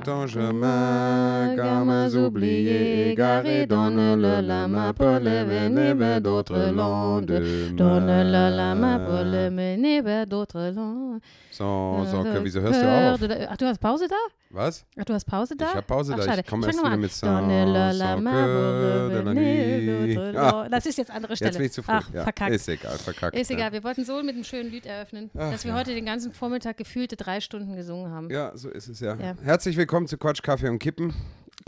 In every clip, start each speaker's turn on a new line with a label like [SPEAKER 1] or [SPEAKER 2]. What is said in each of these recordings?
[SPEAKER 1] ton chemin, gamins oubliés, égarés, donne-le la main pour les mener vers d'autres lendemains.
[SPEAKER 2] Donne-le la main pour les mener vers d'autres Landes.
[SPEAKER 1] So, so, okay, wieso hörst du auf?
[SPEAKER 2] Ach, du hast Pause da?
[SPEAKER 1] Was?
[SPEAKER 2] Ach, du hast Pause da?
[SPEAKER 1] Ich habe Pause
[SPEAKER 2] Ach,
[SPEAKER 1] da. Ich komme erst wieder mit
[SPEAKER 2] les Landes. Das ist jetzt andere Stelle.
[SPEAKER 1] Jetzt bin ich zu früh.
[SPEAKER 2] Ach,
[SPEAKER 1] ja.
[SPEAKER 2] verkackt.
[SPEAKER 1] Ist egal, verkackt.
[SPEAKER 2] Ist egal, wir wollten so mit einem schönen Lied eröffnen,
[SPEAKER 1] Ach,
[SPEAKER 2] dass wir
[SPEAKER 1] ja.
[SPEAKER 2] heute den ganzen Vormittag gefühlte drei Stunden gesungen haben.
[SPEAKER 1] Ja, so ist es ja.
[SPEAKER 2] Ja.
[SPEAKER 1] Herzlich willkommen zu Quatsch, Kaffee und Kippen.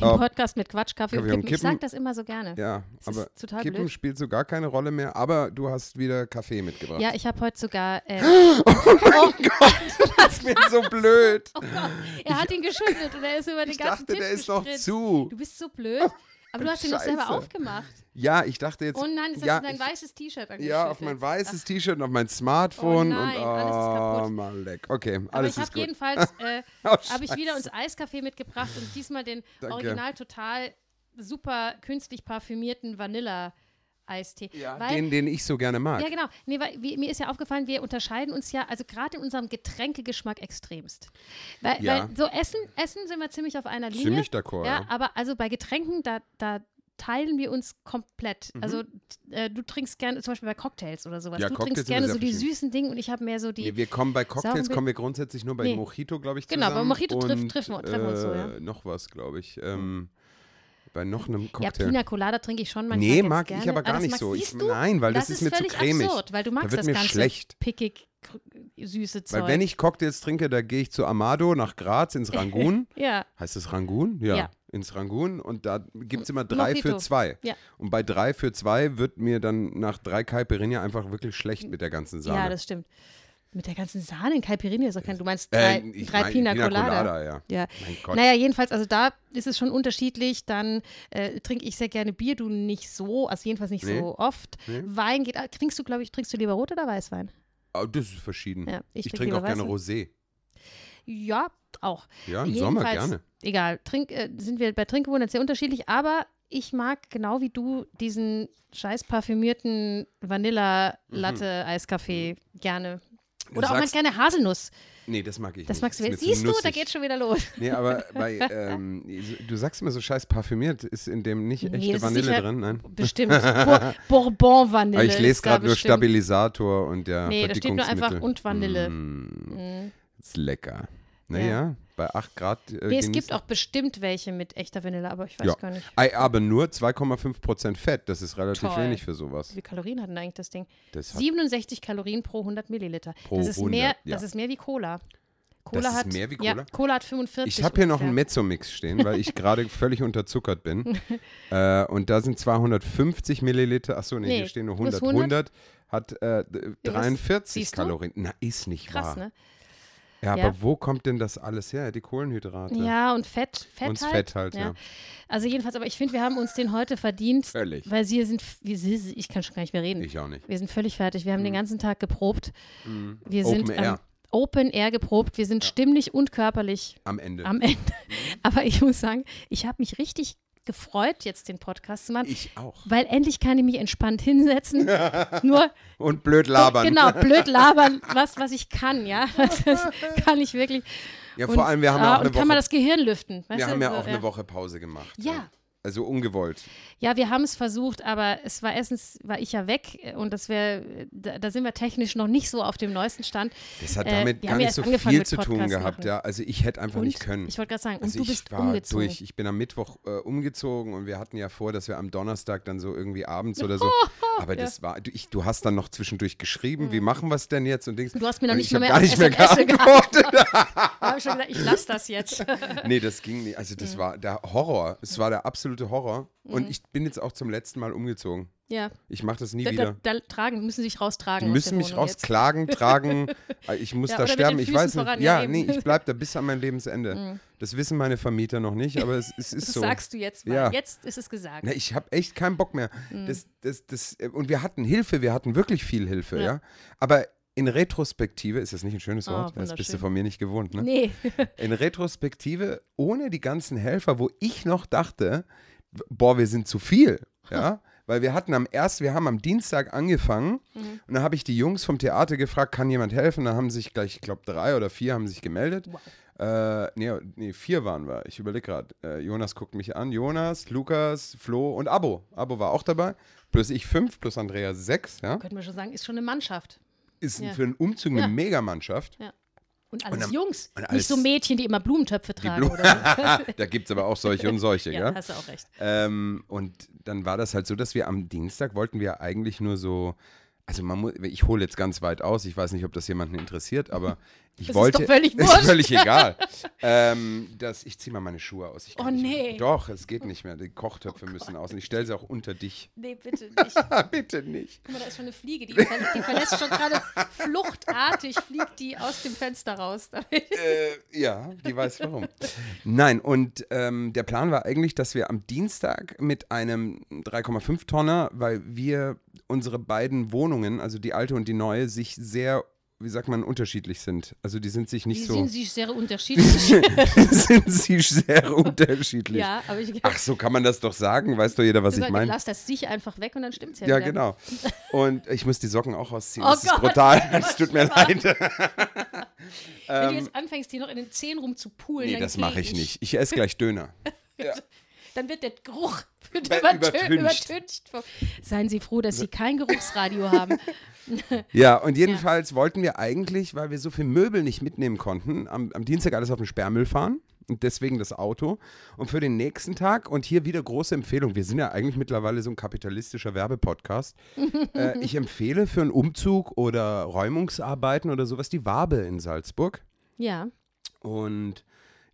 [SPEAKER 2] Den
[SPEAKER 1] Oh,
[SPEAKER 2] Podcast mit Quatsch, Kaffee,
[SPEAKER 1] Kaffee
[SPEAKER 2] und
[SPEAKER 1] und
[SPEAKER 2] Kippen. Ich
[SPEAKER 1] Kippen.
[SPEAKER 2] sag das immer so gerne.
[SPEAKER 1] Ja,
[SPEAKER 2] Es
[SPEAKER 1] aber
[SPEAKER 2] ist
[SPEAKER 1] Kippen
[SPEAKER 2] blöd.
[SPEAKER 1] spielt so gar keine Rolle mehr, aber du hast wieder Kaffee mitgebracht.
[SPEAKER 2] Ja, ich habe heute sogar. Äh,
[SPEAKER 1] das wird so blöd.
[SPEAKER 2] oh Gott, er hat ihn geschüttelt und er ist über den
[SPEAKER 1] Ich
[SPEAKER 2] ganzen
[SPEAKER 1] dachte,
[SPEAKER 2] Tisch
[SPEAKER 1] der ist noch
[SPEAKER 2] gespritzt.
[SPEAKER 1] zu.
[SPEAKER 2] Du bist so blöd. Aber du hast ihn doch selber
[SPEAKER 1] Scheiße.
[SPEAKER 2] aufgemacht.
[SPEAKER 1] Ja, ich dachte jetzt.
[SPEAKER 2] Oh nein, ist
[SPEAKER 1] ja,
[SPEAKER 2] das dein
[SPEAKER 1] ich-
[SPEAKER 2] weißes T-Shirt?
[SPEAKER 1] Ja, auf mein weißes T-Shirt und auf mein Smartphone
[SPEAKER 2] Oh nein,
[SPEAKER 1] und
[SPEAKER 2] alles ist
[SPEAKER 1] oh,
[SPEAKER 2] kaputt.
[SPEAKER 1] mal leck. Okay,
[SPEAKER 2] Aber
[SPEAKER 1] alles
[SPEAKER 2] ich habe jedenfalls äh,
[SPEAKER 1] Oh,
[SPEAKER 2] habe ich wieder
[SPEAKER 1] Scheiße.
[SPEAKER 2] uns Eiskaffee mitgebracht und diesmal den
[SPEAKER 1] Danke.
[SPEAKER 2] original total super künstlich parfümierten Vanilla Eistee.
[SPEAKER 1] Ja,
[SPEAKER 2] weil,
[SPEAKER 1] den, den ich so gerne mag.
[SPEAKER 2] ja, genau. Nee, weil, wie, mir ist ja aufgefallen, wir unterscheiden uns ja, also gerade in unserem Getränkegeschmack extremst. Weil,
[SPEAKER 1] Ja.
[SPEAKER 2] weil so Essen, Essen sind wir ziemlich auf einer Linie.
[SPEAKER 1] Ziemlich d'accord,
[SPEAKER 2] Ja,
[SPEAKER 1] ja.
[SPEAKER 2] aber also bei Getränken, da, da teilen wir uns komplett.
[SPEAKER 1] Mhm.
[SPEAKER 2] Also äh, du trinkst gerne, zum Beispiel bei Cocktails oder sowas.
[SPEAKER 1] Ja,
[SPEAKER 2] du
[SPEAKER 1] Cocktails
[SPEAKER 2] trinkst gerne so die süßen Dinge und ich habe mehr so die.
[SPEAKER 1] Nee, wir kommen bei Cocktails, kommen wir grundsätzlich nur bei
[SPEAKER 2] Nee.
[SPEAKER 1] Mojito, glaube ich,
[SPEAKER 2] Genau, bei
[SPEAKER 1] zusammen.
[SPEAKER 2] Mojito treffen-
[SPEAKER 1] und,
[SPEAKER 2] treffen wir- treffen wir uns so, ja.
[SPEAKER 1] äh, Noch was, glaube ich. Ähm, bei noch einem
[SPEAKER 2] ja,
[SPEAKER 1] Cocktail.
[SPEAKER 2] Pina Colada trinke ich schon manchmal
[SPEAKER 1] nee, mag
[SPEAKER 2] gerne.
[SPEAKER 1] ich aber gar
[SPEAKER 2] das
[SPEAKER 1] nicht so. Ich, nein, weil das,
[SPEAKER 2] das
[SPEAKER 1] ist mir zu cremig.
[SPEAKER 2] absurd, weil du magst
[SPEAKER 1] wird
[SPEAKER 2] das
[SPEAKER 1] mir
[SPEAKER 2] ganze
[SPEAKER 1] schlecht.
[SPEAKER 2] pickig, süße Zeug.
[SPEAKER 1] Weil wenn ich Cocktails trinke, da gehe ich zu Amado nach Graz ins Rangoon.
[SPEAKER 2] ja,
[SPEAKER 1] heißt es Rangoon? Ja.
[SPEAKER 2] Ja.
[SPEAKER 1] Ins Rangoon und da gibt es immer drei
[SPEAKER 2] Mojito.
[SPEAKER 1] für zwei.
[SPEAKER 2] Ja.
[SPEAKER 1] Und bei drei für zwei wird mir dann nach drei Caipirinha einfach wirklich schlecht mit der ganzen Sahne.
[SPEAKER 2] ja, das stimmt. Mit der ganzen Sahne in Caipirinha ist doch kein. Du meinst
[SPEAKER 1] Äh,
[SPEAKER 2] drei,
[SPEAKER 1] ich
[SPEAKER 2] drei
[SPEAKER 1] mein,
[SPEAKER 2] Pina Colada.
[SPEAKER 1] ja.
[SPEAKER 2] Ja.
[SPEAKER 1] Mein Gott.
[SPEAKER 2] Naja, jedenfalls, also da ist es schon unterschiedlich. Dann äh, trinke ich sehr gerne Bier, du nicht so, also jedenfalls nicht
[SPEAKER 1] Nee.
[SPEAKER 2] so oft.
[SPEAKER 1] Nee.
[SPEAKER 2] Wein geht, ah, trinkst du, glaube ich, trinkst du lieber Rot oder Weißwein?
[SPEAKER 1] Oh, das ist verschieden.
[SPEAKER 2] Ja, ich
[SPEAKER 1] ich
[SPEAKER 2] trinke
[SPEAKER 1] trinke auch gerne. Rosé.
[SPEAKER 2] Ja, auch.
[SPEAKER 1] Ja, im Sommer gerne.
[SPEAKER 2] Egal, trink, äh, sind wir bei Trinkgewohnheiten sehr unterschiedlich, aber ich mag genau wie du diesen scheiß parfümierten Vanilla-Latte-Eiskaffee gerne.
[SPEAKER 1] Mhm. Du
[SPEAKER 2] Oder auch mal
[SPEAKER 1] sagst-
[SPEAKER 2] gerne Haselnuss.
[SPEAKER 1] Nee, das mag ich
[SPEAKER 2] Das
[SPEAKER 1] nicht.
[SPEAKER 2] magst du Siehst du, da geht schon wieder los.
[SPEAKER 1] Nee, aber bei, ähm, du sagst immer so scheiß parfümiert, ist in dem nicht
[SPEAKER 2] Nee,
[SPEAKER 1] echte
[SPEAKER 2] ist
[SPEAKER 1] Vanille drin? Nein.
[SPEAKER 2] Bestimmt. Bour- Bourbon-Vanille.
[SPEAKER 1] Aber ich lese gerade nur. Stabilisator und der
[SPEAKER 2] Nee, da steht nur einfach und Vanille.
[SPEAKER 1] Mm,
[SPEAKER 2] Mhm.
[SPEAKER 1] ist lecker. Naja, bei 8 Grad. Äh,
[SPEAKER 2] Nee, es gibt auch bestimmt welche mit echter Vanille, aber ich weiß
[SPEAKER 1] Ja.
[SPEAKER 2] gar nicht.
[SPEAKER 1] Aber nur 2,5% Fett, das ist relativ
[SPEAKER 2] Toll.
[SPEAKER 1] wenig für sowas.
[SPEAKER 2] Wie viele Kalorien hat denn eigentlich das Ding?
[SPEAKER 1] Das hat,
[SPEAKER 2] 67 Kalorien pro 100 Milliliter.
[SPEAKER 1] Pro
[SPEAKER 2] das ist
[SPEAKER 1] 100,
[SPEAKER 2] mehr,
[SPEAKER 1] ja.
[SPEAKER 2] das ist mehr wie Cola. Cola
[SPEAKER 1] Das ist
[SPEAKER 2] hat
[SPEAKER 1] mehr wie
[SPEAKER 2] Ja,
[SPEAKER 1] Cola?
[SPEAKER 2] Cola hat 45.
[SPEAKER 1] ich habe hier noch einen Mezzomix stehen, weil ich gerade völlig unterzuckert bin. äh, und da sind 250 Milliliter. Achso, nee,
[SPEAKER 2] Nee,
[SPEAKER 1] hier stehen nur
[SPEAKER 2] plus
[SPEAKER 1] 100. 100 hat äh, d-
[SPEAKER 2] was?
[SPEAKER 1] 43
[SPEAKER 2] Siehst du?
[SPEAKER 1] Kalorien. Na, ist nicht
[SPEAKER 2] Krass,
[SPEAKER 1] wahr.
[SPEAKER 2] ne?
[SPEAKER 1] Ja,
[SPEAKER 2] Ja.
[SPEAKER 1] aber wo kommt denn das alles her? Die Kohlenhydrate.
[SPEAKER 2] Ja, und Fett, Fett
[SPEAKER 1] Und
[SPEAKER 2] halt.
[SPEAKER 1] Fett halt, ja.
[SPEAKER 2] Also jedenfalls, aber ich finde, wir haben uns den heute verdient,
[SPEAKER 1] Völlig.
[SPEAKER 2] weil sie sind, wir, ich kann schon gar nicht mehr reden.
[SPEAKER 1] Ich auch nicht.
[SPEAKER 2] Wir sind völlig fertig. Wir haben den ganzen Tag geprobt. Wir
[SPEAKER 1] Mhm. Open
[SPEAKER 2] sind
[SPEAKER 1] Air.
[SPEAKER 2] ähm, Open Air geprobt. Wir sind stimmlich und körperlich
[SPEAKER 1] Am Ende.
[SPEAKER 2] am Ende. Aber ich muss sagen, ich habe mich richtig gefreut, jetzt den Podcast zu machen,
[SPEAKER 1] ich auch.
[SPEAKER 2] weil endlich kann ich mich entspannt hinsetzen. Nur
[SPEAKER 1] Und blöd labern.
[SPEAKER 2] Genau, blöd labern, was, was ich kann, ja. Das kann ich wirklich.
[SPEAKER 1] Ja,
[SPEAKER 2] Und,
[SPEAKER 1] vor allem, wir haben ja auch
[SPEAKER 2] und
[SPEAKER 1] eine
[SPEAKER 2] kann man
[SPEAKER 1] Woche.
[SPEAKER 2] das Gehirn lüften.
[SPEAKER 1] Wir haben ja
[SPEAKER 2] so,
[SPEAKER 1] auch eine Woche Pause gemacht.
[SPEAKER 2] Ja.
[SPEAKER 1] Also ungewollt.
[SPEAKER 2] Ja, wir haben es versucht, aber es war erstens, war ich ja weg äh, und das wäre, da, da sind wir technisch noch nicht so auf dem neuesten Stand.
[SPEAKER 1] Das hat
[SPEAKER 2] Äh,
[SPEAKER 1] damit
[SPEAKER 2] wir
[SPEAKER 1] gar nicht so viel zu tun gehabt,
[SPEAKER 2] machen.
[SPEAKER 1] ja. Also ich hätte einfach
[SPEAKER 2] Und?
[SPEAKER 1] nicht können.
[SPEAKER 2] Ich wollte gerade sagen,
[SPEAKER 1] also
[SPEAKER 2] und du
[SPEAKER 1] ich
[SPEAKER 2] bist umgezogen.
[SPEAKER 1] durch. Ich bin am Mittwoch äh, umgezogen und wir hatten ja vor, dass wir am Donnerstag dann so irgendwie abends oder so. Aber das war, du, ich, du hast dann noch zwischendurch geschrieben, wie machen wir es denn jetzt und.
[SPEAKER 2] Mhm. Du hast mir noch nicht
[SPEAKER 1] ich
[SPEAKER 2] mehr
[SPEAKER 1] gar nicht mehr geantwortet.
[SPEAKER 2] Da habe ich schon gesagt, ich lasse das jetzt.
[SPEAKER 1] nee, das ging nicht. Also das war der Horror. Es war der absolute Horror.
[SPEAKER 2] Mhm.
[SPEAKER 1] Und ich bin jetzt auch zum letzten Mal umgezogen.
[SPEAKER 2] ja,
[SPEAKER 1] Ich mache das nie
[SPEAKER 2] da, da,
[SPEAKER 1] wieder.
[SPEAKER 2] da tragen, müssen sich raustragen.
[SPEAKER 1] Die müssen mich rausklagen, tragen. Äh, Ich muss
[SPEAKER 2] Ja,
[SPEAKER 1] da sterben. Ich weiß nicht.
[SPEAKER 2] ja,
[SPEAKER 1] nee, ich bleibe da bis an mein Lebensende. Das wissen meine Vermieter noch nicht, aber es, es ist
[SPEAKER 2] Das
[SPEAKER 1] so.
[SPEAKER 2] sagst du jetzt mal.
[SPEAKER 1] Ja.
[SPEAKER 2] Jetzt ist es gesagt.
[SPEAKER 1] Na, ich habe echt keinen Bock mehr.
[SPEAKER 2] Mhm.
[SPEAKER 1] Das, das, das, äh, und wir hatten Hilfe, wir hatten wirklich viel Hilfe, ja.
[SPEAKER 2] Ja.
[SPEAKER 1] Aber in Retrospektive, ist das nicht ein schönes
[SPEAKER 2] Oh,
[SPEAKER 1] Wort? das bist du von mir nicht gewohnt, ne?
[SPEAKER 2] Nee.
[SPEAKER 1] In Retrospektive, ohne die ganzen Helfer, wo ich noch dachte, boah, wir sind zu viel, ja, Weil wir hatten am erst, wir haben am Dienstag angefangen
[SPEAKER 2] Mhm.
[SPEAKER 1] und dann habe ich die Jungs vom Theater gefragt, kann jemand helfen? Da haben sich gleich, ich glaube, drei oder vier haben sich gemeldet. Äh, nee, nee, vier waren wir. Ich überlege gerade. Äh, Jonas guckt mich an. Jonas, Lukas, Flo und Abo. Abo war auch dabei. Plus ich fünf, plus Andrea sechs. Ja?
[SPEAKER 2] Könnte man schon sagen, ist schon eine Mannschaft.
[SPEAKER 1] Ist
[SPEAKER 2] Ja.
[SPEAKER 1] für einen Umzug eine
[SPEAKER 2] Ja.
[SPEAKER 1] Megamannschaft.
[SPEAKER 2] Und alles
[SPEAKER 1] am-
[SPEAKER 2] Jungs.
[SPEAKER 1] und alles-
[SPEAKER 2] Nicht so Mädchen, die immer Blumentöpfe tragen.
[SPEAKER 1] Blu-
[SPEAKER 2] oder so.
[SPEAKER 1] da gibt es aber auch solche und solche,
[SPEAKER 2] ja,
[SPEAKER 1] gell?
[SPEAKER 2] hast du auch recht.
[SPEAKER 1] Ähm, und dann war das halt so, dass wir am Dienstag wollten wir eigentlich nur so, also man muss, ich hole jetzt ganz weit aus, ich weiß nicht, ob das jemanden interessiert, aber ich
[SPEAKER 2] Das ist
[SPEAKER 1] wollte.
[SPEAKER 2] doch völlig
[SPEAKER 1] ist völlig egal. ähm, das, ich ziehe mal meine Schuhe aus.
[SPEAKER 2] Oh, nee. Oh
[SPEAKER 1] Mehr. Doch, es geht nicht mehr. Die Kochtöpfe müssen aus und ich stelle sie auch unter dich.
[SPEAKER 2] Nee, bitte nicht.
[SPEAKER 1] Bitte nicht.
[SPEAKER 2] Guck mal, da ist schon eine Fliege, die, ver die verlässt schon gerade fluchtartig, fliegt die aus dem Fenster raus.
[SPEAKER 1] Äh, ja, die weiß warum. Nein, und ähm, der Plan war eigentlich, dass wir am Dienstag mit einem 3,5 Tonner, weil wir unsere beiden Wohnungen, also die alte und die neue, sich sehr, wie sagt man, unterschiedlich sind. Also die sind sich nicht
[SPEAKER 2] Die
[SPEAKER 1] so.
[SPEAKER 2] sind sich sehr unterschiedlich.
[SPEAKER 1] sind sich sehr unterschiedlich.
[SPEAKER 2] ja, aber ich
[SPEAKER 1] Ach, so kann man das doch sagen, weiß doch jeder, was ich meine.
[SPEAKER 2] lass das sich einfach weg und dann stimmt's ja
[SPEAKER 1] Ja,
[SPEAKER 2] wieder.
[SPEAKER 1] genau. Und ich muss die Socken auch ausziehen.
[SPEAKER 2] Oh
[SPEAKER 1] das ist
[SPEAKER 2] Gott,
[SPEAKER 1] brutal.
[SPEAKER 2] oh
[SPEAKER 1] Es tut mir leid.
[SPEAKER 2] Wenn du jetzt anfängst, hier noch in den Zehen rumzupulen,
[SPEAKER 1] Nee,
[SPEAKER 2] dann
[SPEAKER 1] das mache ich nicht. Ich esse gleich Döner.
[SPEAKER 2] Dann wird der Geruch wird
[SPEAKER 1] übertüncht.
[SPEAKER 2] übertüncht. Seien Sie froh, dass Sie kein Geruchsradio haben.
[SPEAKER 1] Ja, und jedenfalls wollten wir eigentlich, weil wir so viel Möbel nicht mitnehmen konnten, am, am Dienstag alles auf den Sperrmüll fahren. Und deswegen das Auto. Und für den nächsten Tag, und hier wieder große Empfehlung, wir sind ja eigentlich mittlerweile so ein kapitalistischer Werbepodcast. äh, ich empfehle für einen Umzug oder Räumungsarbeiten oder sowas die Wabe in Salzburg.
[SPEAKER 2] Ja.
[SPEAKER 1] Und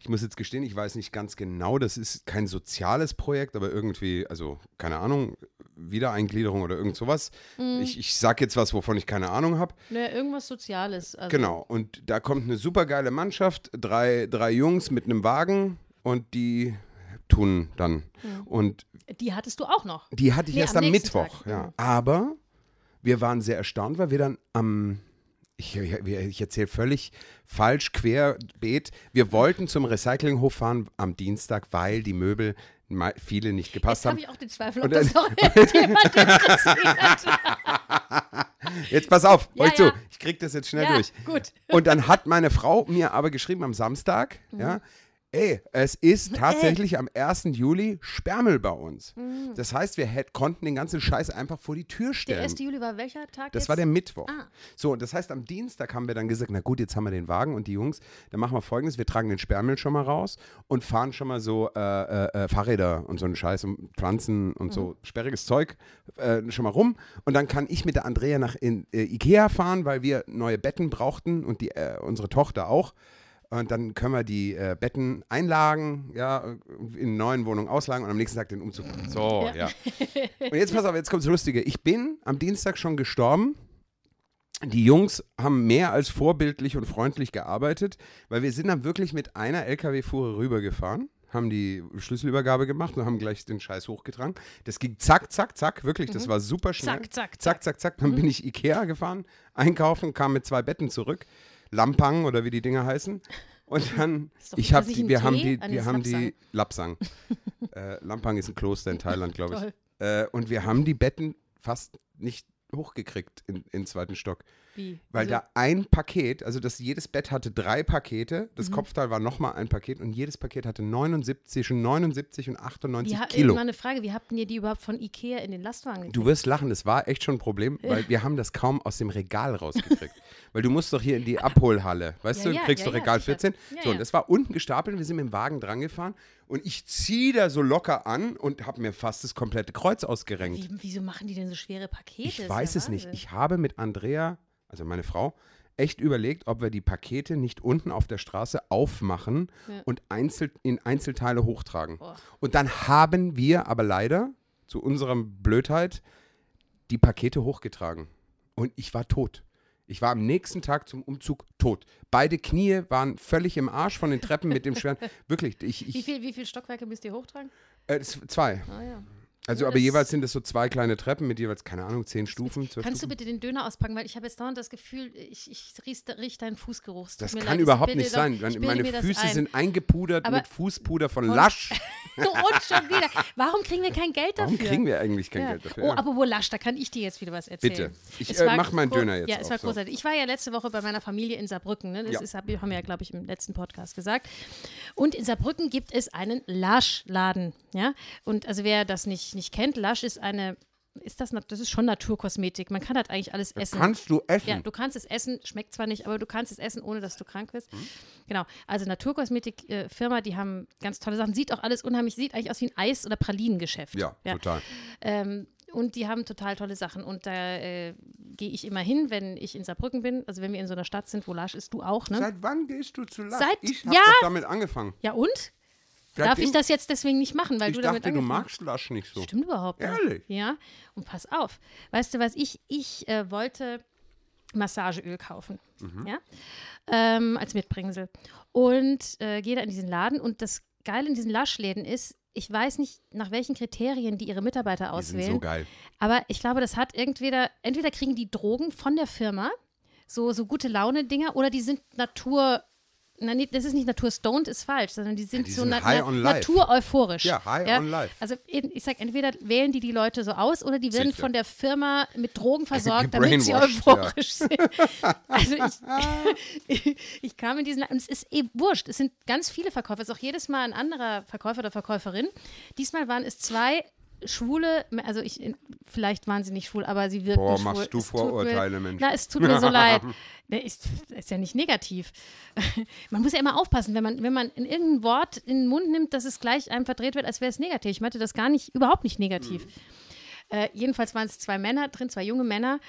[SPEAKER 1] ich muss jetzt gestehen, ich weiß nicht ganz genau, das ist kein soziales Projekt, aber irgendwie, also keine Ahnung, Wiedereingliederung oder irgend sowas. Ich, ich sage jetzt was, wovon ich keine Ahnung habe.
[SPEAKER 2] Ne, irgendwas Soziales. Also,
[SPEAKER 1] Genau, und da kommt eine supergeile Mannschaft, drei, drei Jungs mit einem Wagen und die tun dann. Und
[SPEAKER 2] Die hattest du auch noch.
[SPEAKER 1] die hatte ich
[SPEAKER 2] Nee,
[SPEAKER 1] erst
[SPEAKER 2] am
[SPEAKER 1] am Mittwoch.
[SPEAKER 2] Tag.
[SPEAKER 1] Ja.
[SPEAKER 2] Mhm.
[SPEAKER 1] Aber wir waren sehr erstaunt, weil wir dann am. Ich, ich, erzähle völlig falsch, querbeet. Wir wollten zum Recyclinghof fahren am Dienstag, weil die Möbel viele nicht gepasst
[SPEAKER 2] Jetzt habe
[SPEAKER 1] haben.
[SPEAKER 2] ich auch den Zweifel, ob das noch jemand interessiert.
[SPEAKER 1] Jetzt pass auf,
[SPEAKER 2] Ja,
[SPEAKER 1] hör zu,
[SPEAKER 2] ja.
[SPEAKER 1] ich krieg das jetzt schnell
[SPEAKER 2] ja,
[SPEAKER 1] durch.
[SPEAKER 2] gut.
[SPEAKER 1] Und dann hat meine Frau mir aber geschrieben am Samstag,
[SPEAKER 2] Mhm.
[SPEAKER 1] ja, ey, es ist tatsächlich am 1. Juli Sperrmüll bei uns. Das heißt, wir hätt, konnten den ganzen Scheiß einfach vor die Tür
[SPEAKER 2] Mhm. Der
[SPEAKER 1] stellen.
[SPEAKER 2] 1. Juli war welcher Tag
[SPEAKER 1] Das
[SPEAKER 2] jetzt?
[SPEAKER 1] war der Mittwoch.
[SPEAKER 2] Ah.
[SPEAKER 1] So, das heißt, am Dienstag haben wir dann gesagt, na gut, jetzt haben wir den Wagen und die Jungs, dann machen wir folgendes, wir tragen den Sperrmüll schon mal raus und fahren schon mal so äh, äh, äh, Fahrräder und so einen Scheiß und Pflanzen und so sperriges Zeug äh, schon mal rum und dann kann ich mit der Andrea nach in, äh, Ikea fahren, weil wir neue Betten brauchten und die, äh, unsere Tochter auch. Und dann können wir die äh, Betten einlagen, ja, in neuen Wohnungen auslagen und am nächsten Tag den Umzug. So, ja.
[SPEAKER 2] Ja.
[SPEAKER 1] Und jetzt pass auf, jetzt kommt das Lustige. Ich bin am Dienstag schon gestorben. Die Jungs haben mehr als vorbildlich und freundlich gearbeitet, weil wir sind dann wirklich mit einer LKW-Fuhre rübergefahren, haben die Schlüsselübergabe gemacht und haben gleich den Scheiß hochgetragen. Das ging zack, zack, zack, wirklich, das war super schnell.
[SPEAKER 2] Zack, zack,
[SPEAKER 1] zack, zack, zack. Dann bin ich Ikea gefahren, einkaufen, kam mit zwei Betten zurück, Lampang oder wie die Dinger heißen. Und dann, ich
[SPEAKER 2] nicht
[SPEAKER 1] die, wir haben
[SPEAKER 2] Tee?
[SPEAKER 1] die,
[SPEAKER 2] Ah, nee,
[SPEAKER 1] wir haben die Lapsang. äh, Lampang ist ein Kloster in Thailand, glaube ich. Äh, und wir haben die Betten fast nicht hochgekriegt in, in den zweiten Stock.
[SPEAKER 2] Wie?
[SPEAKER 1] Weil
[SPEAKER 2] Also,
[SPEAKER 1] da ein Paket, also das, jedes Bett hatte drei Pakete,
[SPEAKER 2] Mhm.
[SPEAKER 1] das Kopfteil war nochmal ein Paket und jedes Paket hatte 79, zwischen 79 und 98
[SPEAKER 2] wie,
[SPEAKER 1] Kilo.
[SPEAKER 2] Mal eine Frage, wie habt ihr die überhaupt von Ikea in den Lastwagen gekriegt?
[SPEAKER 1] Du wirst lachen, das war echt schon ein Problem, weil wir haben das kaum aus dem Regal rausgekriegt. weil du musst doch hier in die Abholhalle, weißt
[SPEAKER 2] Ja,
[SPEAKER 1] du,
[SPEAKER 2] ja,
[SPEAKER 1] kriegst
[SPEAKER 2] ja,
[SPEAKER 1] doch Regal
[SPEAKER 2] sicher.
[SPEAKER 1] 14.
[SPEAKER 2] Ja,
[SPEAKER 1] so, und das war unten gestapelt, wir sind mit dem Wagen dran gefahren und ich ziehe da so locker an und habe mir fast das komplette Kreuz ausgerenkt.
[SPEAKER 2] Wie, wieso machen die denn so schwere Pakete?
[SPEAKER 1] Ich weiß es nicht.
[SPEAKER 2] Wahnsinn.
[SPEAKER 1] Ich habe mit Andrea, also meine Frau, echt überlegt, ob wir die Pakete nicht unten auf der Straße aufmachen
[SPEAKER 2] Ja.
[SPEAKER 1] und einzel in Einzelteile hochtragen.
[SPEAKER 2] Boah.
[SPEAKER 1] Und dann haben wir aber leider zu unserer Blödheit die Pakete hochgetragen. Und ich war tot. Ich war am nächsten Tag zum Umzug tot. Beide Knie waren völlig im Arsch von den Treppen mit dem schweren. Wirklich, ich,
[SPEAKER 2] Wie
[SPEAKER 1] ich
[SPEAKER 2] viel, wie viel Stockwerke müsst ihr hochtragen?
[SPEAKER 1] äh, zwei.
[SPEAKER 2] Ah ja.
[SPEAKER 1] Also, aber jeweils sind es so zwei kleine Treppen mit jeweils, keine Ahnung, zehn Stufen.
[SPEAKER 2] Kannst du
[SPEAKER 1] Stufen.
[SPEAKER 2] bitte den Döner auspacken, weil ich habe jetzt dauernd das Gefühl, ich, ich rieche riech deinen Fußgeruch.
[SPEAKER 1] Das kann
[SPEAKER 2] leid,
[SPEAKER 1] überhaupt nicht
[SPEAKER 2] doch-
[SPEAKER 1] sein.
[SPEAKER 2] ich
[SPEAKER 1] Meine, Füße
[SPEAKER 2] ein.
[SPEAKER 1] sind eingepudert
[SPEAKER 2] Aber
[SPEAKER 1] mit Fußpuder von Lasch.
[SPEAKER 2] und schon wieder. Warum kriegen wir kein Geld dafür?
[SPEAKER 1] Warum kriegen wir eigentlich kein
[SPEAKER 2] ja.
[SPEAKER 1] Geld dafür?
[SPEAKER 2] Oh, aber wo Lasch, da kann ich dir jetzt wieder was erzählen.
[SPEAKER 1] Bitte. Ich, äh, mach meinen Döner jetzt
[SPEAKER 2] Ja, es war
[SPEAKER 1] so.
[SPEAKER 2] großartig. Ich war ja letzte Woche bei meiner Familie in Saarbrücken. Ne? Das
[SPEAKER 1] Ja.
[SPEAKER 2] ist, hab, haben wir ja, glaube ich, im letzten Podcast gesagt. Und in Saarbrücken gibt es einen Lasch-Laden. Ja? Und also wer das nicht, nicht kennt, Lasch ist eine, ist das, das ist schon Naturkosmetik. Man kann halt eigentlich alles essen.
[SPEAKER 1] Kannst du essen?
[SPEAKER 2] Ja, du kannst es essen, schmeckt zwar nicht, aber du kannst es essen, ohne dass du krank wirst.
[SPEAKER 1] Hm?
[SPEAKER 2] Genau. Also Naturkosmetik-Firma, die haben ganz tolle Sachen. Sieht auch alles unheimlich, sieht eigentlich aus wie ein Eis- oder Pralinengeschäft.
[SPEAKER 1] ja, total.
[SPEAKER 2] Ähm, und die haben total tolle Sachen. Und da äh, gehe ich immer hin, wenn ich in Saarbrücken bin. Also wenn wir in so einer Stadt sind, wo Lasch ist, du auch, ne?
[SPEAKER 1] Seit wann gehst du zu Lasch?
[SPEAKER 2] Seit-
[SPEAKER 1] ich hab
[SPEAKER 2] Ja.
[SPEAKER 1] doch damit angefangen.
[SPEAKER 2] ja und? Darf
[SPEAKER 1] Seitdem-
[SPEAKER 2] ich das jetzt deswegen nicht machen, weil
[SPEAKER 1] Ich
[SPEAKER 2] du damit
[SPEAKER 1] dachte, du
[SPEAKER 2] angefangen
[SPEAKER 1] magst Lasch nicht so.
[SPEAKER 2] Stimmt überhaupt nicht.
[SPEAKER 1] Ehrlich?
[SPEAKER 2] Ja. Und pass auf. Weißt du was, ich, ich äh, wollte Massageöl kaufen.
[SPEAKER 1] Mhm.
[SPEAKER 2] Ja. Ähm, als Mitbringsel. Und äh, gehe da in diesen Laden. Und das Geile in diesen Laschläden ist, ich weiß nicht, nach welchen Kriterien die ihre Mitarbeiter
[SPEAKER 1] Die sind
[SPEAKER 2] auswählen.
[SPEAKER 1] so geil.
[SPEAKER 2] Aber ich glaube, das hat entweder, entweder kriegen die Drogen von der Firma, so, so gute Laune-Dinger, oder die sind Natur. Na, nee, das ist nicht Natur-stoned, ist falsch, sondern die sind
[SPEAKER 1] die
[SPEAKER 2] so
[SPEAKER 1] sind
[SPEAKER 2] na,
[SPEAKER 1] high
[SPEAKER 2] na,
[SPEAKER 1] on life.
[SPEAKER 2] Natur-euphorisch.
[SPEAKER 1] Ja, high on life.
[SPEAKER 2] Also ich sag, entweder wählen die die Leute so aus oder die werden
[SPEAKER 1] Sicher.
[SPEAKER 2] von der Firma mit Drogen versorgt, damit sie euphorisch sind. Also ich, ich kam in diesen, und es ist eh wurscht, es sind ganz viele Verkäufer, es ist auch jedes Mal ein anderer Verkäufer oder Verkäuferin. Diesmal waren es zwei Schwule, also ich, vielleicht waren sie nicht schwul, aber sie wirkten
[SPEAKER 1] Boah,
[SPEAKER 2] schwul.
[SPEAKER 1] machst du
[SPEAKER 2] Es
[SPEAKER 1] Vorurteile,
[SPEAKER 2] mir,
[SPEAKER 1] Mensch.
[SPEAKER 2] Na, es tut mir so leid. Ne, ist, ist ja nicht negativ. Man muss ja immer aufpassen, wenn man, wenn man in irgendein Wort in den Mund nimmt, dass es gleich einem verdreht wird, als wäre es negativ. Ich meinte das gar nicht, überhaupt nicht negativ.
[SPEAKER 1] Mhm.
[SPEAKER 2] Äh, jedenfalls waren es zwei Männer drin, zwei junge Männer.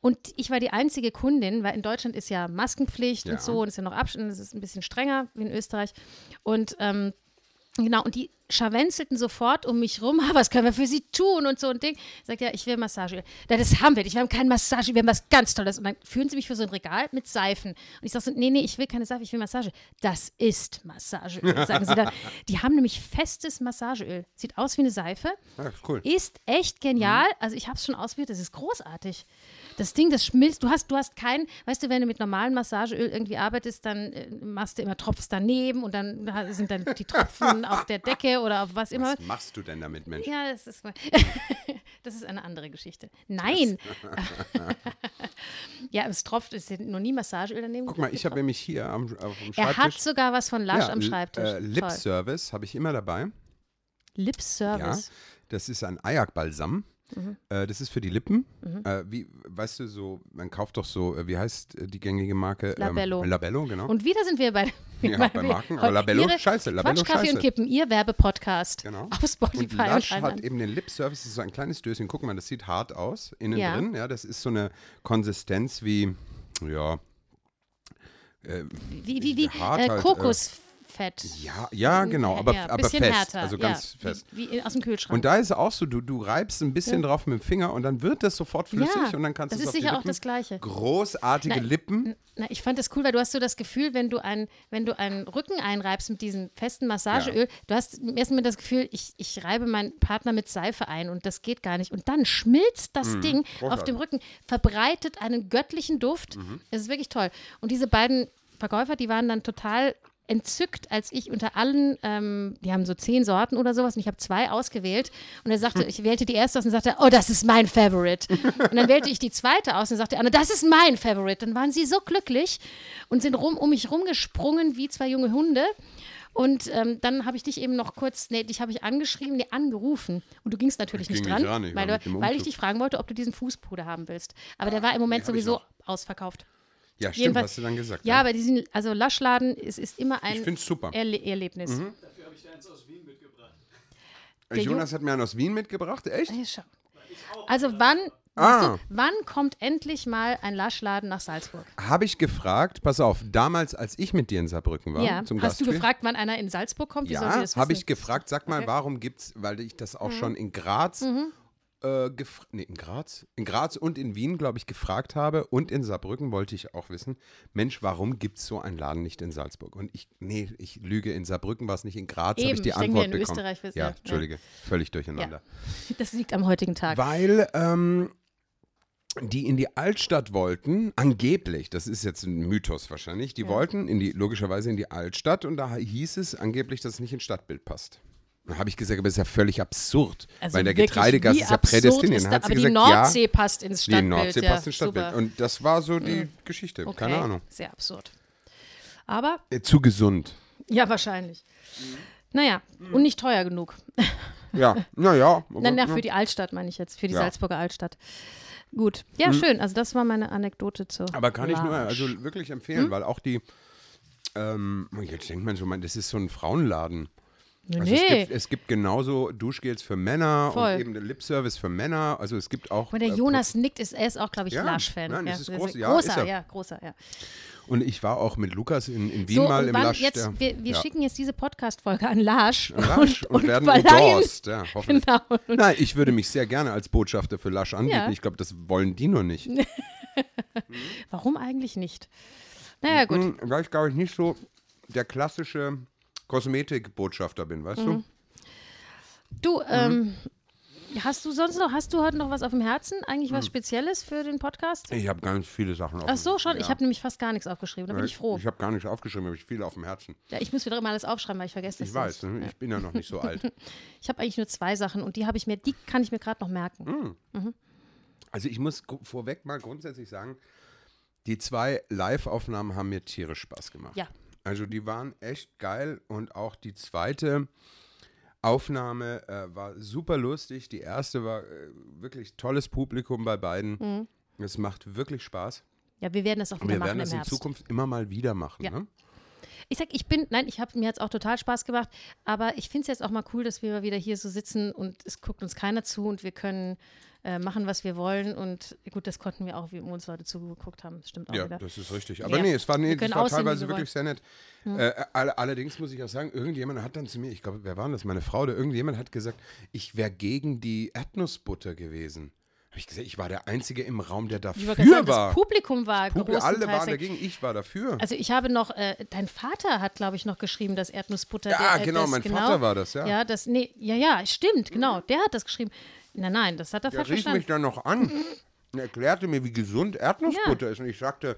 [SPEAKER 2] Und ich war die einzige Kundin, weil in Deutschland ist ja Maskenpflicht
[SPEAKER 1] Ja.
[SPEAKER 2] und so und ist ja noch Abstand, das ist ein bisschen strenger wie in Österreich. Und ähm, Genau, und die scharwenzelten sofort um mich rum, "Ah, was können wir für sie tun und so ein Ding. Sagt ja, ich will Massageöl. Ja, das haben wir nicht, wir haben kein Massage, wir haben was ganz Tolles. Und dann führen sie mich für so ein Regal mit Seifen. Und ich sage so, nee, nee, ich will keine Seife, ich will Massage. Das ist Massageöl, sagen sie dann. Die haben nämlich festes Massageöl. Sieht aus wie eine Seife,
[SPEAKER 1] Ja, cool.
[SPEAKER 2] ist echt genial. Also ich habe es schon ausprobiert, das ist großartig. Das Ding, das schmilzt. Du hast, du hast kein, weißt du, wenn du mit normalem Massageöl irgendwie arbeitest, dann äh, machst du immer Tropfst daneben und dann da sind dann die Tropfen auf der Decke oder auf was immer.
[SPEAKER 1] Was machst du denn damit, Mensch?
[SPEAKER 2] Ja, das ist, das ist eine andere Geschichte. Nein. ja, es tropft, es ist noch nie Massageöl daneben.
[SPEAKER 1] Guck mal, ich habe nämlich hier am, auf dem
[SPEAKER 2] Er hat
[SPEAKER 1] Schreibtisch.
[SPEAKER 2] sogar was von Lasch
[SPEAKER 1] ja,
[SPEAKER 2] am Schreibtisch.
[SPEAKER 1] Äh, Lip Service habe ich immer dabei.
[SPEAKER 2] Lip Service.
[SPEAKER 1] Das ist ein Ajak-Balsam.
[SPEAKER 2] Mhm.
[SPEAKER 1] Äh, das ist für die Lippen. Äh, wie, weißt du, so, man kauft doch so, äh, wie heißt äh, die gängige Marke?
[SPEAKER 2] Labello.
[SPEAKER 1] Ähm, Labello, genau.
[SPEAKER 2] Und wieder sind wir bei,
[SPEAKER 1] Ja, bei Marken, aber Labello, scheiße, Labello,
[SPEAKER 2] Quatsch, Kaffee
[SPEAKER 1] scheiße.
[SPEAKER 2] und Kippen, ihr Werbepodcast.
[SPEAKER 1] Genau.
[SPEAKER 2] Auf Spotify
[SPEAKER 1] Und
[SPEAKER 2] und,
[SPEAKER 1] Lush
[SPEAKER 2] allen
[SPEAKER 1] hat eben den Lip Service, das ist so ein kleines Döschen. Guck mal, das sieht hart aus, innen
[SPEAKER 2] Ja.
[SPEAKER 1] drin. Ja, das ist so eine Konsistenz wie, ja, äh,
[SPEAKER 2] Wie, wie, wie
[SPEAKER 1] hart
[SPEAKER 2] äh,
[SPEAKER 1] halt, äh,
[SPEAKER 2] Kokosfett.
[SPEAKER 1] ja, ja, genau, aber,
[SPEAKER 2] ja,
[SPEAKER 1] aber
[SPEAKER 2] bisschen
[SPEAKER 1] fest,
[SPEAKER 2] härter,
[SPEAKER 1] also
[SPEAKER 2] ja,
[SPEAKER 1] ganz fest.
[SPEAKER 2] Wie, wie aus dem Kühlschrank.
[SPEAKER 1] Und da ist es auch so, du, du reibst ein bisschen drauf mit dem Finger und dann wird das sofort flüssig
[SPEAKER 2] ja,
[SPEAKER 1] und dann kannst du
[SPEAKER 2] das
[SPEAKER 1] es
[SPEAKER 2] ist
[SPEAKER 1] auf die
[SPEAKER 2] sicher auch das Gleiche.
[SPEAKER 1] Großartige
[SPEAKER 2] Na,
[SPEAKER 1] Lippen.
[SPEAKER 2] Na, ich fand das cool, weil du hast so das Gefühl, wenn du, ein, wenn du einen Rücken einreibst mit diesem festen Massageöl, du hast im ersten Moment das Gefühl, ich, ich reibe meinen Partner mit Seife ein und das geht gar nicht. Und dann schmilzt das Ding auf
[SPEAKER 1] Mhm. großartig. Mhm.
[SPEAKER 2] dem Rücken, verbreitet einen göttlichen Duft. Es ist wirklich toll. Und diese beiden Verkäufer, die waren dann total entzückt, als ich unter allen, ähm, die haben so zehn Sorten oder sowas und ich habe zwei ausgewählt und er sagte, ich wählte die erste aus und sagte, oh, das ist mein Favorite. Und dann wählte ich die zweite aus und sagte, Anna, das ist mein Favorite. Dann waren sie so glücklich und sind rum, um mich rumgesprungen wie zwei junge Hunde. Und ähm, dann habe ich dich eben noch kurz, nee, dich habe ich angeschrieben, nee, angerufen. Und du gingst natürlich
[SPEAKER 1] Ich
[SPEAKER 2] nicht
[SPEAKER 1] ging
[SPEAKER 2] dran,
[SPEAKER 1] nicht
[SPEAKER 2] weil, weil ich dich fragen wollte, ob du diesen Fußpuder haben willst. Aber der war im Moment sowieso ausverkauft.
[SPEAKER 1] Ja, stimmt,
[SPEAKER 2] Jedenfalls-
[SPEAKER 1] hast du dann gesagt.
[SPEAKER 2] Ja, aber diesen, also Laschladen ist, ist immer ein
[SPEAKER 1] Ich finde es super.
[SPEAKER 2] Erle Erlebnis.
[SPEAKER 3] Dafür habe ich dir eins aus Wien mitgebracht.
[SPEAKER 1] Äh,
[SPEAKER 2] der
[SPEAKER 1] Jonas hat mir einen aus Wien mitgebracht, echt?
[SPEAKER 2] Ja, schau. Also wann,
[SPEAKER 1] Ah.
[SPEAKER 2] du, wann kommt endlich mal ein Laschladen nach Salzburg?
[SPEAKER 1] Habe ich gefragt, pass auf, damals, als ich mit dir in Saarbrücken war,
[SPEAKER 2] ja.
[SPEAKER 1] zum
[SPEAKER 2] Hast du
[SPEAKER 1] Gastspiel.
[SPEAKER 2] gefragt, wann einer in Salzburg kommt? Wie
[SPEAKER 1] Ja,
[SPEAKER 2] das
[SPEAKER 1] habe ich gefragt, sag mal,
[SPEAKER 2] Okay. Mhm.
[SPEAKER 1] warum gibt's, weil ich das auch schon in Graz äh, nee, in Graz, in Graz und in Wien, glaube ich, gefragt habe und in Saarbrücken wollte ich auch wissen, Mensch, warum gibt es so einen Laden nicht in Salzburg? Und ich, nee, ich lüge, in Saarbrücken war es nicht, in Graz habe ich die
[SPEAKER 2] ich denke,
[SPEAKER 1] Antwort
[SPEAKER 2] in
[SPEAKER 1] bekommen.
[SPEAKER 2] Österreich
[SPEAKER 1] ja,
[SPEAKER 2] ja, ja.
[SPEAKER 1] Entschuldige, völlig durcheinander.
[SPEAKER 2] Das liegt am heutigen Tag.
[SPEAKER 1] Weil ähm, die in die Altstadt wollten, angeblich, das ist jetzt ein Mythos wahrscheinlich, die wollten in die, logischerweise in die Altstadt und da hieß es angeblich, dass es nicht ins Stadtbild passt. Habe ich gesagt, aber das ist ja völlig absurd.
[SPEAKER 2] Also
[SPEAKER 1] weil der
[SPEAKER 2] wie
[SPEAKER 1] ist ja prädestiniert.
[SPEAKER 2] ist da- aber
[SPEAKER 1] gesagt,
[SPEAKER 2] die Nordsee
[SPEAKER 1] ja,
[SPEAKER 2] passt ins Stadtbild.
[SPEAKER 1] die Nordsee
[SPEAKER 2] ja,
[SPEAKER 1] passt ins Stadtbild.
[SPEAKER 2] super.
[SPEAKER 1] Und das war so die Geschichte.
[SPEAKER 2] Okay,
[SPEAKER 1] Keine Ahnung.
[SPEAKER 2] Sehr absurd. Aber,
[SPEAKER 1] Äh, Zu gesund.
[SPEAKER 2] ja, wahrscheinlich. Naja, und nicht teuer genug.
[SPEAKER 1] Ja, naja.
[SPEAKER 2] Nein, na, für die Altstadt meine ich jetzt, für die
[SPEAKER 1] Ja.
[SPEAKER 2] Salzburger Altstadt. Gut, ja, schön. Also das war meine Anekdote zu.
[SPEAKER 1] Aber kann ich nur
[SPEAKER 2] Larsch.
[SPEAKER 1] also wirklich empfehlen, weil auch die, ähm, jetzt denkt man so, man, das ist so ein Frauenladen.
[SPEAKER 2] Nee,
[SPEAKER 1] Also es, gibt, es gibt genauso Duschgels für Männer
[SPEAKER 2] Voll.
[SPEAKER 1] und eben Lipservice für Männer. Also es gibt auch.
[SPEAKER 2] Und der
[SPEAKER 1] äh,
[SPEAKER 2] Jonas nickt, ist, er ist auch, glaube ich,
[SPEAKER 1] Ja,
[SPEAKER 2] Lasch-Fan.
[SPEAKER 1] nein,
[SPEAKER 2] ja,
[SPEAKER 1] das ist groß- ja,
[SPEAKER 2] großer,
[SPEAKER 1] ist
[SPEAKER 2] ja, großer, ja.
[SPEAKER 1] Und ich war auch mit Lukas in, in Wien
[SPEAKER 2] So,
[SPEAKER 1] mal
[SPEAKER 2] und
[SPEAKER 1] im Lasch.
[SPEAKER 2] jetzt,
[SPEAKER 1] der-
[SPEAKER 2] wir, wir
[SPEAKER 1] ja.
[SPEAKER 2] schicken jetzt diese Podcast-Folge an Lasch,
[SPEAKER 1] Lasch und,
[SPEAKER 2] und,
[SPEAKER 1] werden
[SPEAKER 2] verleihen-
[SPEAKER 1] endorsed. Ja, hoffentlich.
[SPEAKER 2] Genau.
[SPEAKER 1] Nein, ich würde mich sehr gerne als Botschafter für Lasch anbieten.
[SPEAKER 2] Ja.
[SPEAKER 1] Ich glaube, das wollen die nur nicht.
[SPEAKER 2] Warum eigentlich nicht? Naja, gut.
[SPEAKER 1] Hm, Weil ich, glaube ich, nicht so der klassische Kosmetikbotschafter bin, weißt
[SPEAKER 2] Mhm. Du, ähm, hast du sonst noch, hast du heute noch was auf dem Herzen? Eigentlich was Spezielles für den Podcast?
[SPEAKER 1] du? Ich habe ganz viele Sachen auf
[SPEAKER 2] Ach so, schon.
[SPEAKER 1] Ja.
[SPEAKER 2] Ich habe nämlich fast gar nichts aufgeschrieben. Da bin ich froh.
[SPEAKER 1] Ich habe gar nichts aufgeschrieben, habe ich viel auf dem Herzen.
[SPEAKER 2] Ja, ich muss wieder immer alles aufschreiben, weil ich vergesse das
[SPEAKER 1] Ich weiß, ne? ich bin ja noch nicht so alt.
[SPEAKER 2] Ich habe eigentlich nur zwei Sachen und die habe ich mir, die kann ich mir gerade noch merken.
[SPEAKER 1] Hm. Also ich muss vorweg mal grundsätzlich sagen, die zwei Live-Aufnahmen haben mir tierisch Spaß gemacht.
[SPEAKER 2] Ja.
[SPEAKER 1] Also die waren echt geil und auch die zweite Aufnahme äh, war super lustig. Die erste war äh, wirklich tolles Publikum bei beiden.
[SPEAKER 2] Mhm.
[SPEAKER 1] Es macht wirklich Spaß.
[SPEAKER 2] Ja, wir werden das auch wieder
[SPEAKER 1] wir
[SPEAKER 2] machen
[SPEAKER 1] werden
[SPEAKER 2] im
[SPEAKER 1] das in
[SPEAKER 2] Herbst.
[SPEAKER 1] Zukunft immer mal wieder machen.
[SPEAKER 2] Ja.
[SPEAKER 1] Ne?
[SPEAKER 2] Ich sag, ich bin, nein, ich habe mir jetzt auch total Spaß gemacht, aber ich finde es jetzt auch mal cool, dass wir mal wieder hier so sitzen und es guckt uns keiner zu und wir können äh, machen, was wir wollen. Und gut, das konnten wir auch, wie uns Leute zugeguckt haben. Das stimmt auch
[SPEAKER 1] Ja,
[SPEAKER 2] wieder.
[SPEAKER 1] das ist richtig. Aber
[SPEAKER 2] Ja.
[SPEAKER 1] nee, es war, nee, das war teilweise
[SPEAKER 2] wir
[SPEAKER 1] wirklich sehr nett. Äh, all, allerdings muss ich auch sagen, irgendjemand hat dann zu mir, ich glaube, wer war das? Meine Frau oder irgendjemand hat gesagt, ich wäre gegen die Erdnussbutter gewesen. Habe ich gesagt, ich war der Einzige im Raum, der dafür
[SPEAKER 2] sagen,
[SPEAKER 1] war.
[SPEAKER 2] das Publikum war
[SPEAKER 1] Publikum, alle waren
[SPEAKER 2] dagegen.
[SPEAKER 1] ich war dafür.
[SPEAKER 2] Also ich habe noch, äh, dein Vater hat, glaube ich, noch geschrieben, dass Erdnussbutter.
[SPEAKER 1] Ja,
[SPEAKER 2] der, äh,
[SPEAKER 1] genau,
[SPEAKER 2] das,
[SPEAKER 1] mein Vater war das, ja.
[SPEAKER 2] Ja, das, nee, ja, ja, stimmt, genau, der hat das geschrieben. Nein, nein, das hat er
[SPEAKER 1] Der
[SPEAKER 2] falsch
[SPEAKER 1] rief
[SPEAKER 2] verstanden.
[SPEAKER 1] mich dann noch an und erklärte mir, wie gesund Erdnussbutter ist. Und ich sagte,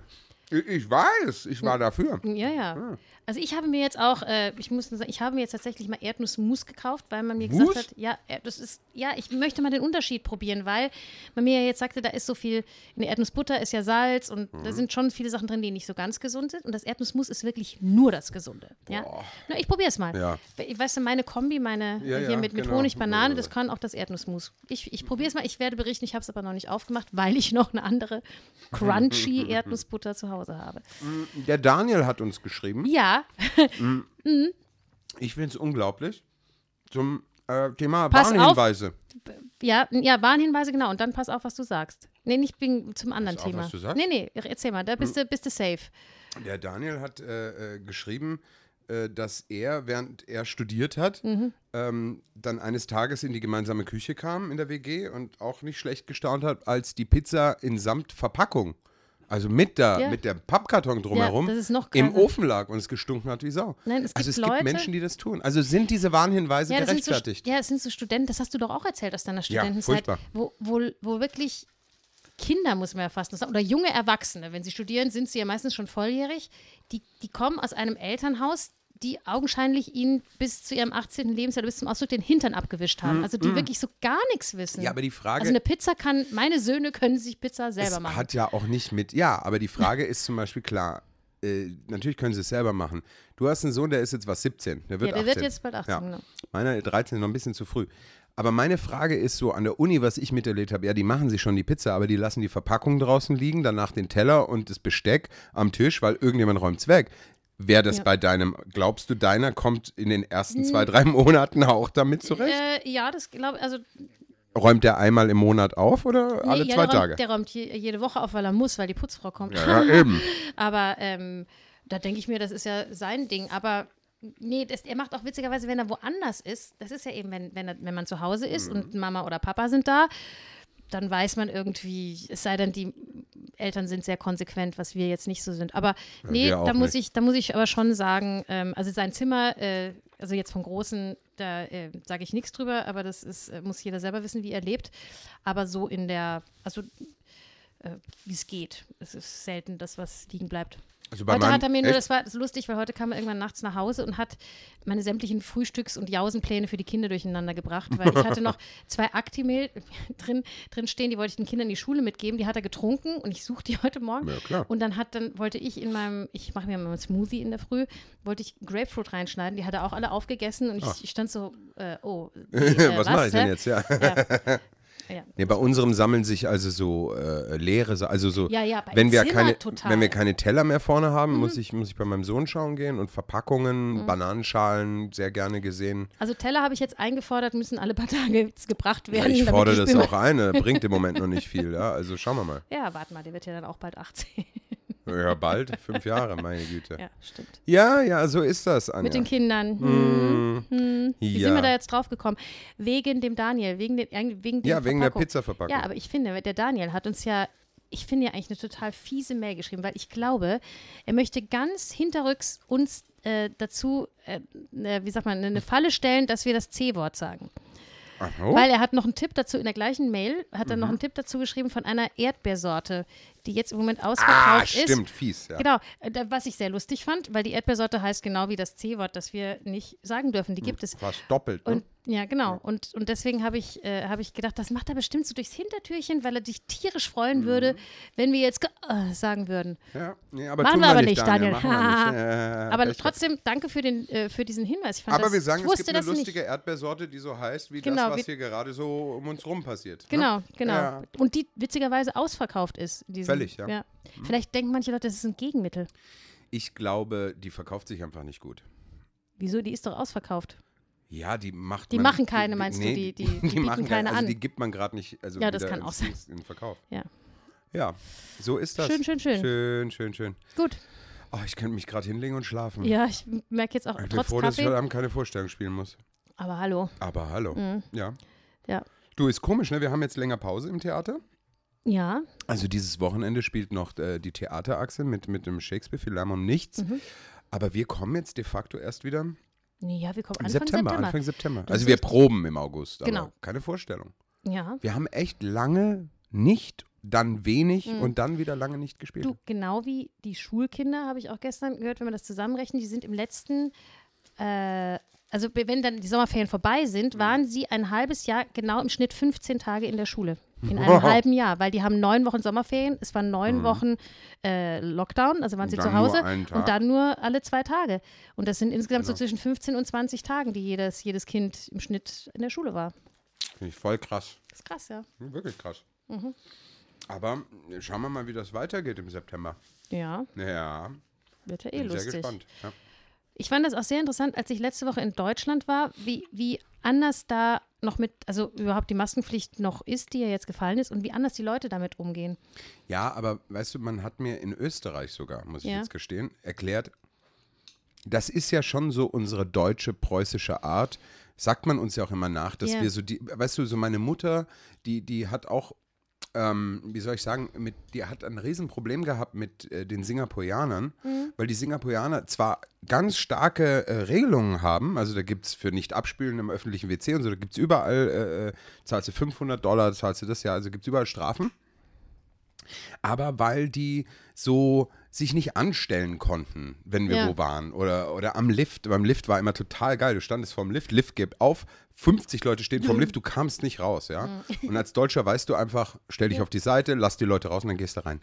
[SPEAKER 1] ich, ich weiß, ich war dafür.
[SPEAKER 2] Ja, ja. Also ich habe mir jetzt auch, äh, ich muss nur sagen, ich habe mir jetzt tatsächlich mal Erdnussmus gekauft, weil man mir
[SPEAKER 1] Mus?
[SPEAKER 2] gesagt hat, ja, äh, das ist, ja, ich möchte mal den Unterschied probieren, weil man mir ja jetzt sagte, da ist so viel, in der Erdnussbutter ist ja Salz und
[SPEAKER 1] Mhm.
[SPEAKER 2] da sind schon viele Sachen drin, die nicht so ganz gesund sind und das Erdnussmus ist wirklich nur das Gesunde. Ja? Na, ich probiere es mal.
[SPEAKER 1] Ja.
[SPEAKER 2] We- Weißt du, meine Kombi, meine
[SPEAKER 1] Ja,
[SPEAKER 2] hier
[SPEAKER 1] ja,
[SPEAKER 2] mit, mit
[SPEAKER 1] genau.
[SPEAKER 2] Honig, Banane, das kann auch das Erdnussmus. Ich, ich probiere es mal, ich werde berichten, ich habe es aber noch nicht aufgemacht, weil ich noch eine andere crunchy Erdnussbutter zu Hause habe.
[SPEAKER 1] Der Daniel hat uns geschrieben.
[SPEAKER 2] Ja,
[SPEAKER 1] Ich finde es unglaublich. Zum äh, Thema
[SPEAKER 2] Pass auf.
[SPEAKER 1] Warnhinweise.
[SPEAKER 2] Ja, ja, Warnhinweise, genau. Und dann pass auf, was du sagst. Nee, nicht zum anderen
[SPEAKER 1] Pass auf,
[SPEAKER 2] Thema.
[SPEAKER 1] was du sagst?
[SPEAKER 2] Nee, nee, erzähl mal, da bist, du, bist du safe.
[SPEAKER 1] Der Daniel hat äh, äh, geschrieben, äh, dass er, während er studiert hat,
[SPEAKER 2] Mhm.
[SPEAKER 1] ähm, dann eines Tages in die gemeinsame Küche kam in der WG und auch nicht schlecht gestaunt hat, als die Pizza in Samtverpackung, also mit der,
[SPEAKER 2] Ja.
[SPEAKER 1] mit der Pappkarton drumherum,
[SPEAKER 2] noch
[SPEAKER 1] im. Ofen lag und es gestunken hat wie Sau.
[SPEAKER 2] Nein, es
[SPEAKER 1] also
[SPEAKER 2] gibt
[SPEAKER 1] es gibt
[SPEAKER 2] Leute-
[SPEAKER 1] Menschen, die das tun. Also sind diese Warnhinweise
[SPEAKER 2] Ja sind so,
[SPEAKER 1] gerechtfertigt?
[SPEAKER 2] ja, das sind so Studenten, das hast du doch auch erzählt aus deiner Studentenzeit,
[SPEAKER 1] furchtbar.
[SPEAKER 2] wo, wo, wo wirklich Kinder, muss man ja fast sagen, oder junge Erwachsene, wenn sie studieren, sind sie ja meistens schon volljährig, die, die kommen aus einem Elternhaus, die augenscheinlich ihnen bis zu ihrem 18. Lebensjahr oder bis zum Ausdruck den Hintern abgewischt haben. Also die wirklich so gar nichts wissen.
[SPEAKER 1] Mm, Ja, aber die Frage,
[SPEAKER 2] also eine Pizza kann, meine Söhne können sich Pizza selber machen.
[SPEAKER 1] hat ja auch nicht mit, ja, aber die Frage ist zum Beispiel klar, äh, natürlich können sie es selber machen. Du hast einen Sohn, der ist jetzt was, 17, der wird
[SPEAKER 2] ja, der
[SPEAKER 1] 18.
[SPEAKER 2] wird jetzt bald 18,
[SPEAKER 1] Ja.
[SPEAKER 2] genau.
[SPEAKER 1] Meiner 13 noch ein bisschen zu früh. Aber meine Frage ist so, an der Uni, was ich miterlebt habe, ja, die machen sich schon die Pizza, aber die lassen die Verpackung draußen liegen, danach den Teller und das Besteck am Tisch, weil irgendjemand räumt es weg. Wäre das
[SPEAKER 2] Ja.
[SPEAKER 1] bei deinem, glaubst du, deiner kommt in den ersten zwei, drei Monaten auch damit zurecht?
[SPEAKER 2] Äh, ja, das glaube also
[SPEAKER 1] Räumt der einmal im Monat auf oder
[SPEAKER 2] nee,
[SPEAKER 1] alle
[SPEAKER 2] ja,
[SPEAKER 1] zwei
[SPEAKER 2] der
[SPEAKER 1] Tage?
[SPEAKER 2] Räumt, der räumt je, jede Woche auf, weil er muss, weil die Putzfrau kommt.
[SPEAKER 1] ja, eben.
[SPEAKER 2] Aber ähm, da denke ich mir, das ist ja sein Ding. Aber nee, das, er macht auch witzigerweise, wenn er woanders ist, das ist ja eben, wenn, wenn, er, wenn man zu Hause ist und Mama oder Papa sind da, dann weiß man irgendwie, es sei denn, die Eltern sind sehr konsequent, was wir jetzt nicht so sind. Aber nee, da muss
[SPEAKER 1] nicht.
[SPEAKER 2] ich, da muss ich aber schon sagen, ähm, also sein Zimmer, äh, also jetzt vom Großen, da äh, sage ich nichts drüber, aber das ist, äh, muss jeder selber wissen, wie er lebt. Aber so in der, also äh, wie es geht. Es ist selten das, was liegen bleibt.
[SPEAKER 1] Also bei
[SPEAKER 2] Heute
[SPEAKER 1] meinem-
[SPEAKER 2] hat er mir nur,
[SPEAKER 1] echt?
[SPEAKER 2] das war das lustig, weil heute kam er irgendwann nachts nach Hause und hat meine sämtlichen Frühstücks- und Jausenpläne für die Kinder durcheinander gebracht, weil ich hatte noch zwei Actimel drin, drin stehen, die wollte ich den Kindern in die Schule mitgeben, die hat er getrunken und ich suche die heute Morgen.
[SPEAKER 1] Ja.
[SPEAKER 2] Und dann hat, dann wollte ich in meinem, ich mache mir immer einen Smoothie in der Früh, wollte ich Grapefruit reinschneiden, die hat er auch alle aufgegessen und ich, ich stand so, äh, oh, äh,
[SPEAKER 1] Ah. was mache ich denn jetzt? Ja.
[SPEAKER 2] Ja. Ja.
[SPEAKER 1] Nee, bei unserem sammeln sich also so äh, leere, also so,
[SPEAKER 2] Ja, ja,
[SPEAKER 1] wenn wir
[SPEAKER 2] Zimmer
[SPEAKER 1] keine,
[SPEAKER 2] total. Mhm.
[SPEAKER 1] wenn wir keine Teller mehr vorne haben, muss ich muss ich bei meinem Sohn schauen gehen und Verpackungen, Bananenschalen sehr gerne gesehen.
[SPEAKER 2] Also Teller habe ich jetzt eingefordert, müssen alle paar Tage jetzt gebracht
[SPEAKER 1] Ja,
[SPEAKER 2] werden.
[SPEAKER 1] ich
[SPEAKER 2] damit
[SPEAKER 1] fordere das auch ein, er bringt im Moment noch nicht viel, ja. Also schauen wir mal.
[SPEAKER 2] Ja, warte mal, der wird ja dann auch bald 18.
[SPEAKER 1] Ja, bald, fünf Jahre, meine Güte.
[SPEAKER 2] ja, stimmt.
[SPEAKER 1] Ja, ja, so ist das, Anja.
[SPEAKER 2] Mit den Kindern. Hm.
[SPEAKER 1] Mm,
[SPEAKER 2] Wie
[SPEAKER 1] ja.
[SPEAKER 2] sind wir da jetzt drauf gekommen? Wegen dem Daniel, wegen, den, wegen der
[SPEAKER 1] ja, wegen der
[SPEAKER 2] Verpackung.
[SPEAKER 1] Pizzaverpackung.
[SPEAKER 2] Ja, aber ich finde, der Daniel hat uns ja, ich finde ja eigentlich eine total fiese Mail geschrieben, weil ich glaube, er möchte ganz hinterrücks uns äh, dazu, äh, äh, wie sagt man, eine Falle stellen, dass wir das C-Wort sagen.
[SPEAKER 1] So.
[SPEAKER 2] Weil er hat noch einen Tipp dazu, in der gleichen Mail hat
[SPEAKER 1] Mhm.
[SPEAKER 2] er noch einen Tipp dazu geschrieben von einer Erdbeersorte, die jetzt im Moment
[SPEAKER 1] ah,
[SPEAKER 2] ausverkauft ist.
[SPEAKER 1] stimmt, fies, ja.
[SPEAKER 2] Genau, äh, was ich sehr lustig fand, weil die Erdbeersorte heißt genau wie das C-Wort, das wir nicht sagen dürfen. Die gibt es.
[SPEAKER 1] Fast doppelt, ne?
[SPEAKER 2] Und ja, genau. Und, und deswegen habe ich, äh, habe ich gedacht, das macht er bestimmt so durchs Hintertürchen, weil er sich tierisch freuen würde, wenn wir jetzt äh, sagen würden.
[SPEAKER 1] ja, nee, aber
[SPEAKER 2] Machen wir aber
[SPEAKER 1] nicht,
[SPEAKER 2] nicht, Daniel.
[SPEAKER 1] Machen wir nicht. Äh,
[SPEAKER 2] Aber trotzdem, danke für, den, äh, für diesen Hinweis.
[SPEAKER 1] Aber
[SPEAKER 2] das,
[SPEAKER 1] wir sagen, es gibt eine lustige
[SPEAKER 2] nicht.
[SPEAKER 1] Erdbeersorte, die so heißt wie
[SPEAKER 2] Genau,
[SPEAKER 1] das, was
[SPEAKER 2] wie-
[SPEAKER 1] hier gerade so um uns rum passiert. ne?
[SPEAKER 2] Genau, genau.
[SPEAKER 1] Ja.
[SPEAKER 2] Und die witzigerweise ausverkauft ist. Diesen,
[SPEAKER 1] Völlig, ja. Mhm.
[SPEAKER 2] Vielleicht denken manche Leute, das ist ein Gegenmittel.
[SPEAKER 1] Ich glaube, die verkauft sich einfach nicht gut.
[SPEAKER 2] Wieso? Die ist doch ausverkauft.
[SPEAKER 1] Ja, die macht
[SPEAKER 2] Die
[SPEAKER 1] man,
[SPEAKER 2] machen keine, meinst du? Die- die- die bieten
[SPEAKER 1] machen
[SPEAKER 2] keine
[SPEAKER 1] also
[SPEAKER 2] an.
[SPEAKER 1] Die gibt man gerade nicht. Also
[SPEAKER 2] Ja, das kann auch sein.
[SPEAKER 1] In Verkauf.
[SPEAKER 2] Ja.
[SPEAKER 1] Ja, so ist das.
[SPEAKER 2] Schön, schön, schön.
[SPEAKER 1] Schön, schön, schön.
[SPEAKER 2] Gut.
[SPEAKER 1] Oh, ich könnte mich gerade hinlegen und schlafen.
[SPEAKER 2] Ja, ich merke jetzt auch
[SPEAKER 1] ich bin
[SPEAKER 2] trotz
[SPEAKER 1] froh, dass ich heute Abend keine Vorstellung spielen muss.
[SPEAKER 2] Aber hallo.
[SPEAKER 1] Aber hallo. Ja.
[SPEAKER 2] Mhm. Ja.
[SPEAKER 1] Du, ist komisch, ne? Wir haben jetzt länger Pause im Theater.
[SPEAKER 2] Ja,
[SPEAKER 1] Also dieses Wochenende spielt noch äh, die Theaterachse mit, mit dem Shakespeare viel Lärm um nichts.
[SPEAKER 2] Mhm.
[SPEAKER 1] Aber wir kommen jetzt de facto erst wieder
[SPEAKER 2] nee, ja, wir kommen Anfang
[SPEAKER 1] September,
[SPEAKER 2] September.
[SPEAKER 1] Anfang September.
[SPEAKER 2] Das
[SPEAKER 1] Also wir proben im August, aber
[SPEAKER 2] Genau.
[SPEAKER 1] keine Vorstellung.
[SPEAKER 2] Ja,
[SPEAKER 1] Wir haben echt lange nicht, dann wenig und dann wieder lange nicht gespielt.
[SPEAKER 2] Mhm. du, genau wie die Schulkinder, habe ich auch gestern gehört, wenn wir das zusammenrechnen, die sind im letzten, äh, also wenn dann die Sommerferien vorbei
[SPEAKER 1] Mhm.
[SPEAKER 2] sind, waren sie ein halbes Jahr genau im Schnitt 15 Tage in der Schule. In einem halben Jahr, weil die haben neun Wochen Sommerferien, es waren neun Wochen äh, Lockdown, also waren
[SPEAKER 1] Mhm. Und
[SPEAKER 2] sie zu Hause und dann nur alle zwei Tage. Und das sind insgesamt
[SPEAKER 1] Genau.
[SPEAKER 2] so zwischen 15 und 20 Tagen, die jedes, jedes Kind im Schnitt in der Schule war.
[SPEAKER 1] Finde ich voll krass.
[SPEAKER 2] Das ist krass, ja.
[SPEAKER 1] Wirklich krass.
[SPEAKER 2] Mhm.
[SPEAKER 1] Aber äh, schauen wir mal, wie das weitergeht im September.
[SPEAKER 2] Ja,
[SPEAKER 1] Ja,
[SPEAKER 2] wird ja eh
[SPEAKER 1] bin sehr
[SPEAKER 2] lustig.
[SPEAKER 1] gespannt. Ja.
[SPEAKER 2] Ich fand das auch sehr interessant, als ich letzte Woche in Deutschland war, wie, wie anders da noch mit, also überhaupt die Maskenpflicht noch ist, die ja jetzt gefallen ist und wie anders die Leute damit umgehen.
[SPEAKER 1] ja, aber weißt du, man hat mir in Österreich sogar, muss ich
[SPEAKER 2] Ja.
[SPEAKER 1] jetzt gestehen, erklärt, das ist ja schon so unsere deutsche preußische Art. Sagt man uns ja auch immer nach, dass
[SPEAKER 2] Ja.
[SPEAKER 1] wir so die, weißt du, so meine Mutter, die, die hat auch, ähm, wie soll ich sagen, mit, die hat ein Riesenproblem gehabt mit äh, den Singapurianern,
[SPEAKER 2] Mhm.
[SPEAKER 1] weil die Singapurianer zwar ganz starke äh, Regelungen haben, also da gibt es für nicht abspülen im öffentlichen WC und so, da gibt es überall, äh, äh, zahlst du 500 Dollar, zahlst du das ja, also gibt es überall Strafen aber weil die so sich nicht anstellen konnten, wenn wir
[SPEAKER 2] Ja.
[SPEAKER 1] wo waren. Oder, oder am Lift. Beim Lift war immer total geil. Du standest vorm Lift, Lift gibt auf, 50 Leute stehen vorm Lift, du kamst nicht raus, ja. Und als Deutscher weißt du einfach, stell dich auf die Seite, lass die Leute raus und dann gehst du rein.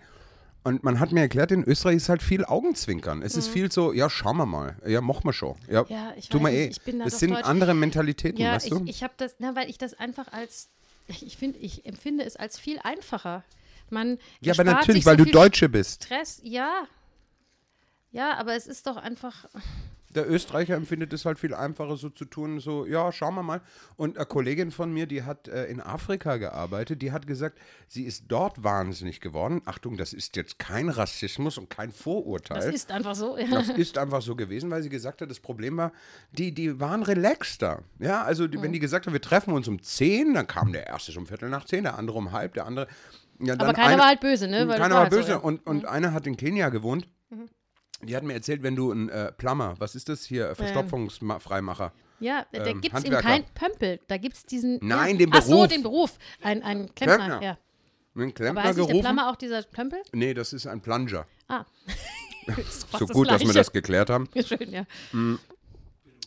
[SPEAKER 1] Und man hat mir erklärt, in Österreich ist halt viel Augenzwinkern. Es ist viel so, ja, schauen wir mal. Ja, machen wir schon. Ja,
[SPEAKER 2] Ja, ich
[SPEAKER 1] tu mal eh.
[SPEAKER 2] ich bin da
[SPEAKER 1] das
[SPEAKER 2] doch
[SPEAKER 1] sind
[SPEAKER 2] deutsch.
[SPEAKER 1] andere Mentalitäten,
[SPEAKER 2] Ja,
[SPEAKER 1] weißt
[SPEAKER 2] ich,
[SPEAKER 1] du?
[SPEAKER 2] ich habe das, na, weil ich das einfach als, ich finde, ich empfinde es als viel einfacher. Man
[SPEAKER 1] ja, aber natürlich,
[SPEAKER 2] sich so
[SPEAKER 1] weil du Deutsche bist.
[SPEAKER 2] Stress, ja. Ja, aber es ist doch einfach,
[SPEAKER 1] Der Österreicher empfindet es halt viel einfacher, so zu tun, so, ja, schauen wir mal. Und eine Kollegin von mir, die hat äh, in Afrika gearbeitet, die hat gesagt, sie ist dort wahnsinnig geworden. Achtung, das ist jetzt kein Rassismus und kein Vorurteil.
[SPEAKER 2] Das ist einfach so.
[SPEAKER 1] Das ist einfach so gewesen, weil sie gesagt hat, das Problem war, die, die waren relaxter. Ja, also die, wenn die gesagt haben, wir treffen uns um 10, dann kam der erste um Viertel nach 10, der andere um halb, der andere. Ja,
[SPEAKER 2] Aber keiner
[SPEAKER 1] eine-
[SPEAKER 2] war halt böse, ne? Weil das
[SPEAKER 1] keiner
[SPEAKER 2] war
[SPEAKER 1] war
[SPEAKER 2] halt so,
[SPEAKER 1] böse.
[SPEAKER 2] ja. Mhm.
[SPEAKER 1] Und, und einer hat in Kenia gewohnt. Die hat mir erzählt, wenn du ein äh, Plummer, was ist das hier, Verstopfungsfreimacher?
[SPEAKER 2] Ja, da
[SPEAKER 1] ähm,
[SPEAKER 2] gibt es eben kein Pömpel. Da gibt es diesen.
[SPEAKER 1] Nein,
[SPEAKER 2] ja.
[SPEAKER 1] den
[SPEAKER 2] Ach so,
[SPEAKER 1] Beruf.
[SPEAKER 2] den Beruf. Ein, ein Klempner,
[SPEAKER 1] Klempner.
[SPEAKER 2] ja.
[SPEAKER 1] Einen
[SPEAKER 2] Aber
[SPEAKER 1] Klempner
[SPEAKER 2] heißt nicht der
[SPEAKER 1] gerufen?
[SPEAKER 2] Plammer auch dieser Pömpel?
[SPEAKER 1] Nee, das ist ein Plunger.
[SPEAKER 2] Ah.
[SPEAKER 1] So gut, dass wir das geklärt haben.
[SPEAKER 2] Schön, ja.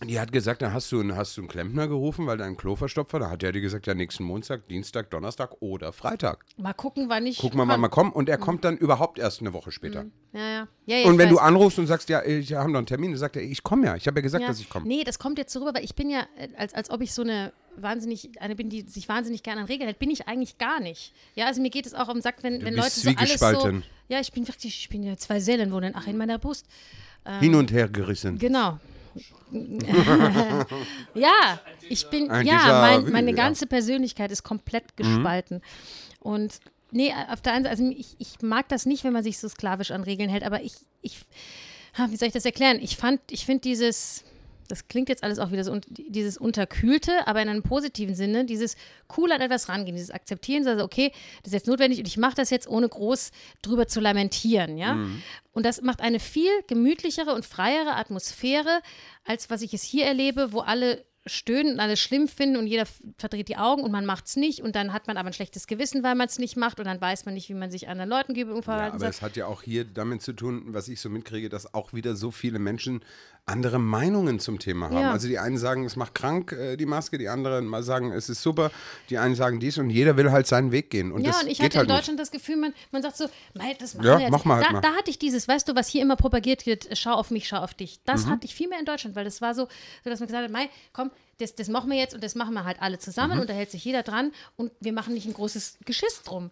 [SPEAKER 1] Die hat gesagt, dann hast du, einen- hast du einen Klempner gerufen, weil dein Klo verstopft war. Da hat er dir gesagt, ja, nächsten Montag, Dienstag, Donnerstag oder Freitag.
[SPEAKER 2] Mal gucken, wann ich.
[SPEAKER 1] Gucken wir mal,
[SPEAKER 2] komm.
[SPEAKER 1] mal kommen. Und er kommt dann überhaupt erst eine Woche später.
[SPEAKER 2] Ja, ja. ja, ja
[SPEAKER 1] Und wenn du
[SPEAKER 2] weiß.
[SPEAKER 1] anrufst und sagst, ja, ich habe noch einen Termin, dann sagt er, ich komme ja. Ich habe ja gesagt,
[SPEAKER 2] ja.
[SPEAKER 1] dass ich komme.
[SPEAKER 2] Nee, das kommt jetzt so rüber, weil ich bin ja, äh, als, als ob ich so eine wahnsinnig, eine bin, die sich wahnsinnig gerne an Regeln hält, bin ich eigentlich gar nicht. Ja, also mir geht es auch um Sack, wenn, wenn Leute so alles so. Ja, ich bin wirklich, ich bin ja zwei Seelen wohnen, ach, in meiner Brust.
[SPEAKER 1] Hin und her gerissen.
[SPEAKER 2] Genau. ja, ich bin,
[SPEAKER 1] Ein
[SPEAKER 2] ja, mein, meine ganze Persönlichkeit ist komplett gespalten. Und nee, auf der einen Seite, also ich, ich mag das nicht, wenn man sich so sklavisch an Regeln hält, aber ich, ich, wie soll ich das erklären? Ich fand, ich finde dieses, das klingt jetzt alles auch wieder so, dieses Unterkühlte, aber in einem positiven Sinne, dieses cool an etwas rangehen, dieses Akzeptieren, also okay, das ist jetzt notwendig und ich mache das jetzt ohne groß drüber zu lamentieren, ja. Und das macht eine viel gemütlichere und freiere Atmosphäre, als was ich es hier erlebe, wo alle stöhnen und alles schlimm finden und jeder verdreht die Augen und man macht es nicht und dann hat man aber ein schlechtes Gewissen, weil man es nicht macht und dann weiß man nicht, wie man sich anderen Leuten gegenüber
[SPEAKER 1] Ja,
[SPEAKER 2] verhalten
[SPEAKER 1] aber
[SPEAKER 2] soll.
[SPEAKER 1] es hat ja auch hier damit zu tun, was ich so mitkriege, dass auch wieder so viele Menschen andere Meinungen zum Thema haben.
[SPEAKER 2] Ja.
[SPEAKER 1] Also die einen sagen, es macht krank, äh, die Maske, die anderen mal sagen, es ist super, die einen sagen dies und jeder will halt seinen Weg gehen. Und
[SPEAKER 2] ja,
[SPEAKER 1] das
[SPEAKER 2] und ich hatte
[SPEAKER 1] halt
[SPEAKER 2] in
[SPEAKER 1] nicht.
[SPEAKER 2] Deutschland das Gefühl, man, man sagt so, das machen
[SPEAKER 1] Ja,
[SPEAKER 2] wir jetzt.
[SPEAKER 1] mach mal halt
[SPEAKER 2] da,
[SPEAKER 1] mal.
[SPEAKER 2] da hatte ich dieses, weißt du, was hier immer propagiert wird, schau auf mich, schau auf dich. Das
[SPEAKER 1] Mhm.
[SPEAKER 2] hatte ich viel mehr in Deutschland, weil das war so, dass man gesagt hat, mei, komm, das, das machen wir jetzt und das machen wir halt alle zusammen
[SPEAKER 1] Mhm.
[SPEAKER 2] und da hält sich jeder dran und wir machen nicht ein großes Geschiss drum.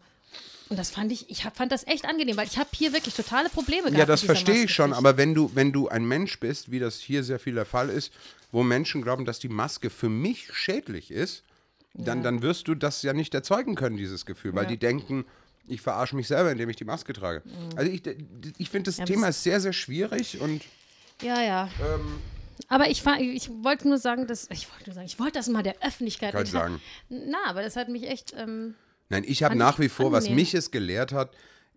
[SPEAKER 2] Und das fand ich, ich hab, fand das echt angenehm, weil ich habe hier wirklich totale Probleme gehabt.
[SPEAKER 1] Ja, das verstehe ich schon, aber wenn du, wenn du ein Mensch bist, wie das hier sehr viel der Fall ist, wo Menschen glauben, dass die Maske für mich schädlich ist, dann, dann wirst du das ja nicht erzeugen können, dieses Gefühl, weil
[SPEAKER 2] Ja.
[SPEAKER 1] die denken, ich verarsche mich selber, indem ich die Maske trage. Also ich, ich finde, das
[SPEAKER 2] Ja,
[SPEAKER 1] Thema ist sehr, sehr schwierig und
[SPEAKER 2] Ja, ja.
[SPEAKER 1] Ähm,
[SPEAKER 2] aber ich, ich wollte nur sagen, dass ich wollte nur sagen, ich wollte das mal der Öffentlichkeit
[SPEAKER 1] Kann sagen.
[SPEAKER 2] Na, aber das hat mich echt. Ähm,
[SPEAKER 1] Nein, ich habe nach wie vor, was
[SPEAKER 2] angenehm.
[SPEAKER 1] mich es gelehrt hat,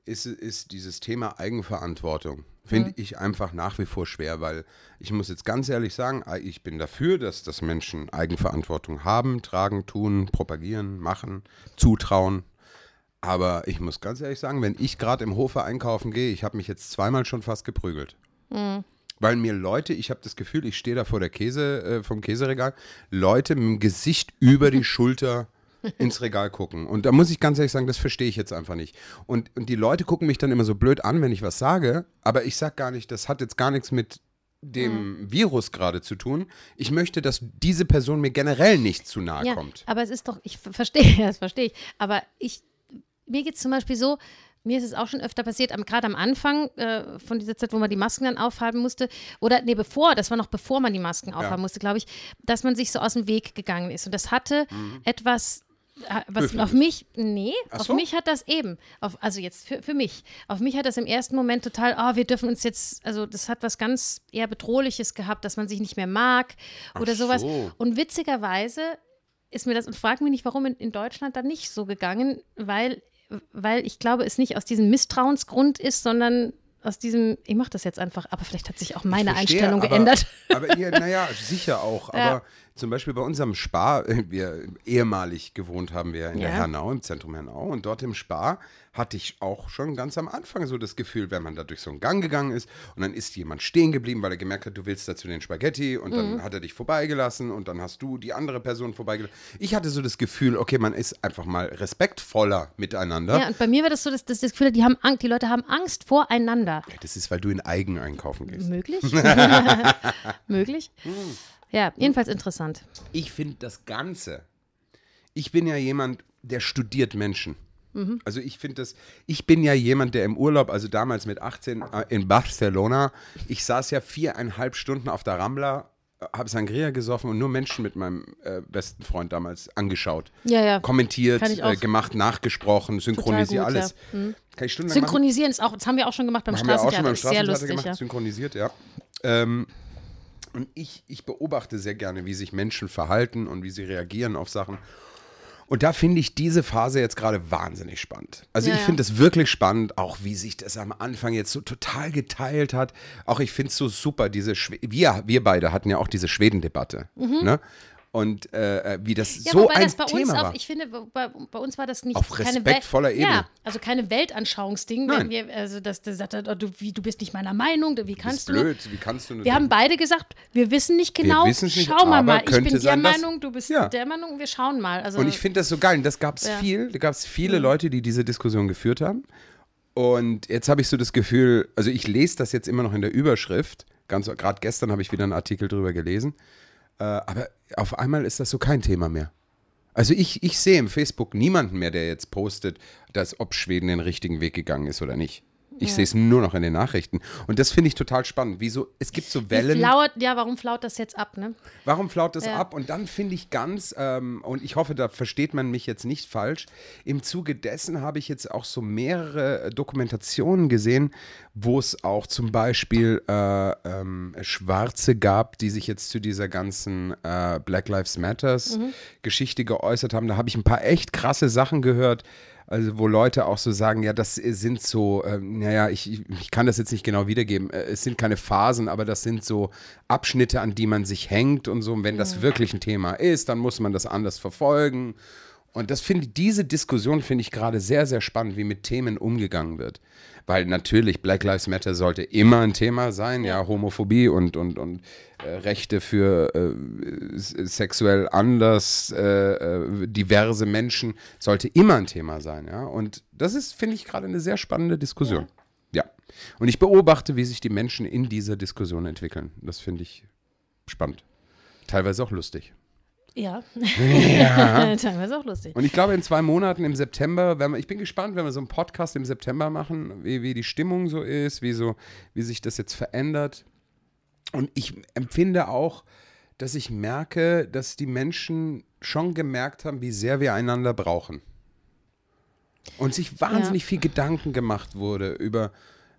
[SPEAKER 1] ist, ist dieses Thema Eigenverantwortung. Finde ich einfach nach wie vor schwer, weil ich muss jetzt ganz ehrlich sagen, äh, ich bin dafür, dass das Menschen Eigenverantwortung haben, tragen, tun, propagieren, machen, zutrauen. Aber ich muss ganz ehrlich sagen, wenn ich gerade im Hofe einkaufen gehe, ich habe mich jetzt zweimal schon fast geprügelt. Weil mir Leute, ich habe das Gefühl, ich stehe da vor der Käse, äh, vom Käseregal, Leute mit dem Gesicht über die Schulter ins Regal gucken. Und da muss ich ganz ehrlich sagen, das verstehe ich jetzt einfach nicht. Und, und die Leute gucken mich dann immer so blöd an, wenn ich was sage, aber ich sage gar nicht, das hat jetzt gar nichts mit dem Virus gerade zu tun. Ich möchte, dass diese Person mir generell nicht zu nahe
[SPEAKER 2] ja,
[SPEAKER 1] kommt.
[SPEAKER 2] aber es ist doch, ich ver- verstehe, das verstehe ich. Aber ich, mir geht es zum Beispiel so, mir ist es auch schon öfter passiert, gerade am Anfang äh, von dieser Zeit, wo man die Masken dann aufhaben musste, oder nee, bevor, das war noch bevor man die Masken aufhaben musste, glaube ich, dass man sich so aus dem Weg gegangen ist. Und das hatte etwas, äh, was
[SPEAKER 1] Höfliches.
[SPEAKER 2] auf mich, nee,
[SPEAKER 1] Ach
[SPEAKER 2] auf
[SPEAKER 1] so?
[SPEAKER 2] mich hat das eben, auf, also jetzt für, für mich, auf mich hat das im ersten Moment total, oh, wir dürfen uns jetzt, also das hat was ganz eher Bedrohliches gehabt, dass man sich nicht mehr mag oder
[SPEAKER 1] Ach
[SPEAKER 2] sowas.
[SPEAKER 1] so.
[SPEAKER 2] Und witzigerweise ist mir das, und frag mich nicht, warum in, in Deutschland dann nicht so gegangen, weil, weil ich glaube, es nicht aus diesem Misstrauensgrund ist, sondern aus diesem, ich mache das jetzt einfach, aber vielleicht hat sich auch meine
[SPEAKER 1] verstehe,
[SPEAKER 2] Einstellung
[SPEAKER 1] aber,
[SPEAKER 2] geändert.
[SPEAKER 1] Aber ja, naja, sicher auch.
[SPEAKER 2] Ja.
[SPEAKER 1] Aber zum Beispiel bei unserem Spar, äh, wir ehemalig gewohnt haben wir in der
[SPEAKER 2] Ja.
[SPEAKER 1] Hernau, im Zentrum Hernau. Und dort im Spar hatte ich auch schon ganz am Anfang so das Gefühl, wenn man da durch so einen Gang gegangen ist und dann ist jemand stehen geblieben, weil er gemerkt hat, du willst dazu den Spaghetti und
[SPEAKER 2] Mhm.
[SPEAKER 1] dann hat er dich vorbeigelassen und dann hast du die andere Person vorbeigelassen. Ich hatte so das Gefühl, okay, man ist einfach mal respektvoller miteinander.
[SPEAKER 2] Ja, und bei mir war das so, dass, dass das Gefühl, die haben Angst, die Leute haben Angst voreinander.
[SPEAKER 1] Das ist, weil du in Eigen einkaufen gehst.
[SPEAKER 2] Möglich? Möglich?
[SPEAKER 1] Hm.
[SPEAKER 2] Ja, jedenfalls interessant.
[SPEAKER 1] Ich finde das Ganze. Ich bin ja jemand, der studiert Menschen.
[SPEAKER 2] Mhm.
[SPEAKER 1] Also ich finde das, ich bin ja jemand, der im Urlaub, also damals mit 18 äh, in Barcelona, ich saß ja viereinhalb Stunden auf der Rambla, habe Sangria gesoffen und nur Menschen mit meinem äh, besten Freund damals angeschaut.
[SPEAKER 2] Ja, ja.
[SPEAKER 1] Kommentiert, äh, gemacht, nachgesprochen, synchronisiert,
[SPEAKER 2] gut, ja.
[SPEAKER 1] alles.
[SPEAKER 2] Mhm.
[SPEAKER 1] Kann ich stundenlang machen?
[SPEAKER 2] Synchronisieren ist auch, das haben wir auch schon gemacht beim
[SPEAKER 1] Haben wir auch schon
[SPEAKER 2] Straßentheater.
[SPEAKER 1] beim Straßentheater
[SPEAKER 2] lustig,
[SPEAKER 1] gemacht,
[SPEAKER 2] ja.
[SPEAKER 1] synchronisiert, ja. Ähm, und ich, ich beobachte sehr gerne, wie sich Menschen verhalten und wie sie reagieren auf Sachen. Und da finde ich diese Phase jetzt gerade wahnsinnig spannend. Also
[SPEAKER 2] Ja,
[SPEAKER 1] ich
[SPEAKER 2] ja.
[SPEAKER 1] finde es wirklich spannend, auch wie sich das am Anfang jetzt so total geteilt hat. Auch ich finde es so super, diese Schwe wir, wir beide hatten ja auch diese Schweden-Debatte. Ne? Und äh, wie das
[SPEAKER 2] Mhm. Ja,
[SPEAKER 1] so
[SPEAKER 2] wobei
[SPEAKER 1] ein
[SPEAKER 2] das bei uns
[SPEAKER 1] Thema
[SPEAKER 2] auf,
[SPEAKER 1] war.
[SPEAKER 2] ich finde, bei, bei uns war das nicht
[SPEAKER 1] Auf
[SPEAKER 2] keine
[SPEAKER 1] respektvoller Ebene.
[SPEAKER 2] Ja, also keine Weltanschauungsding,
[SPEAKER 1] Nein.
[SPEAKER 2] wenn wir, also dass der sagt, oh, du, wie, du bist nicht meiner Meinung, wie kannst du
[SPEAKER 1] blöd, wie kannst du
[SPEAKER 2] Wir haben beide gesagt, wir wissen nicht genau.
[SPEAKER 1] nicht,
[SPEAKER 2] schauen wir mal. Ich bin der
[SPEAKER 1] sein, dass-
[SPEAKER 2] Meinung, du bist
[SPEAKER 1] Ja.
[SPEAKER 2] der Meinung, wir schauen mal. Also,
[SPEAKER 1] Und ich finde das so geil. Und das gab es
[SPEAKER 2] Ja. Mhm.
[SPEAKER 1] viel. Da gab es viele Leute, die diese Diskussion geführt haben. Und jetzt habe ich so das Gefühl, also ich lese das jetzt immer noch in der Überschrift. Ganz gerade gestern habe ich wieder einen Artikel drüber gelesen. Äh, aber auf einmal ist das so kein Thema mehr. Also ich, ich sehe im Facebook niemanden mehr, der jetzt postet, dass ob Schweden den richtigen Weg gegangen ist oder nicht. Ich sehe es nur noch in den Nachrichten. Und das finde ich total spannend. Wieso? Es gibt so Wellen.
[SPEAKER 2] Flauert, ja, warum flaut das jetzt ab, ne?
[SPEAKER 1] Warum flaut das
[SPEAKER 2] Ja.
[SPEAKER 1] ab? Und dann finde ich ganz, ähm, und ich hoffe, da versteht man mich jetzt nicht falsch, im Zuge dessen habe ich jetzt auch so mehrere äh, Dokumentationen gesehen, wo es auch zum Beispiel äh, ähm, Schwarze gab, die sich jetzt zu dieser ganzen äh, Black Lives Matters Geschichte geäußert haben. Da habe ich ein paar echt krasse Sachen gehört. Also wo Leute auch so sagen, ja, das sind so, ähm, naja, ich, ich- ich kann das jetzt nicht genau wiedergeben. Äh, Es sind keine Phasen, aber das sind so Abschnitte, an die man sich hängt und so. Und wenn das wirklich ein Thema ist, dann muss man das anders verfolgen. Und das finde diese Diskussion finde ich gerade sehr, sehr spannend, wie mit Themen umgegangen wird. Weil natürlich Black Lives Matter sollte immer ein Thema sein, ja, Homophobie und, und, und äh, Rechte für äh, sexuell anders äh, äh, diverse Menschen sollte immer ein Thema sein, ja. Und das ist, finde ich, gerade eine sehr spannende Diskussion. Ja. Und ich beobachte, wie sich die Menschen in dieser Diskussion entwickeln. Das finde ich spannend. Teilweise auch lustig.
[SPEAKER 2] Ja.
[SPEAKER 1] Ja.
[SPEAKER 2] Teilweise auch lustig.
[SPEAKER 1] Und ich glaube, in zwei Monaten im September, wir, ich bin gespannt, wenn wir so einen Podcast im September machen, wie, wie die Stimmung so ist, wie, so, wie sich das jetzt verändert. Und ich empfinde auch, dass ich merke, dass die Menschen schon gemerkt haben, wie sehr wir einander brauchen. Und sich wahnsinnig viel Gedanken gemacht wurde über,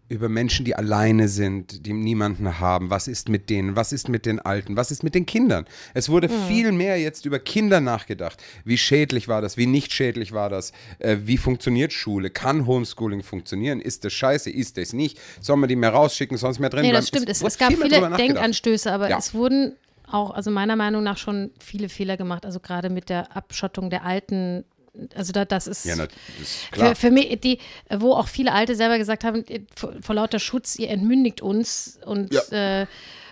[SPEAKER 1] über Menschen, die alleine sind, die niemanden haben. Was ist mit denen? Was ist mit den Alten? Was ist mit den Kindern? Es wurde viel mehr jetzt über Kinder nachgedacht. Wie schädlich war das? Wie nicht schädlich war das? Äh, wie funktioniert Schule? Kann Homeschooling funktionieren? Ist das scheiße? Ist das nicht? Sollen wir die mehr rausschicken? Sonst mehr drin
[SPEAKER 2] Nee,
[SPEAKER 1] bleiben?
[SPEAKER 2] das stimmt. Es,
[SPEAKER 1] wurde
[SPEAKER 2] es gab
[SPEAKER 1] viel
[SPEAKER 2] viele. Denkanstöße, aber
[SPEAKER 1] Ja.
[SPEAKER 2] es wurden auch, also meiner Meinung nach schon viele Fehler gemacht. Also gerade mit der Abschottung der Alten. Also da, das ist
[SPEAKER 1] Ja, na, das ist klar.
[SPEAKER 2] für, für mich, die, wo auch viele Alte selber gesagt haben, ihr- vor, vor lauter Schutz, ihr entmündigt uns. Und äh,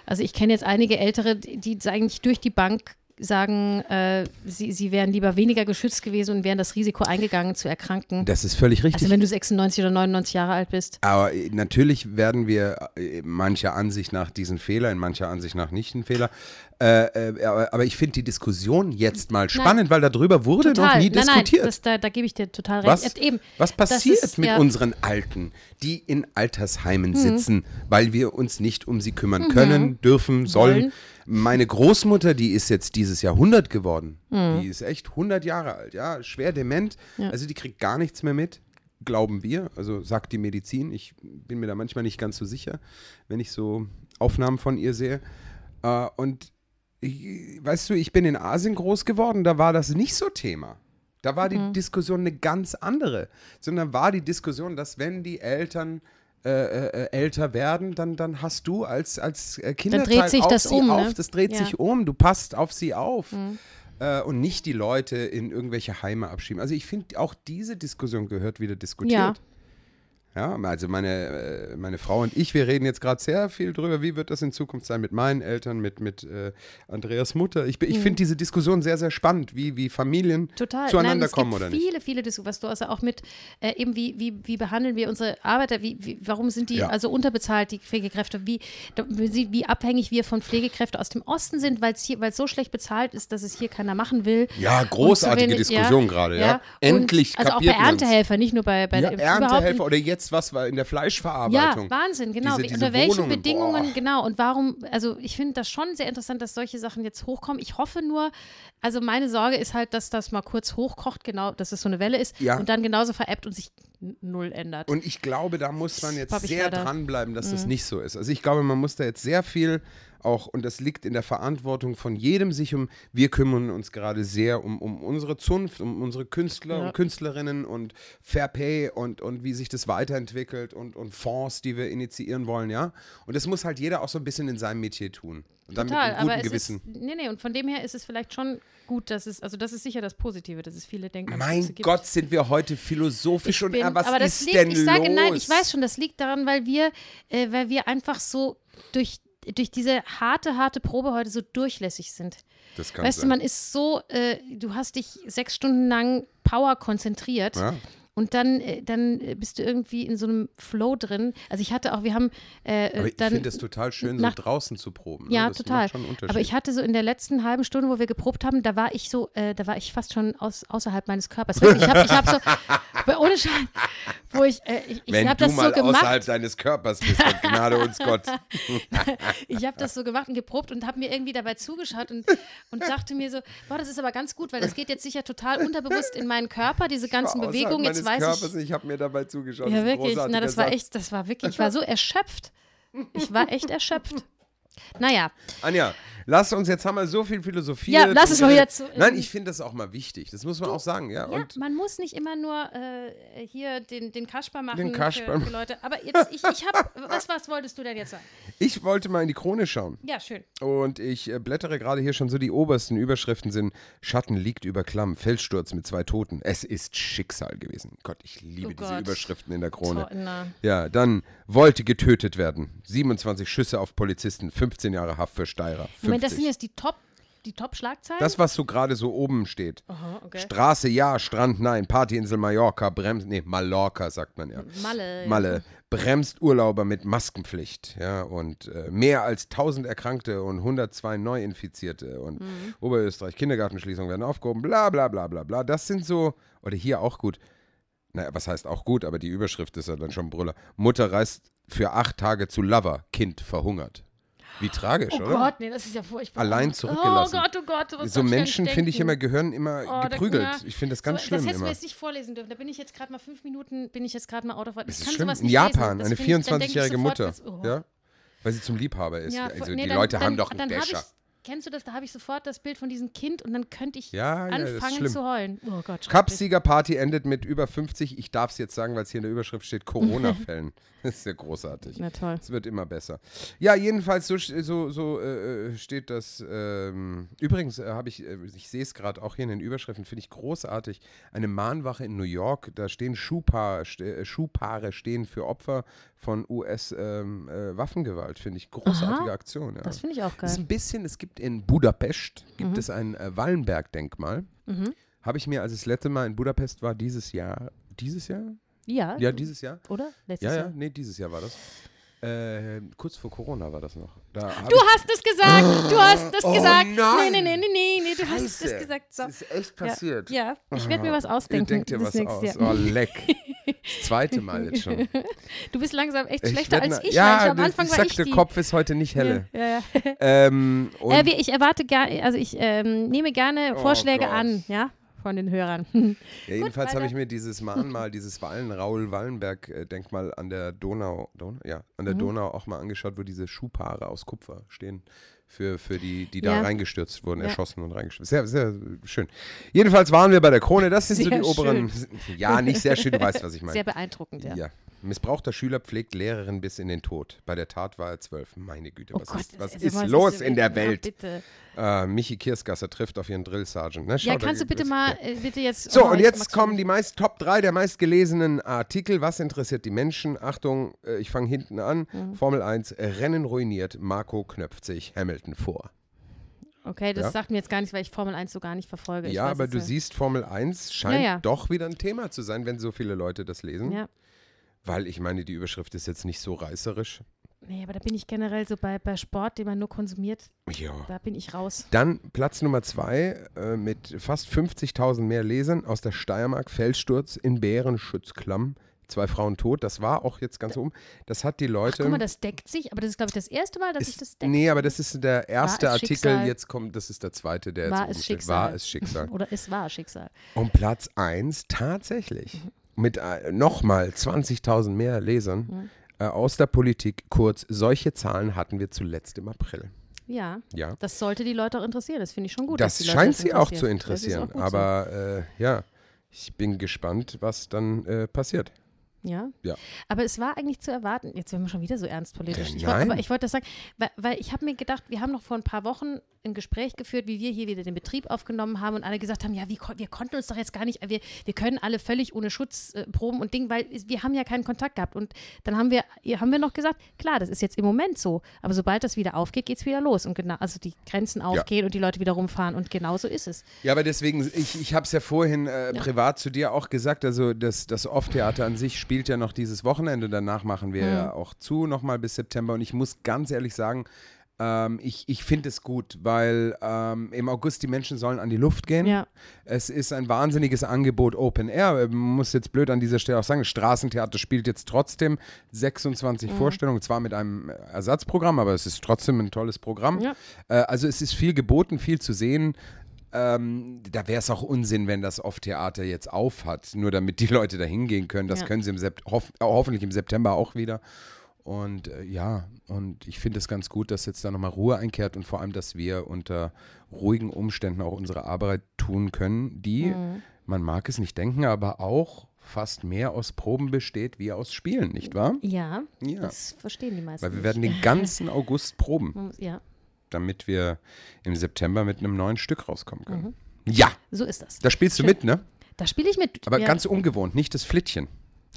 [SPEAKER 2] also ich kenne jetzt einige Ältere, die, die eigentlich durch die Bank sagen, äh, sie, sie wären lieber weniger geschützt gewesen und wären das Risiko eingegangen zu erkranken.
[SPEAKER 1] das ist völlig richtig.
[SPEAKER 2] Also wenn du 96 oder 99 Jahre alt bist.
[SPEAKER 1] Aber äh, natürlich werden wir äh, mancher Ansicht nach diesen Fehler, in mancher Ansicht nach nicht ein Fehler. Äh, äh, aber, aber ich finde die Diskussion jetzt mal spannend, weil darüber wurde noch
[SPEAKER 2] Total.
[SPEAKER 1] nie
[SPEAKER 2] nein,
[SPEAKER 1] diskutiert.
[SPEAKER 2] nein, das, da, da gebe ich dir total recht.
[SPEAKER 1] was,
[SPEAKER 2] Eben,
[SPEAKER 1] was passiert
[SPEAKER 2] ist,
[SPEAKER 1] mit
[SPEAKER 2] ja, Mhm.
[SPEAKER 1] unseren Alten, die in Altersheimen sitzen, weil wir uns nicht um sie kümmern können, dürfen, sollen?
[SPEAKER 2] Mhm.
[SPEAKER 1] Meine Großmutter, die ist jetzt dieses Jahr 100 geworden.
[SPEAKER 2] Mhm.
[SPEAKER 1] Die ist echt 100 Jahre alt, ja, schwer dement. Also die kriegt gar nichts mehr mit, glauben wir. Also sagt die Medizin. Ich bin mir da manchmal nicht ganz so sicher, wenn ich so Aufnahmen von ihr sehe. Äh, und ich, weißt du, ich bin in Asien groß geworden, da war das nicht so Thema. Da war die Diskussion eine ganz andere, sondern war die Diskussion, dass wenn die Eltern äh, äh, älter werden, dann, dann hast du als, als äh, Kinderteil
[SPEAKER 2] dreht sich
[SPEAKER 1] auf
[SPEAKER 2] das
[SPEAKER 1] sie
[SPEAKER 2] um,
[SPEAKER 1] auf,
[SPEAKER 2] ne?
[SPEAKER 1] das dreht
[SPEAKER 2] Ja.
[SPEAKER 1] sich um, du passt auf sie auf. Äh, und nicht die Leute in irgendwelche Heime abschieben. Also ich finde, auch diese Diskussion gehört wieder diskutiert. Ja, also meine, äh, meine Frau und ich, wir reden jetzt gerade sehr viel drüber, wie wird das in Zukunft sein mit meinen Eltern, mit, mit äh, Andreas Mutter. Ich, ich finde diese Diskussion sehr, sehr spannend, wie, wie Familien
[SPEAKER 2] Total.
[SPEAKER 1] zueinander
[SPEAKER 2] Nein, es
[SPEAKER 1] kommen
[SPEAKER 2] gibt
[SPEAKER 1] oder nicht.
[SPEAKER 2] viele, viele Diskussionen, was du also auch mit äh, eben wie, wie, wie behandeln wir unsere Arbeiter, wie, wie, warum sind die
[SPEAKER 1] Ja.
[SPEAKER 2] also unterbezahlt, die Pflegekräfte, wie, wie, abhängig wir von Pflegekräften aus dem Osten sind, weil es hier, so schlecht bezahlt ist, dass es hier keiner machen will.
[SPEAKER 1] Ja, großartige
[SPEAKER 2] so wenig-
[SPEAKER 1] Diskussion gerade, ja. Endlich
[SPEAKER 2] Und, Also auch bei. Erntehelfer, nicht nur bei, bei
[SPEAKER 1] Ja, Erntehelfer oder jetzt was war in der
[SPEAKER 2] ja,
[SPEAKER 1] Fleischverarbeitung.
[SPEAKER 2] Wahnsinn, genau.
[SPEAKER 1] Diese- diese
[SPEAKER 2] unter welchen
[SPEAKER 1] Wohnungen,
[SPEAKER 2] Bedingungen,
[SPEAKER 1] boah.
[SPEAKER 2] genau. Und warum, also ich finde das schon sehr interessant, dass solche Sachen jetzt hochkommen. Ich hoffe nur, also meine Sorge ist halt, dass das mal kurz hochkocht, genau, dass es so eine Welle ist
[SPEAKER 1] Ja.
[SPEAKER 2] und dann genauso veräppt und sich null ändert.
[SPEAKER 1] Und ich glaube, da muss man jetzt sehr.
[SPEAKER 2] Mhm.
[SPEAKER 1] dranbleiben, dass das nicht so ist. Also ich glaube, man muss da jetzt sehr viel auch, und das liegt in der Verantwortung von jedem sich um, wir kümmern uns gerade sehr um, um unsere Zunft, um unsere Künstler
[SPEAKER 2] Ja.
[SPEAKER 1] und Künstlerinnen und Fair Pay und, und wie sich das weiterentwickelt und, und Fonds, die wir initiieren wollen, ja. Und das muss halt jeder auch so ein bisschen in seinem Metier tun. Und dann
[SPEAKER 2] Total,
[SPEAKER 1] mit einem
[SPEAKER 2] aber
[SPEAKER 1] guten Gewissen.
[SPEAKER 2] ist, nee, nee, und von dem her ist es vielleicht schon gut, dass es, also das ist sicher das Positive, dass es viele denken.
[SPEAKER 1] mein. Gott, sind wir heute philosophisch und
[SPEAKER 2] bin,
[SPEAKER 1] äh, was
[SPEAKER 2] aber das
[SPEAKER 1] ist
[SPEAKER 2] liegt,
[SPEAKER 1] denn
[SPEAKER 2] ich sage,
[SPEAKER 1] los?
[SPEAKER 2] nein, ich weiß schon, das liegt daran, weil wir, äh, weil wir einfach so durch, durch diese harte, harte Probe heute so durchlässig sind.
[SPEAKER 1] Das kann
[SPEAKER 2] Weißt du,
[SPEAKER 1] sein.
[SPEAKER 2] man ist so, äh, du hast dich sechs Stunden lang Power konzentriert.
[SPEAKER 1] Ja.
[SPEAKER 2] Und dann, äh, dann äh, bist du irgendwie in so einem Flow drin. Also ich hatte auch, wir haben äh,
[SPEAKER 1] Aber ich finde es total schön,
[SPEAKER 2] nach-
[SPEAKER 1] so draußen zu proben.
[SPEAKER 2] ja,
[SPEAKER 1] ne?
[SPEAKER 2] total. Aber ich hatte so in der letzten halben Stunde, wo wir geprobt haben, da war ich so, äh, da war ich fast schon aus, außerhalb meines Körpers. Ich habe ich hab so, ohne Scheiß, wo ich, äh, ich, ich habe das so gemacht.
[SPEAKER 1] außerhalb deines Körpers bist, dann gnade uns Gott.
[SPEAKER 2] Ich habe das so gemacht und geprobt und habe mir irgendwie dabei zugeschaut und, und dachte mir so, boah, das ist aber ganz gut, weil das geht jetzt sicher total unterbewusst in meinen Körper, diese ganzen Bewegungen. Jetzt weiß
[SPEAKER 1] Körpers,
[SPEAKER 2] ich.
[SPEAKER 1] ich habe mir dabei zugeschaut.
[SPEAKER 2] Ja, wirklich. Na, das war
[SPEAKER 1] Satz.
[SPEAKER 2] echt, das war wirklich, ich war so erschöpft. Ich war echt erschöpft. Naja,
[SPEAKER 1] Anja, lass uns, jetzt haben wir so viel Philosophie.
[SPEAKER 2] Ja, lass es mal wieder zu-
[SPEAKER 1] Nein, ich finde das auch mal wichtig. Das muss man auch sagen, ja.
[SPEAKER 2] ja, man muss nicht immer nur äh, hier den, den Kasper machen
[SPEAKER 1] Den Kasper.
[SPEAKER 2] Für, für Leute. Aber jetzt, ich, ich habe, was, was wolltest du denn jetzt sagen?
[SPEAKER 1] ich wollte mal in die Krone schauen.
[SPEAKER 2] Ja, schön.
[SPEAKER 1] Und ich äh, blättere gerade hier schon so, die obersten Überschriften sind Schatten liegt über Klamm, Felssturz mit zwei Toten. Es ist Schicksal gewesen. Gott, ich liebe
[SPEAKER 2] Oh
[SPEAKER 1] diese
[SPEAKER 2] Gott.
[SPEAKER 1] Überschriften in der Krone.
[SPEAKER 2] To- na.
[SPEAKER 1] Ja, dann wollte getötet werden. 27 Schüsse auf Polizisten, 15 Jahre Haft für Steirer. 50.
[SPEAKER 2] Moment, das sind jetzt die Top, die Top-Schlagzeilen?
[SPEAKER 1] das, was so gerade so oben steht.
[SPEAKER 2] Aha, okay.
[SPEAKER 1] Straße ja, Strand nein, Partyinsel Mallorca bremst, nee, Mallorca sagt man ja.
[SPEAKER 2] Malle. ja.
[SPEAKER 1] Malle bremst Urlauber mit Maskenpflicht, ja, und äh, mehr als 1000 Erkrankte und 102 Neuinfizierte und
[SPEAKER 2] Mhm.
[SPEAKER 1] Oberösterreich Kindergartenschließungen werden aufgehoben, bla bla bla bla bla. Das sind so, oder hier auch gut, naja, was heißt auch gut, aber die Überschrift ist ja dann schon Brüller. Mutter reist für acht Tage zu Lover, Kind verhungert. Wie tragisch,
[SPEAKER 2] Oh
[SPEAKER 1] oder?
[SPEAKER 2] Gott, nee, das ist ja furchtbar.
[SPEAKER 1] Allein zurückgelassen.
[SPEAKER 2] Oh Gott, oh Gott. was
[SPEAKER 1] so Menschen, finde ich immer, gehören immer
[SPEAKER 2] Oh, da-
[SPEAKER 1] geprügelt.
[SPEAKER 2] ja.
[SPEAKER 1] ich finde das ganz
[SPEAKER 2] so,
[SPEAKER 1] schlimm
[SPEAKER 2] Das hättest du jetzt nicht vorlesen dürfen. Da bin ich jetzt gerade mal fünf Minuten, bin ich jetzt gerade mal out of
[SPEAKER 1] Das
[SPEAKER 2] Ich
[SPEAKER 1] ist
[SPEAKER 2] kann
[SPEAKER 1] schlimm.
[SPEAKER 2] sowas
[SPEAKER 1] In
[SPEAKER 2] nicht
[SPEAKER 1] Japan,
[SPEAKER 2] lesen.
[SPEAKER 1] Eine
[SPEAKER 2] find ich- dann denk ich
[SPEAKER 1] 24-jährige
[SPEAKER 2] sofort,
[SPEAKER 1] Mutter.
[SPEAKER 2] das- oh.
[SPEAKER 1] Ja? Weil sie zum Liebhaber ist.
[SPEAKER 2] Ja,
[SPEAKER 1] also
[SPEAKER 2] nee,
[SPEAKER 1] die
[SPEAKER 2] dann-
[SPEAKER 1] Leute
[SPEAKER 2] dann,
[SPEAKER 1] haben doch einen
[SPEAKER 2] dann hab
[SPEAKER 1] Dächer.
[SPEAKER 2] ich, Kennst du das? Da habe ich sofort das Bild von diesem Kind und dann könnte ich
[SPEAKER 1] Ja, ja,
[SPEAKER 2] anfangen
[SPEAKER 1] schlimm.
[SPEAKER 2] zu heulen. Oh Gott.
[SPEAKER 1] Cup-Sieger-Party endet mit über 50, ich darf es jetzt sagen, weil es hier in der Überschrift steht, Corona-Fällen. das ist ja großartig.
[SPEAKER 2] Na toll.
[SPEAKER 1] Es wird immer besser. Ja, jedenfalls so, so, so äh, steht das. Ähm, übrigens äh, habe ich, äh, ich sehe es gerade auch hier in den Überschriften, finde ich großartig. Eine Mahnwache in New York, da stehen Schuhpaare, äh, Schuhpaare stehen für Opfer von US-Waffengewalt, finde ich. Großartige
[SPEAKER 2] Aha,
[SPEAKER 1] Aktion. Ja.
[SPEAKER 2] Das finde ich auch
[SPEAKER 1] Das ist
[SPEAKER 2] geil.
[SPEAKER 1] ein bisschen, es gibt in Budapest, gibt es ein äh, Wallenberg-Denkmal.
[SPEAKER 2] Mhm.
[SPEAKER 1] Habe ich mir, als ich das letzte Mal in Budapest war, dieses Jahr, dieses Jahr?
[SPEAKER 2] Ja,
[SPEAKER 1] Ja, dieses Jahr?
[SPEAKER 2] oder? Letztes
[SPEAKER 1] Ja, ja,
[SPEAKER 2] Jahr.
[SPEAKER 1] nee, dieses Jahr war das. Äh, kurz vor Corona war das noch. Da
[SPEAKER 2] Du hast es gesagt! Du hast es
[SPEAKER 1] Oh
[SPEAKER 2] gesagt!
[SPEAKER 1] nein!
[SPEAKER 2] Nee, nee, nee, nee, nee, du hast es
[SPEAKER 1] Scheiße.
[SPEAKER 2] gesagt. So.
[SPEAKER 1] Das ist echt passiert.
[SPEAKER 2] Ja, ja. ich werde mir was ausdenken.
[SPEAKER 1] denkt dir
[SPEAKER 2] das
[SPEAKER 1] was aus.
[SPEAKER 2] Jahr.
[SPEAKER 1] Oh, leck. Das zweite Mal jetzt schon.
[SPEAKER 2] Du bist langsam echt schlechter als ich.
[SPEAKER 1] Ja,
[SPEAKER 2] am
[SPEAKER 1] das-
[SPEAKER 2] Anfang
[SPEAKER 1] ich
[SPEAKER 2] war
[SPEAKER 1] sag,
[SPEAKER 2] ich
[SPEAKER 1] der. Kopf ist heute nicht helle.
[SPEAKER 2] Ja, ja.
[SPEAKER 1] Ähm,
[SPEAKER 2] Äh, ich erwarte gerne, also ich ähm, nehme gerne
[SPEAKER 1] Oh
[SPEAKER 2] Vorschläge
[SPEAKER 1] Gott.
[SPEAKER 2] an, ja, von den Hörern.
[SPEAKER 1] Ja, jedenfalls habe ich mir dieses Mahnmal, dieses Wallen, Raul Wallenberg-Denkmal an der Donau, Donau, ja, an der
[SPEAKER 2] Mhm.
[SPEAKER 1] Donau auch mal angeschaut, wo diese Schuhpaare aus Kupfer stehen für, für die, die da
[SPEAKER 2] Ja.
[SPEAKER 1] reingestürzt wurden,
[SPEAKER 2] Ja.
[SPEAKER 1] erschossen und reingestürzt. Sehr, sehr schön. Jedenfalls waren wir bei der Krone. Das sind so
[SPEAKER 2] Sehr
[SPEAKER 1] die oberen. Ja, nicht sehr schön, du weißt, was ich meine.
[SPEAKER 2] Sehr beeindruckend, ja.
[SPEAKER 1] Ja. Missbrauchter Schüler pflegt Lehrerin bis in den Tod. Bei der Tat war er zwölf. Meine Güte,
[SPEAKER 2] Oh
[SPEAKER 1] was
[SPEAKER 2] Gott,
[SPEAKER 1] ist, was ist
[SPEAKER 2] was
[SPEAKER 1] los in der
[SPEAKER 2] ja,
[SPEAKER 1] Welt?
[SPEAKER 2] Bitte.
[SPEAKER 1] Äh, Michi Kirsgasser trifft auf ihren Drill Sergeant. Ne?
[SPEAKER 2] Ja, kannst du bitte mal,
[SPEAKER 1] Ja.
[SPEAKER 2] äh, bitte jetzt.
[SPEAKER 1] So, und jetzt kommen die meist Top 3 der meistgelesenen Artikel. Was interessiert die Menschen? Achtung, äh, ich fange hinten an.
[SPEAKER 2] Mhm.
[SPEAKER 1] Formel 1, äh, Rennen ruiniert. Marco knöpft sich Hamilton vor.
[SPEAKER 2] Okay, das
[SPEAKER 1] Ja.
[SPEAKER 2] sagt mir jetzt gar nicht, weil ich Formel 1 so gar nicht verfolge. Ich
[SPEAKER 1] ja, aber du
[SPEAKER 2] ja.
[SPEAKER 1] siehst, Formel 1 scheint
[SPEAKER 2] Ja, ja.
[SPEAKER 1] doch wieder ein Thema zu sein, wenn so viele Leute das lesen.
[SPEAKER 2] Ja.
[SPEAKER 1] Weil ich meine, die Überschrift ist jetzt nicht so reißerisch.
[SPEAKER 2] Nee, aber da bin ich generell so bei, bei Sport, den man nur konsumiert,
[SPEAKER 1] Ja.
[SPEAKER 2] da bin ich raus.
[SPEAKER 1] Dann Platz Nummer zwei äh, mit fast 50.000 mehr Lesern aus der Steiermark. Felssturz in Bärenschutzklamm. Zwei Frauen tot. Das war auch jetzt ganz oben. Das hat die
[SPEAKER 2] Ach,
[SPEAKER 1] Leute.
[SPEAKER 2] guck mal, das deckt sich, aber das ist, glaube ich, das erste Mal, dass
[SPEAKER 1] ist,
[SPEAKER 2] sich das deckt.
[SPEAKER 1] nee, aber das ist der erste Artikel.
[SPEAKER 2] Schicksal?
[SPEAKER 1] Jetzt kommt, das ist der zweite, der
[SPEAKER 2] War
[SPEAKER 1] jetzt
[SPEAKER 2] es
[SPEAKER 1] oben steht.
[SPEAKER 2] Schicksal?
[SPEAKER 1] War es Schicksal.
[SPEAKER 2] Oder es war Schicksal.
[SPEAKER 1] Und Platz 1 tatsächlich mit äh, nochmal 20.000 mehr Lesern
[SPEAKER 2] Mhm.
[SPEAKER 1] äh, aus der Politik. Kurz, solche Zahlen hatten wir zuletzt im April.
[SPEAKER 2] Ja,
[SPEAKER 1] Ja.
[SPEAKER 2] das sollte die Leute auch interessieren. Das finde ich schon gut.
[SPEAKER 1] Das scheint
[SPEAKER 2] das
[SPEAKER 1] sie auch zu interessieren.
[SPEAKER 2] auch
[SPEAKER 1] Aber äh, ja, ich bin gespannt, was dann äh, passiert.
[SPEAKER 2] Ja.
[SPEAKER 1] Ja.
[SPEAKER 2] Aber es war eigentlich zu erwarten. Jetzt werden wir schon wieder so ernst politisch.
[SPEAKER 1] Ja,
[SPEAKER 2] Ich wollt,
[SPEAKER 1] nein.
[SPEAKER 2] aber ich wollte das sagen, weil, weil ich habe mir gedacht, wir haben noch vor ein paar Wochen ein Gespräch geführt, wie wir hier wieder den Betrieb aufgenommen haben und alle gesagt haben, ja, wie, wir konnten uns doch jetzt gar nicht, wir, wir können alle völlig ohne Schutz äh, proben und Ding, weil wir haben ja keinen Kontakt gehabt. Und dann haben wir, haben wir noch gesagt, klar, das ist jetzt im Moment so, aber sobald das wieder aufgeht, geht es wieder los. Und genau, also die Grenzen aufgehen und die Leute wieder rumfahren und genau so ist es.
[SPEAKER 1] Ja, aber deswegen, ich, ich habe es ja vorhin äh, privat zu dir auch gesagt, also das, das Off-Theater an sich spielt ja noch dieses Wochenende, danach machen wir ja auch zu, nochmal bis September und ich muss ganz ehrlich sagen, ähm, ich, ich finde es gut, weil ähm, im August die Menschen sollen an die Luft gehen.
[SPEAKER 2] Ja.
[SPEAKER 1] Es ist ein wahnsinniges Angebot Open Air. Man muss jetzt blöd an dieser Stelle auch sagen, Straßentheater spielt jetzt trotzdem 26
[SPEAKER 2] Mhm.
[SPEAKER 1] Vorstellungen, zwar mit einem Ersatzprogramm, aber es ist trotzdem ein tolles Programm.
[SPEAKER 2] Ja.
[SPEAKER 1] Äh, also es ist viel geboten, viel zu sehen. Ähm, da wäre es auch Unsinn, wenn das Off-Theater jetzt auf hat, nur damit die Leute da hingehen können. Das
[SPEAKER 2] Ja.
[SPEAKER 1] können sie im hoff äh, hoffentlich im September auch wieder. Und äh, ja, und ich finde es ganz gut, dass jetzt da nochmal Ruhe einkehrt und vor allem, dass wir unter ruhigen Umständen auch unsere Arbeit tun können, die,
[SPEAKER 2] Mhm.
[SPEAKER 1] man mag es nicht denken, aber auch fast mehr aus Proben besteht wie aus Spielen, nicht wahr?
[SPEAKER 2] Ja,
[SPEAKER 1] Ja.
[SPEAKER 2] das verstehen die meisten.
[SPEAKER 1] Weil wir
[SPEAKER 2] nicht.
[SPEAKER 1] werden den ganzen August proben,
[SPEAKER 2] Ja,
[SPEAKER 1] damit wir im September mit einem neuen Stück rauskommen können.
[SPEAKER 2] Mhm.
[SPEAKER 1] Ja,
[SPEAKER 2] so ist das.
[SPEAKER 1] da spielst du
[SPEAKER 2] Schön.
[SPEAKER 1] mit, ne?
[SPEAKER 2] Da spiele ich mit.
[SPEAKER 1] Aber
[SPEAKER 2] ja,
[SPEAKER 1] ganz ungewohnt, nicht das Flittchen.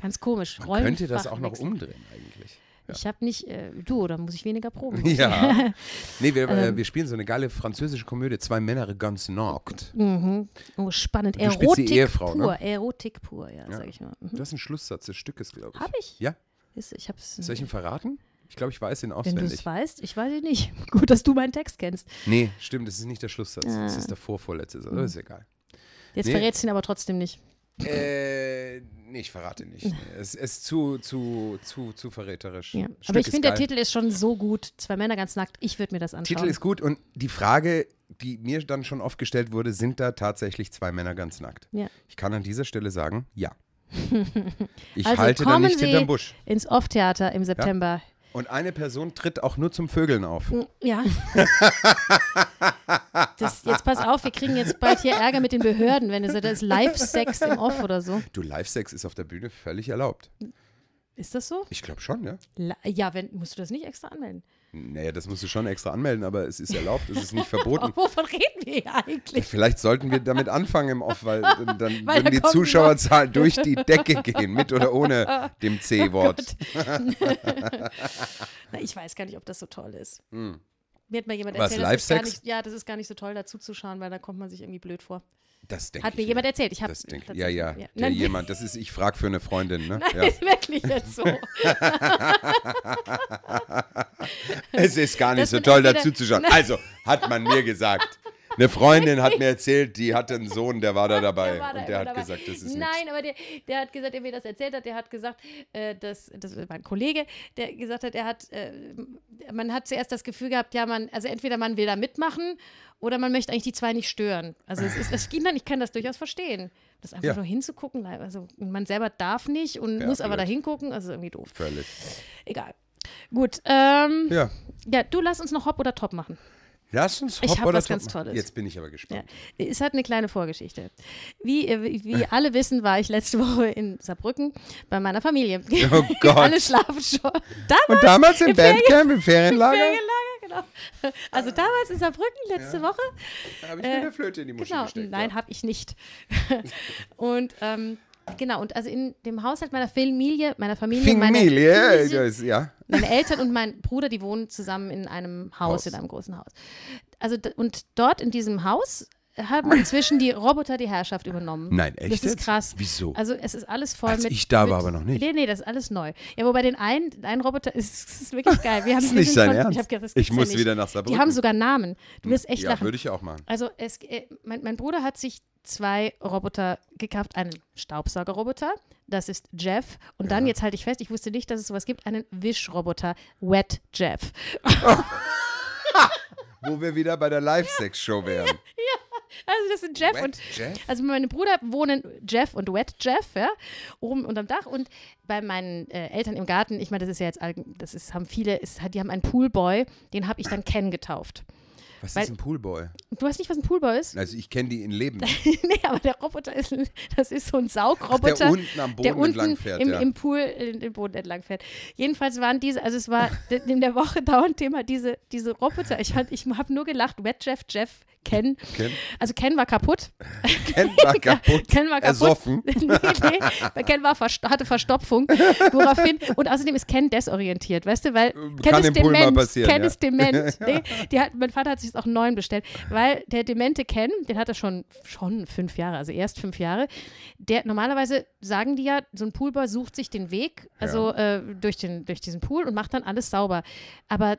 [SPEAKER 2] ganz komisch.
[SPEAKER 1] Man könnte das auch noch umdrehen eigentlich.
[SPEAKER 2] Ich habe nicht, äh, du, da muss ich weniger proben.
[SPEAKER 1] Ja. Nee, wir,
[SPEAKER 2] Ähm.
[SPEAKER 1] äh, wir spielen so eine geile französische Komödie, zwei Männer ganz nackt.
[SPEAKER 2] Mhm. Oh, spannend.
[SPEAKER 1] Du spielst die
[SPEAKER 2] Erotik
[SPEAKER 1] Ehefrau, ne?
[SPEAKER 2] pur. Erotik pur, ja,
[SPEAKER 1] Ja.
[SPEAKER 2] sag ich mal. Mhm.
[SPEAKER 1] Das ist ein Schlusssatz des Stückes, glaube ich.
[SPEAKER 2] Hab ich?
[SPEAKER 1] Ja.
[SPEAKER 2] Ist, ich hab's.
[SPEAKER 1] Soll ich ihn verraten? Ich glaube, ich weiß ihn
[SPEAKER 2] Wenn du
[SPEAKER 1] auswendig.
[SPEAKER 2] es weißt, ich weiß es nicht. Gut, dass du meinen Text kennst.
[SPEAKER 1] Nee, stimmt, das ist nicht der Schlusssatz. Das
[SPEAKER 2] Ah.
[SPEAKER 1] ist der vorvorletzte Satz. Aber ist egal.
[SPEAKER 2] Jetzt
[SPEAKER 1] Nee.
[SPEAKER 2] verrätst du ihn aber trotzdem nicht.
[SPEAKER 1] Äh, nee, ich verrate nicht. Es ist zu, zu, zu, zu verräterisch.
[SPEAKER 2] Ja. Aber ich finde, der. Titel ist schon so gut. Zwei Männer ganz nackt. Ich würde mir das anschauen.
[SPEAKER 1] Titel ist gut und die Frage, die mir dann schon oft gestellt wurde, sind da tatsächlich zwei Männer ganz nackt?
[SPEAKER 2] Ja.
[SPEAKER 1] Ich kann an dieser Stelle sagen, ja. Ich
[SPEAKER 2] Also
[SPEAKER 1] halte da nicht
[SPEAKER 2] Sie
[SPEAKER 1] hinterm Busch.
[SPEAKER 2] ins Off-Theater im September.
[SPEAKER 1] Und eine Person tritt auch nur zum Vögeln auf.
[SPEAKER 2] Ja. das, jetzt pass auf, wir kriegen jetzt bald hier Ärger mit den Behörden, wenn du sagst, da ist Live-Sex im Off oder so.
[SPEAKER 1] Du, Live-Sex ist auf der Bühne völlig erlaubt.
[SPEAKER 2] Ist das so?
[SPEAKER 1] Ich glaube schon, ja.
[SPEAKER 2] La ja, wenn, musst du das nicht extra anmelden?
[SPEAKER 1] Naja, das musst du schon extra anmelden, aber es ist erlaubt, es ist nicht verboten.
[SPEAKER 2] Wovon reden wir hier eigentlich?
[SPEAKER 1] Vielleicht sollten wir damit anfangen im Off, weil dann,
[SPEAKER 2] Weil
[SPEAKER 1] würden
[SPEAKER 2] da
[SPEAKER 1] die Zuschauerzahlen durch die Decke gehen, mit oder ohne dem
[SPEAKER 2] Oh
[SPEAKER 1] C-Wort.
[SPEAKER 2] Na, ich weiß gar nicht, ob das so toll ist.
[SPEAKER 1] Hm.
[SPEAKER 2] Mir hat mal jemand erzählt, das ist gar nicht, ja, das ist gar nicht so toll, dazu zu schauen, weil da kommt man sich irgendwie blöd vor.
[SPEAKER 1] Das denke
[SPEAKER 2] Hat
[SPEAKER 1] ich
[SPEAKER 2] mir jemand erzählt. Ich habe
[SPEAKER 1] Das denk, ja, ja, der jemand, das ist, ich frage für eine Freundin, ne?
[SPEAKER 2] Nein,
[SPEAKER 1] Ja.
[SPEAKER 2] ist wirklich jetzt so.
[SPEAKER 1] Es ist gar nicht
[SPEAKER 2] Das
[SPEAKER 1] so toll, dazu zu schauen. Also, hat man mir gesagt. Eine Freundin hat mir erzählt, die hatte einen Sohn, der war da dabei.
[SPEAKER 2] Der war da
[SPEAKER 1] und der hat
[SPEAKER 2] dabei.
[SPEAKER 1] gesagt, das ist
[SPEAKER 2] Nein,
[SPEAKER 1] nichts.
[SPEAKER 2] aber der, der hat gesagt, der mir das erzählt hat, der hat gesagt, äh, dass, das war ein Kollege, der gesagt hat, er hat, äh, man hat zuerst das Gefühl gehabt, ja, man, also entweder man will da mitmachen oder man möchte eigentlich die zwei nicht stören. Also es ist, es ging dann, ich kann das durchaus verstehen. Das einfach
[SPEAKER 1] Ja.
[SPEAKER 2] nur hinzugucken, also man selber darf nicht und
[SPEAKER 1] Ja,
[SPEAKER 2] muss aber da hingucken, also irgendwie doof.
[SPEAKER 1] Völlig.
[SPEAKER 2] Egal. Gut, ähm, ja.
[SPEAKER 1] Ja.
[SPEAKER 2] du lass uns noch Hopp oder Top machen.
[SPEAKER 1] Lass uns
[SPEAKER 2] Ich
[SPEAKER 1] Hop
[SPEAKER 2] hab
[SPEAKER 1] oder
[SPEAKER 2] was
[SPEAKER 1] Top
[SPEAKER 2] ganz. Tolles.
[SPEAKER 1] Jetzt bin ich aber
[SPEAKER 2] Ja.
[SPEAKER 1] gespannt.
[SPEAKER 2] Es hat eine kleine Vorgeschichte. Wie, äh, wie alle wissen, war ich letzte Woche in Saarbrücken bei meiner Familie.
[SPEAKER 1] Oh Gott.
[SPEAKER 2] alle schlafen schon. Da
[SPEAKER 1] Und damals im Bandcamp, im Ferienlager,
[SPEAKER 2] Ferienlager, genau. Also damals in Saarbrücken letzte Woche.
[SPEAKER 1] da habe ich mir
[SPEAKER 2] Äh,
[SPEAKER 1] eine Flöte in die Muschel
[SPEAKER 2] Genau,
[SPEAKER 1] gesteckt.
[SPEAKER 2] nein,
[SPEAKER 1] ja.
[SPEAKER 2] habe ich nicht. und ähm, genau, und also in dem Haushalt meiner Familie, meiner Familie,
[SPEAKER 1] Familie, das, ja.
[SPEAKER 2] Meine Eltern und mein Bruder, die wohnen zusammen in einem Haus,
[SPEAKER 1] Haus.
[SPEAKER 2] in einem großen Haus. Also und dort in diesem Haus haben inzwischen die Roboter die Herrschaft übernommen.
[SPEAKER 1] Nein, echt
[SPEAKER 2] Das ist
[SPEAKER 1] jetzt?
[SPEAKER 2] krass.
[SPEAKER 1] Wieso?
[SPEAKER 2] Also es ist alles voll
[SPEAKER 1] Als
[SPEAKER 2] mit.
[SPEAKER 1] ich da war,
[SPEAKER 2] mit,
[SPEAKER 1] aber noch nicht.
[SPEAKER 2] Nee, nee, das ist alles neu. Ja, wobei den einen, ein Roboter ist, ist wirklich geil. Wir haben,
[SPEAKER 1] Das ist nicht sein
[SPEAKER 2] von,
[SPEAKER 1] Ernst.
[SPEAKER 2] Ich, gedacht,
[SPEAKER 1] Ich
[SPEAKER 2] ja
[SPEAKER 1] muss
[SPEAKER 2] nicht.
[SPEAKER 1] wieder nach
[SPEAKER 2] Die
[SPEAKER 1] Saarbrücken.
[SPEAKER 2] haben sogar Namen. Du wirst echt
[SPEAKER 1] ja,
[SPEAKER 2] lachen.
[SPEAKER 1] würde ich auch machen.
[SPEAKER 2] Also es, äh, mein, mein Bruder hat sich zwei Roboter gekauft, einen Staubsaugerroboter, das ist Jeff, und dann, jetzt halte ich fest, ich wusste nicht, dass es sowas gibt, einen Wischroboter, Wet Jeff.
[SPEAKER 1] Wo wir wieder bei der Live-Sex-Show wären.
[SPEAKER 2] Also das sind Jeff
[SPEAKER 1] Wet
[SPEAKER 2] und
[SPEAKER 1] Jeff?
[SPEAKER 2] also meine Brüder wohnen Jeff und Wet Jeff, ja, oben unterm Dach und bei meinen äh, Eltern im Garten, ich meine, das ist ja jetzt, das ist, haben viele, ist, die haben einen Poolboy, den habe ich dann Ken getauft.
[SPEAKER 1] Was
[SPEAKER 2] Weil-
[SPEAKER 1] ist ein Poolboy?
[SPEAKER 2] Du weißt nicht, was ein Poolboy ist?
[SPEAKER 1] Also ich kenne die in Leben.
[SPEAKER 2] nee, aber der Roboter ist, ein, das ist so ein Saugroboter.
[SPEAKER 1] der unten am Boden
[SPEAKER 2] der unten
[SPEAKER 1] entlang fährt,
[SPEAKER 2] im,
[SPEAKER 1] ja.
[SPEAKER 2] im Pool den Boden entlang fährt. Jedenfalls waren diese, also es war in der Woche dauernd Thema diese, diese Roboter. Ich, fand- ich habe nur gelacht, Wet Jeff, Jeff, Ken.
[SPEAKER 1] Ken?
[SPEAKER 2] Also Ken war kaputt.
[SPEAKER 1] Ken war kaputt.
[SPEAKER 2] Ken war kaputt.
[SPEAKER 1] Ersoffen.
[SPEAKER 2] nee, nee, Ken war verst hatte Verstopfung. Woraufhin, und außerdem ist Ken desorientiert, weißt du, weil Ken
[SPEAKER 1] Kann
[SPEAKER 2] ist dement. Ken
[SPEAKER 1] ja.
[SPEAKER 2] ist dement. Nee, die hat, mein Vater hat sich jetzt auch einen neuen bestellt, weil der demente Ken, den hat er schon, schon fünf Jahre, also erst fünf Jahre. Der normalerweise sagen die ja, so ein Poolboy sucht sich den Weg, also äh, durch, den, durch diesen Pool und macht dann alles sauber. Aber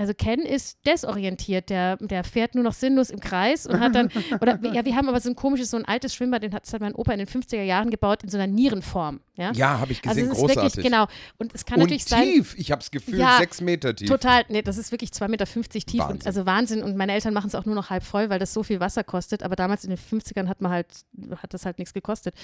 [SPEAKER 2] also Ken ist desorientiert, der, der fährt nur noch sinnlos im Kreis und hat dann, oder ja, wir haben aber so ein komisches, so ein altes Schwimmbad, den hat, hat mein Opa in den 50er Jahren gebaut, in so einer Nierenform. Ja,
[SPEAKER 1] Ja, habe ich gesehen,
[SPEAKER 2] also es ist
[SPEAKER 1] großartig.
[SPEAKER 2] wirklich, genau. Und es kann
[SPEAKER 1] Und
[SPEAKER 2] natürlich sein,
[SPEAKER 1] tief. Ich habe das Gefühl,
[SPEAKER 2] Ja,
[SPEAKER 1] sechs Meter tief.
[SPEAKER 2] Total, nee, das ist wirklich 2,50 Meter tief.
[SPEAKER 1] Wahnsinn.
[SPEAKER 2] Und, also Wahnsinn. Und meine Eltern machen es auch nur noch halb voll, weil das so viel Wasser kostet. Aber damals in den 50ern hat man halt, hat das halt nichts gekostet.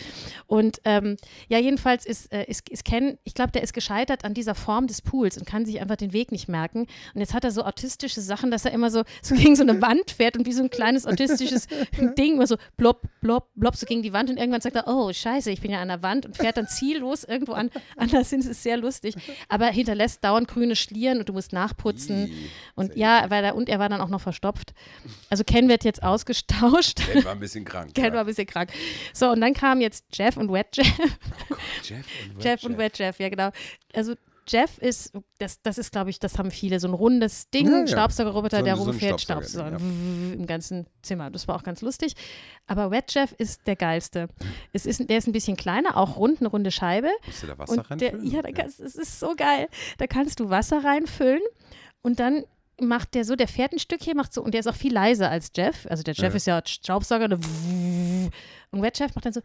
[SPEAKER 2] Und ähm, ja, jedenfalls ist, äh, ist, ist Ken, ich glaube, der ist gescheitert an dieser Form des Pools und kann sich einfach den Weg nicht merken. Und jetzt hat er so autistische Sachen, dass er immer so, so gegen so eine Wand fährt und wie so ein kleines autistisches Ding immer so blopp, blopp, blopp, so gegen die Wand. Und irgendwann sagt er, oh, scheiße, ich bin ja an der Wand und fährt dann ziellos irgendwo an. Anders sind es sehr lustig. Aber hinterlässt dauernd grüne Schlieren und du musst nachputzen.
[SPEAKER 1] Ih,
[SPEAKER 2] Und ja, weil er, und er war dann auch noch verstopft. Also Ken wird jetzt ausgetauscht.
[SPEAKER 1] Ken war ein bisschen krank.
[SPEAKER 2] Ken
[SPEAKER 1] ja.
[SPEAKER 2] war ein bisschen krank. So, und dann kamen jetzt Jeff und Wet Jeff.
[SPEAKER 1] Jeff und Wet
[SPEAKER 2] Jeff und Wet Jeff, ja genau. Also Jeff ist, das, das ist, glaube ich, das haben viele, so ein rundes Ding,
[SPEAKER 1] Ja, ja.
[SPEAKER 2] Staubsaugerroboter,
[SPEAKER 1] So
[SPEAKER 2] der
[SPEAKER 1] so
[SPEAKER 2] rumfährt,
[SPEAKER 1] Staubsauger,
[SPEAKER 2] Staubsauger im ganzen Zimmer. Das war auch ganz lustig. Aber Wet Jeff ist der geilste. Es ist, der ist ein bisschen kleiner, auch rund, eine runde Scheibe.
[SPEAKER 1] Musst du da Wasser
[SPEAKER 2] Und der,
[SPEAKER 1] reinfüllen?
[SPEAKER 2] ja, da kannst, es ist so geil. Da kannst du Wasser reinfüllen und dann macht der so, der fährt ein Stück hier, macht so, und der ist auch viel leiser als Jeff. Also der Jeff
[SPEAKER 1] Ja.
[SPEAKER 2] ist ja Staubsauger und, und Wet Jeff macht dann so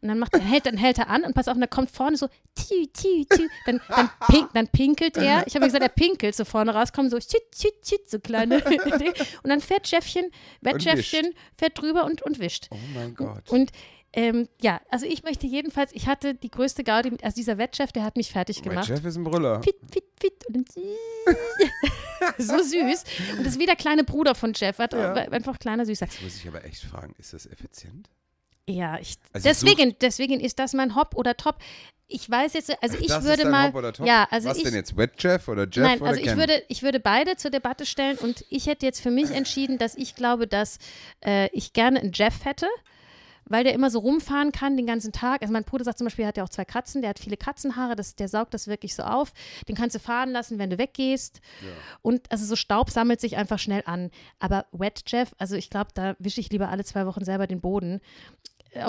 [SPEAKER 2] und dann macht er, hält, dann hält er an und pass auf, und dann kommt vorne so tü, tü, tü, dann, dann, pink, dann pinkelt er. Ich habe gesagt, er pinkelt so vorne raus, kommen so tüt, tüt, tüt, so kleine und dann fährt Jeffchen, Wet
[SPEAKER 1] Und
[SPEAKER 2] Jeffchen, fährt drüber und, und wischt.
[SPEAKER 1] Oh mein Gott.
[SPEAKER 2] Und ähm, ja, also ich möchte jedenfalls, ich hatte die größte Gaudi, mit, also dieser Wettchef, der hat mich fertig gemacht.
[SPEAKER 1] Jeff ist ein Brüller.
[SPEAKER 2] Fit, fit, fit. Und so süß. Und das ist wie der kleine Bruder von Jeff, hat
[SPEAKER 1] Ja.
[SPEAKER 2] einfach kleiner süßer.
[SPEAKER 1] Jetzt muss ich aber echt fragen, ist das effizient?
[SPEAKER 2] Ja, ich,
[SPEAKER 1] Also
[SPEAKER 2] deswegen, deswegen ist das mein Hop oder Top. Ich weiß jetzt, also
[SPEAKER 1] Ach,
[SPEAKER 2] ich würde mal, ja, also
[SPEAKER 1] Was
[SPEAKER 2] ich,
[SPEAKER 1] denn jetzt, Wet Jeff oder Jeff
[SPEAKER 2] Nein,
[SPEAKER 1] oder
[SPEAKER 2] also ich
[SPEAKER 1] Ken?
[SPEAKER 2] würde, ich würde beide zur Debatte stellen und ich hätte jetzt für mich entschieden, dass ich glaube, dass äh, ich gerne einen Jeff hätte, weil der immer so rumfahren kann den ganzen Tag. Also mein Bruder sagt zum Beispiel, er hat ja auch zwei Katzen, der hat viele Katzenhaare, das, der saugt das wirklich so auf. Den kannst du fahren lassen, wenn du weggehst. Und also so Staub sammelt sich einfach schnell an. Aber Wet Jeff, also ich glaube, da wische ich lieber alle zwei Wochen selber den Boden.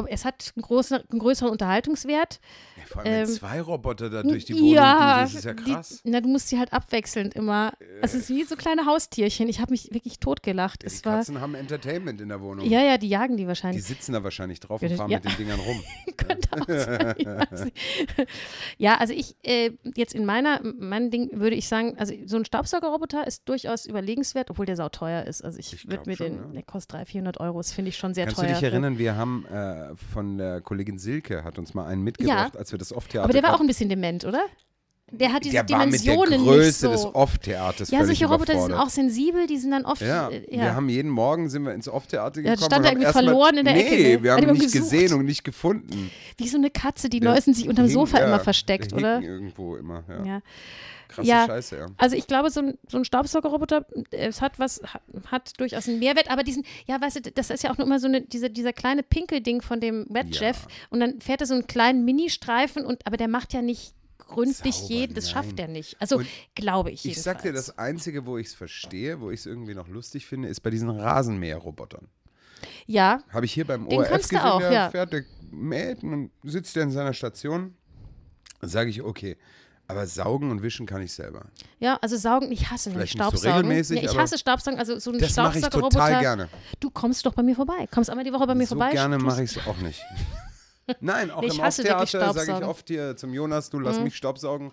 [SPEAKER 2] Es hat einen, großen, einen größeren Unterhaltungswert.
[SPEAKER 1] Ja, vor allem,
[SPEAKER 2] ähm,
[SPEAKER 1] zwei Roboter da durch die Wohnung
[SPEAKER 2] ja,
[SPEAKER 1] das ist ja krass.
[SPEAKER 2] Die, na, du musst sie halt abwechselnd immer. Es ist wie so kleine Haustierchen. Ich habe mich wirklich totgelacht.
[SPEAKER 1] die
[SPEAKER 2] es war.
[SPEAKER 1] Katzen haben Entertainment in der Wohnung.
[SPEAKER 2] Ja, ja, die jagen die
[SPEAKER 1] Die
[SPEAKER 2] wahrscheinlich.
[SPEAKER 1] sitzen da wahrscheinlich drauf
[SPEAKER 2] Ja,
[SPEAKER 1] und fahren
[SPEAKER 2] ja.
[SPEAKER 1] mit den Dingern rum.
[SPEAKER 2] Könnte auch sein. ja, also ich, äh, jetzt in meiner, mein Ding würde ich sagen, also so ein Staubsaugerroboter ist durchaus überlegenswert, obwohl der sauteuer ist. Also ich,
[SPEAKER 1] Ich
[SPEAKER 2] würde mir
[SPEAKER 1] schon,
[SPEAKER 2] den,
[SPEAKER 1] ja.
[SPEAKER 2] der kostet 300, 400 Euro. Das finde ich schon sehr
[SPEAKER 1] Kannst
[SPEAKER 2] teuer.
[SPEAKER 1] du dich erinnern, wir haben äh, von der Kollegin Silke, hat uns mal einen mitgebracht, als wir das oft Theater
[SPEAKER 2] Aber der war auch ein bisschen dement, oder? der hat diese
[SPEAKER 1] der war mit der
[SPEAKER 2] Dimensionen
[SPEAKER 1] Größe
[SPEAKER 2] so.
[SPEAKER 1] des Off-Theaters
[SPEAKER 2] ja, solche Roboter die sind auch sensibel, die sind dann oft.
[SPEAKER 1] Ja,
[SPEAKER 2] äh,
[SPEAKER 1] wir haben jeden Morgen sind wir ins Off-Theater
[SPEAKER 2] Ja,
[SPEAKER 1] gekommen.
[SPEAKER 2] stand
[SPEAKER 1] und
[SPEAKER 2] er
[SPEAKER 1] haben
[SPEAKER 2] irgendwie
[SPEAKER 1] erst mal-
[SPEAKER 2] verloren in der
[SPEAKER 1] nee,
[SPEAKER 2] Ecke, ne?
[SPEAKER 1] wir haben
[SPEAKER 2] jemand
[SPEAKER 1] nicht
[SPEAKER 2] gesucht?
[SPEAKER 1] gesehen und nicht gefunden.
[SPEAKER 2] wie so eine Katze, die
[SPEAKER 1] Der
[SPEAKER 2] neuesten sich unterm Sofa
[SPEAKER 1] ja,
[SPEAKER 2] immer versteckt,
[SPEAKER 1] der
[SPEAKER 2] oder?
[SPEAKER 1] irgendwo immer, ja. Krasse
[SPEAKER 2] Ja.
[SPEAKER 1] Scheiße, ja.
[SPEAKER 2] Also ich glaube, so ein, so ein Staubsaugerroboter, äh, es hat was, hat, hat durchaus einen Mehrwert, aber diesen, ja, weißt du, das ist ja auch nur immer so eine, diese, dieser kleine Pinkelding von dem Wetjeff
[SPEAKER 1] Ja.
[SPEAKER 2] und dann fährt er so einen kleinen Ministreifen und, aber der macht ja nicht gründlich
[SPEAKER 1] Sauber,
[SPEAKER 2] jeden, das
[SPEAKER 1] nein.
[SPEAKER 2] schafft er nicht. Also
[SPEAKER 1] Und
[SPEAKER 2] glaube ich
[SPEAKER 1] Ich sag dir,
[SPEAKER 2] jedenfalls.
[SPEAKER 1] das Einzige, wo ich es verstehe, wo ich es irgendwie noch lustig finde, ist bei diesen Rasenmäherrobotern.
[SPEAKER 2] Ja,
[SPEAKER 1] Habe ich hier beim
[SPEAKER 2] Den
[SPEAKER 1] ORF gesehen,
[SPEAKER 2] auch,
[SPEAKER 1] der
[SPEAKER 2] ja.
[SPEAKER 1] fährt, der mäht und sitzt der in seiner Station. Sage ich, okay, aber saugen und wischen kann ich selber.
[SPEAKER 2] ja, also saugen, ich hasse nämlich
[SPEAKER 1] Vielleicht nicht so
[SPEAKER 2] Staubsaugen. ja, ich hasse Staubsaugen, also so ein
[SPEAKER 1] Das mache ich
[SPEAKER 2] Staubsaugerroboter.
[SPEAKER 1] total gerne.
[SPEAKER 2] Du kommst doch bei mir vorbei. Kommst einmal die Woche bei mir
[SPEAKER 1] so
[SPEAKER 2] vorbei.
[SPEAKER 1] gerne
[SPEAKER 2] tust-
[SPEAKER 1] mache ich es auch nicht. Nein, auch
[SPEAKER 2] Nee, ich
[SPEAKER 1] im Off-Theater sage ich
[SPEAKER 2] Staubsaugen. Mhm.
[SPEAKER 1] oft hier zum Jonas, du lass mich Staubsaugen.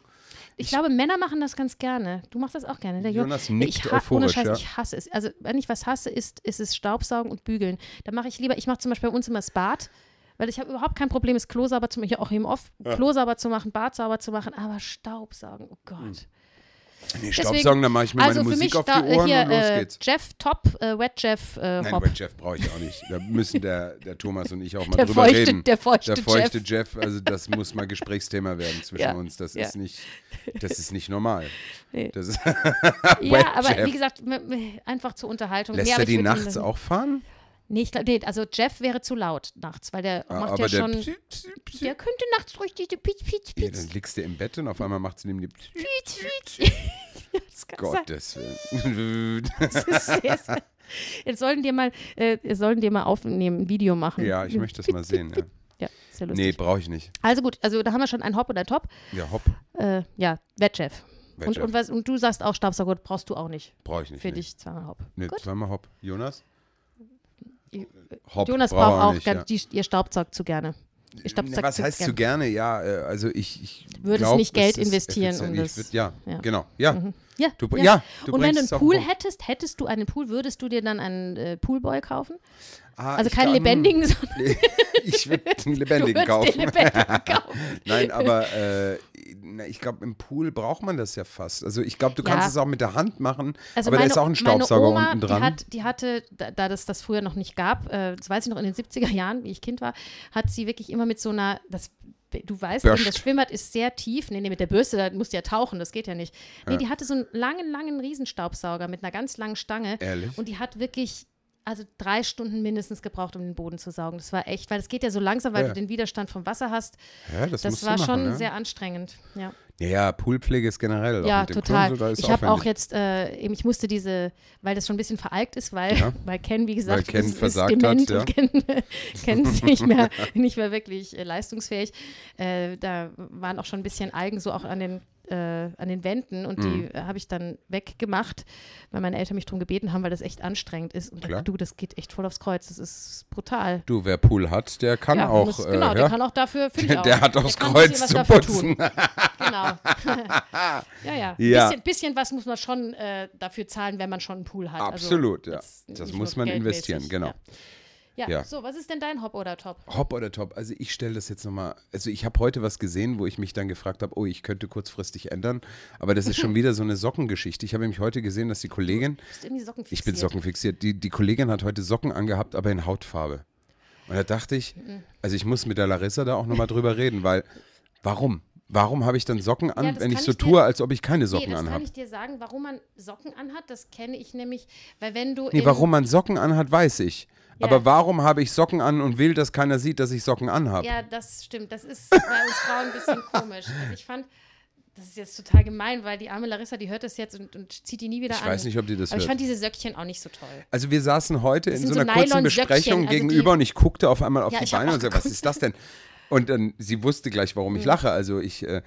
[SPEAKER 2] Ich glaube, Männer machen das ganz gerne. Du machst das auch gerne. Der Jo-
[SPEAKER 1] Jonas
[SPEAKER 2] Nee,
[SPEAKER 1] nickt
[SPEAKER 2] ich ha- ohne
[SPEAKER 1] euphorisch,
[SPEAKER 2] Scheiß,
[SPEAKER 1] ja.
[SPEAKER 2] ich hasse es. Also, wenn ich was hasse, ist, ist es Staubsaugen und Bügeln. Da mache ich lieber, ich mache zum Beispiel bei uns immer das Bad, weil ich habe überhaupt kein Problem, das Klo sauber zu machen, auch im Off, Klo sauber zu machen, Bad sauber zu machen, aber Staubsaugen, oh Gott.
[SPEAKER 1] Nee,
[SPEAKER 2] Deswegen-
[SPEAKER 1] Staubsaugen, dann mache ich mir
[SPEAKER 2] also
[SPEAKER 1] meine
[SPEAKER 2] für
[SPEAKER 1] Musik
[SPEAKER 2] mich
[SPEAKER 1] auf die
[SPEAKER 2] da,
[SPEAKER 1] Ohren
[SPEAKER 2] hier,
[SPEAKER 1] und los
[SPEAKER 2] äh,
[SPEAKER 1] geht's.
[SPEAKER 2] Jeff Top, äh, Wet Jeff äh,
[SPEAKER 1] Nein. Wet Jeff brauche ich auch nicht. Da müssen der, der Thomas und ich auch mal
[SPEAKER 2] Der
[SPEAKER 1] drüber
[SPEAKER 2] feuchte-
[SPEAKER 1] reden.
[SPEAKER 2] der feuchte
[SPEAKER 1] feuchte Jeff. also das muss mal Gesprächsthema werden zwischen
[SPEAKER 2] Ja,
[SPEAKER 1] uns. Das
[SPEAKER 2] ja.
[SPEAKER 1] ist nicht, das ist nicht normal.
[SPEAKER 2] Nee.
[SPEAKER 1] Ist,
[SPEAKER 2] ja, aber
[SPEAKER 1] Jeff.
[SPEAKER 2] wie gesagt, einfach zur Unterhaltung.
[SPEAKER 1] lässt
[SPEAKER 2] Nee,
[SPEAKER 1] er die nachts auch fahren?
[SPEAKER 2] Nee, ich glaub, nee, also Jeff wäre zu laut nachts, weil der
[SPEAKER 1] Ah,
[SPEAKER 2] macht
[SPEAKER 1] aber
[SPEAKER 2] ja
[SPEAKER 1] der,
[SPEAKER 2] schon.
[SPEAKER 1] Psi- Psi- Psi-
[SPEAKER 2] Der könnte nachts ruhig diese Pietz, Pietz,
[SPEAKER 1] Ja,
[SPEAKER 2] Pietz,
[SPEAKER 1] dann liegst du im Bett und auf einmal macht es neben dir. Psi-
[SPEAKER 2] Pietz, Pietz. Ja, das kann sein.
[SPEAKER 1] Gottes Willen.
[SPEAKER 2] Das ist sehr, sehr- Jetzt sollen dir mal, äh, wir sollen dir mal aufnehmen, ein Video machen.
[SPEAKER 1] ja, ich möchte das mal sehen. Ja.
[SPEAKER 2] Ja, ist ja
[SPEAKER 1] Nee,
[SPEAKER 2] lustig.
[SPEAKER 1] brauche ich nicht.
[SPEAKER 2] Also gut, also da haben wir schon ein Hop oder Top.
[SPEAKER 1] Ja, hopp.
[SPEAKER 2] Äh, ja, Wettchef. Und,
[SPEAKER 1] Wettchef.
[SPEAKER 2] und, was, und du sagst auch Staubsauger brauchst du auch nicht.
[SPEAKER 1] Brauche ich nicht.
[SPEAKER 2] Für
[SPEAKER 1] nee.
[SPEAKER 2] dich zweimal Hop.
[SPEAKER 1] Nee,
[SPEAKER 2] Gut.
[SPEAKER 1] zweimal hopp. Jonas?
[SPEAKER 2] I-
[SPEAKER 1] Hopp.
[SPEAKER 2] Jonas
[SPEAKER 1] braucht
[SPEAKER 2] auch,
[SPEAKER 1] nicht, ja.
[SPEAKER 2] die, ihr Staubsaugt zu gerne. Staubsaugt
[SPEAKER 1] Was
[SPEAKER 2] zu
[SPEAKER 1] heißt zu gerne? Ja, äh, also ich, ich
[SPEAKER 2] Würdest
[SPEAKER 1] glaub,
[SPEAKER 2] nicht Geld investieren, um das-
[SPEAKER 1] würd, ja,
[SPEAKER 2] ja.
[SPEAKER 1] genau. Ja.
[SPEAKER 2] Ja,
[SPEAKER 1] Du,
[SPEAKER 2] ja.
[SPEAKER 1] ja. du
[SPEAKER 2] und wenn du einen Pool hättest, hättest du einen Pool, würdest du dir dann einen äh, Poolboy kaufen?
[SPEAKER 1] Ah,
[SPEAKER 2] Also keinen
[SPEAKER 1] glaub,
[SPEAKER 2] lebendigen, sondern
[SPEAKER 1] Ich würde einen lebendigen kaufen.
[SPEAKER 2] den lebendigen kaufen.
[SPEAKER 1] Nein, aber äh, na, ich glaube, im Pool braucht man das ja fast. Also ich glaube, du
[SPEAKER 2] Ja.
[SPEAKER 1] kannst es auch mit der Hand machen,
[SPEAKER 2] Also
[SPEAKER 1] aber da
[SPEAKER 2] meine,
[SPEAKER 1] ist auch ein Staubsauger
[SPEAKER 2] meine Oma,
[SPEAKER 1] unten dran.
[SPEAKER 2] Die, hat, die hatte, da, da das das früher noch nicht gab, äh, das weiß ich noch in den 70er Jahren, wie ich Kind war, hat sie wirklich immer mit so einer, das, du weißt,
[SPEAKER 1] Bürst.
[SPEAKER 2] das Schwimmbad ist sehr tief. Nee, nee, mit der Bürste, da musst du ja tauchen, das geht ja nicht. Nee,
[SPEAKER 1] Ja.
[SPEAKER 2] die hatte so einen langen, langen Riesenstaubsauger mit einer ganz langen Stange.
[SPEAKER 1] Ehrlich?
[SPEAKER 2] Und die hat wirklich, also drei Stunden mindestens gebraucht, um den Boden zu saugen. Das war echt, weil es geht ja so langsam, weil
[SPEAKER 1] Ja.
[SPEAKER 2] du den Widerstand vom Wasser hast.
[SPEAKER 1] ja, das,
[SPEAKER 2] Das war
[SPEAKER 1] machen,
[SPEAKER 2] schon
[SPEAKER 1] ne?
[SPEAKER 2] sehr anstrengend. Ja.
[SPEAKER 1] Ja, ja, Poolpflege ist generell.
[SPEAKER 2] Ja, total.
[SPEAKER 1] Klo und so, da ist
[SPEAKER 2] ich habe auch jetzt, äh, eben, ich musste diese, weil das schon ein bisschen veralkt ist, weil,
[SPEAKER 1] Ja.
[SPEAKER 2] weil Ken, wie gesagt,
[SPEAKER 1] Weil Ken
[SPEAKER 2] ist,
[SPEAKER 1] versagt
[SPEAKER 2] ist dement
[SPEAKER 1] hat, ja.
[SPEAKER 2] und Ken, Ken ist nicht mehr, nicht mehr wirklich äh, leistungsfähig. Äh, da waren auch schon ein bisschen Algen so auch an den, äh, an den Wänden und
[SPEAKER 1] Mhm.
[SPEAKER 2] die äh, habe ich dann weggemacht, weil meine Eltern mich darum gebeten haben, weil das echt anstrengend ist. Und
[SPEAKER 1] Klar.
[SPEAKER 2] du, das geht echt voll aufs Kreuz. Das ist brutal.
[SPEAKER 1] Du, wer Pool hat, der kann
[SPEAKER 2] ja,
[SPEAKER 1] auch.
[SPEAKER 2] muss,
[SPEAKER 1] äh,
[SPEAKER 2] genau,
[SPEAKER 1] ja,
[SPEAKER 2] der kann auch dafür, finde ich
[SPEAKER 1] der,
[SPEAKER 2] auch.
[SPEAKER 1] der hat aufs
[SPEAKER 2] bisschen
[SPEAKER 1] Kreuz zu putzen.
[SPEAKER 2] Tun. Genau. ja, ja.
[SPEAKER 1] Ja.
[SPEAKER 2] Bisschen, bisschen was muss man schon äh, dafür zahlen, wenn man schon einen Pool hat.
[SPEAKER 1] Absolut,
[SPEAKER 2] also,
[SPEAKER 1] ja. Das muss man
[SPEAKER 2] geldmäßig,
[SPEAKER 1] investieren, genau.
[SPEAKER 2] Ja. Ja, so, was ist denn dein Hop oder Top?
[SPEAKER 1] Hopp oder top? Also ich stelle das jetzt nochmal, also ich habe heute was gesehen, wo ich mich dann gefragt habe, oh, ich könnte kurzfristig ändern, aber das ist schon wieder so eine Sockengeschichte. Ich habe nämlich heute gesehen, dass die Kollegin,
[SPEAKER 2] Bist du irgendwie Socken
[SPEAKER 1] ich bin
[SPEAKER 2] fixiert?
[SPEAKER 1] sockenfixiert, die, die Kollegin hat heute Socken angehabt, aber in Hautfarbe. Und da dachte ich,
[SPEAKER 2] Mhm.
[SPEAKER 1] also ich muss mit der Larissa da auch nochmal drüber reden, weil, warum? Warum habe ich dann Socken an,
[SPEAKER 2] Ja,
[SPEAKER 1] wenn ich so
[SPEAKER 2] ich dir-
[SPEAKER 1] tue, als ob ich keine
[SPEAKER 2] Nee,
[SPEAKER 1] Socken
[SPEAKER 2] das kann
[SPEAKER 1] anhabe?
[SPEAKER 2] ich dir sagen, warum man Socken anhat, das kenne ich nämlich, weil wenn du
[SPEAKER 1] Nee, warum man Socken anhat, weiß ich.
[SPEAKER 2] Ja.
[SPEAKER 1] Aber warum habe ich Socken an und will, dass keiner sieht, dass ich Socken anhabe?
[SPEAKER 2] Ja, das stimmt. Das ist bei uns Frauen ein bisschen komisch. Also ich fand, das ist jetzt total gemein, weil die arme Larissa, die hört das jetzt und, und zieht die nie wieder
[SPEAKER 1] Ich
[SPEAKER 2] an.
[SPEAKER 1] weiß nicht, ob die das
[SPEAKER 2] Aber ich
[SPEAKER 1] hört.
[SPEAKER 2] fand diese Söckchen auch nicht so toll.
[SPEAKER 1] Also wir saßen heute
[SPEAKER 2] Das
[SPEAKER 1] in so
[SPEAKER 2] so
[SPEAKER 1] einer kurzen Besprechung
[SPEAKER 2] also
[SPEAKER 1] gegenüber und ich guckte auf einmal auf
[SPEAKER 2] Ja,
[SPEAKER 1] die
[SPEAKER 2] ich
[SPEAKER 1] Beine und sagte, was ist das denn? Und dann, sie wusste gleich, warum ich lache. Also ich, äh,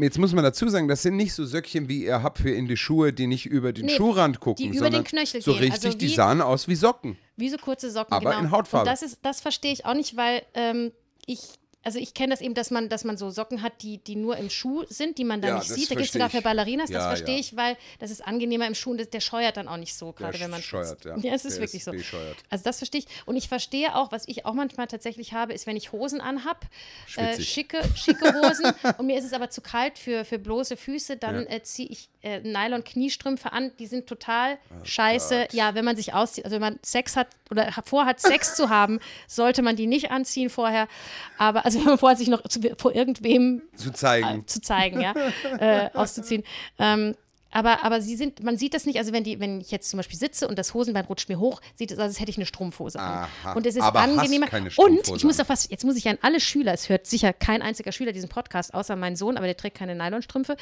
[SPEAKER 1] jetzt muss man dazu sagen, das sind nicht so Söckchen, wie ihr habt für in die Schuhe, die nicht über den
[SPEAKER 2] Nee,
[SPEAKER 1] Schuhrand gucken,
[SPEAKER 2] die über den Knöchel
[SPEAKER 1] so
[SPEAKER 2] gehen.
[SPEAKER 1] richtig,
[SPEAKER 2] Also
[SPEAKER 1] die
[SPEAKER 2] wie-
[SPEAKER 1] sahen aus wie Socken.
[SPEAKER 2] Wie so kurze Socken,
[SPEAKER 1] Aber
[SPEAKER 2] genau.
[SPEAKER 1] in Hautfarbe.
[SPEAKER 2] Und das ist, das verstehe ich auch nicht, weil ähm, ich, also ich kenne das eben, dass man, dass man so Socken hat, die, die nur im Schuh sind, die man dann
[SPEAKER 1] Ja,
[SPEAKER 2] nicht
[SPEAKER 1] das
[SPEAKER 2] sieht. Da gibt es sogar für. Ballerinas, das
[SPEAKER 1] Ja,
[SPEAKER 2] verstehe
[SPEAKER 1] ja.
[SPEAKER 2] ich, weil das ist angenehmer im Schuh und das, der scheuert dann auch nicht so, gerade wenn man
[SPEAKER 1] scheuert, ja.
[SPEAKER 2] Ja, es ist
[SPEAKER 1] Der
[SPEAKER 2] wirklich
[SPEAKER 1] ist
[SPEAKER 2] so.
[SPEAKER 1] bescheuert.
[SPEAKER 2] Also das verstehe ich. Und ich verstehe auch, was ich auch manchmal tatsächlich habe, ist, wenn ich Hosen anhab, äh, schicke, schicke Hosen und mir ist es aber zu kalt für, für bloße Füße, dann äh, ziehe ich äh, Nylon-Kniestrümpfe an, die sind total scheiße.
[SPEAKER 1] Gott.
[SPEAKER 2] Ja, wenn man sich auszieht, also wenn man Sex hat oder ha- vorhat, Sex zu haben, sollte man die nicht anziehen vorher. Aber also wenn man vorhat, sich noch zu, vor irgendwem
[SPEAKER 1] Zu zeigen.
[SPEAKER 2] äh, zu zeigen, ja, äh, auszuziehen. Ähm, aber, aber sie sind, man sieht das nicht, also wenn, die, wenn ich jetzt zum Beispiel sitze und das Hosenbein rutscht mir hoch, sieht es aus, als hätte ich eine Strumpfhose an.
[SPEAKER 1] Aha,
[SPEAKER 2] Und es ist angenehmer. und ich muss auf was, jetzt muss ich an alle Schüler, es hört sicher kein einziger Schüler diesen Podcast, außer mein Sohn, aber der trägt keine Nylonstrümpfe.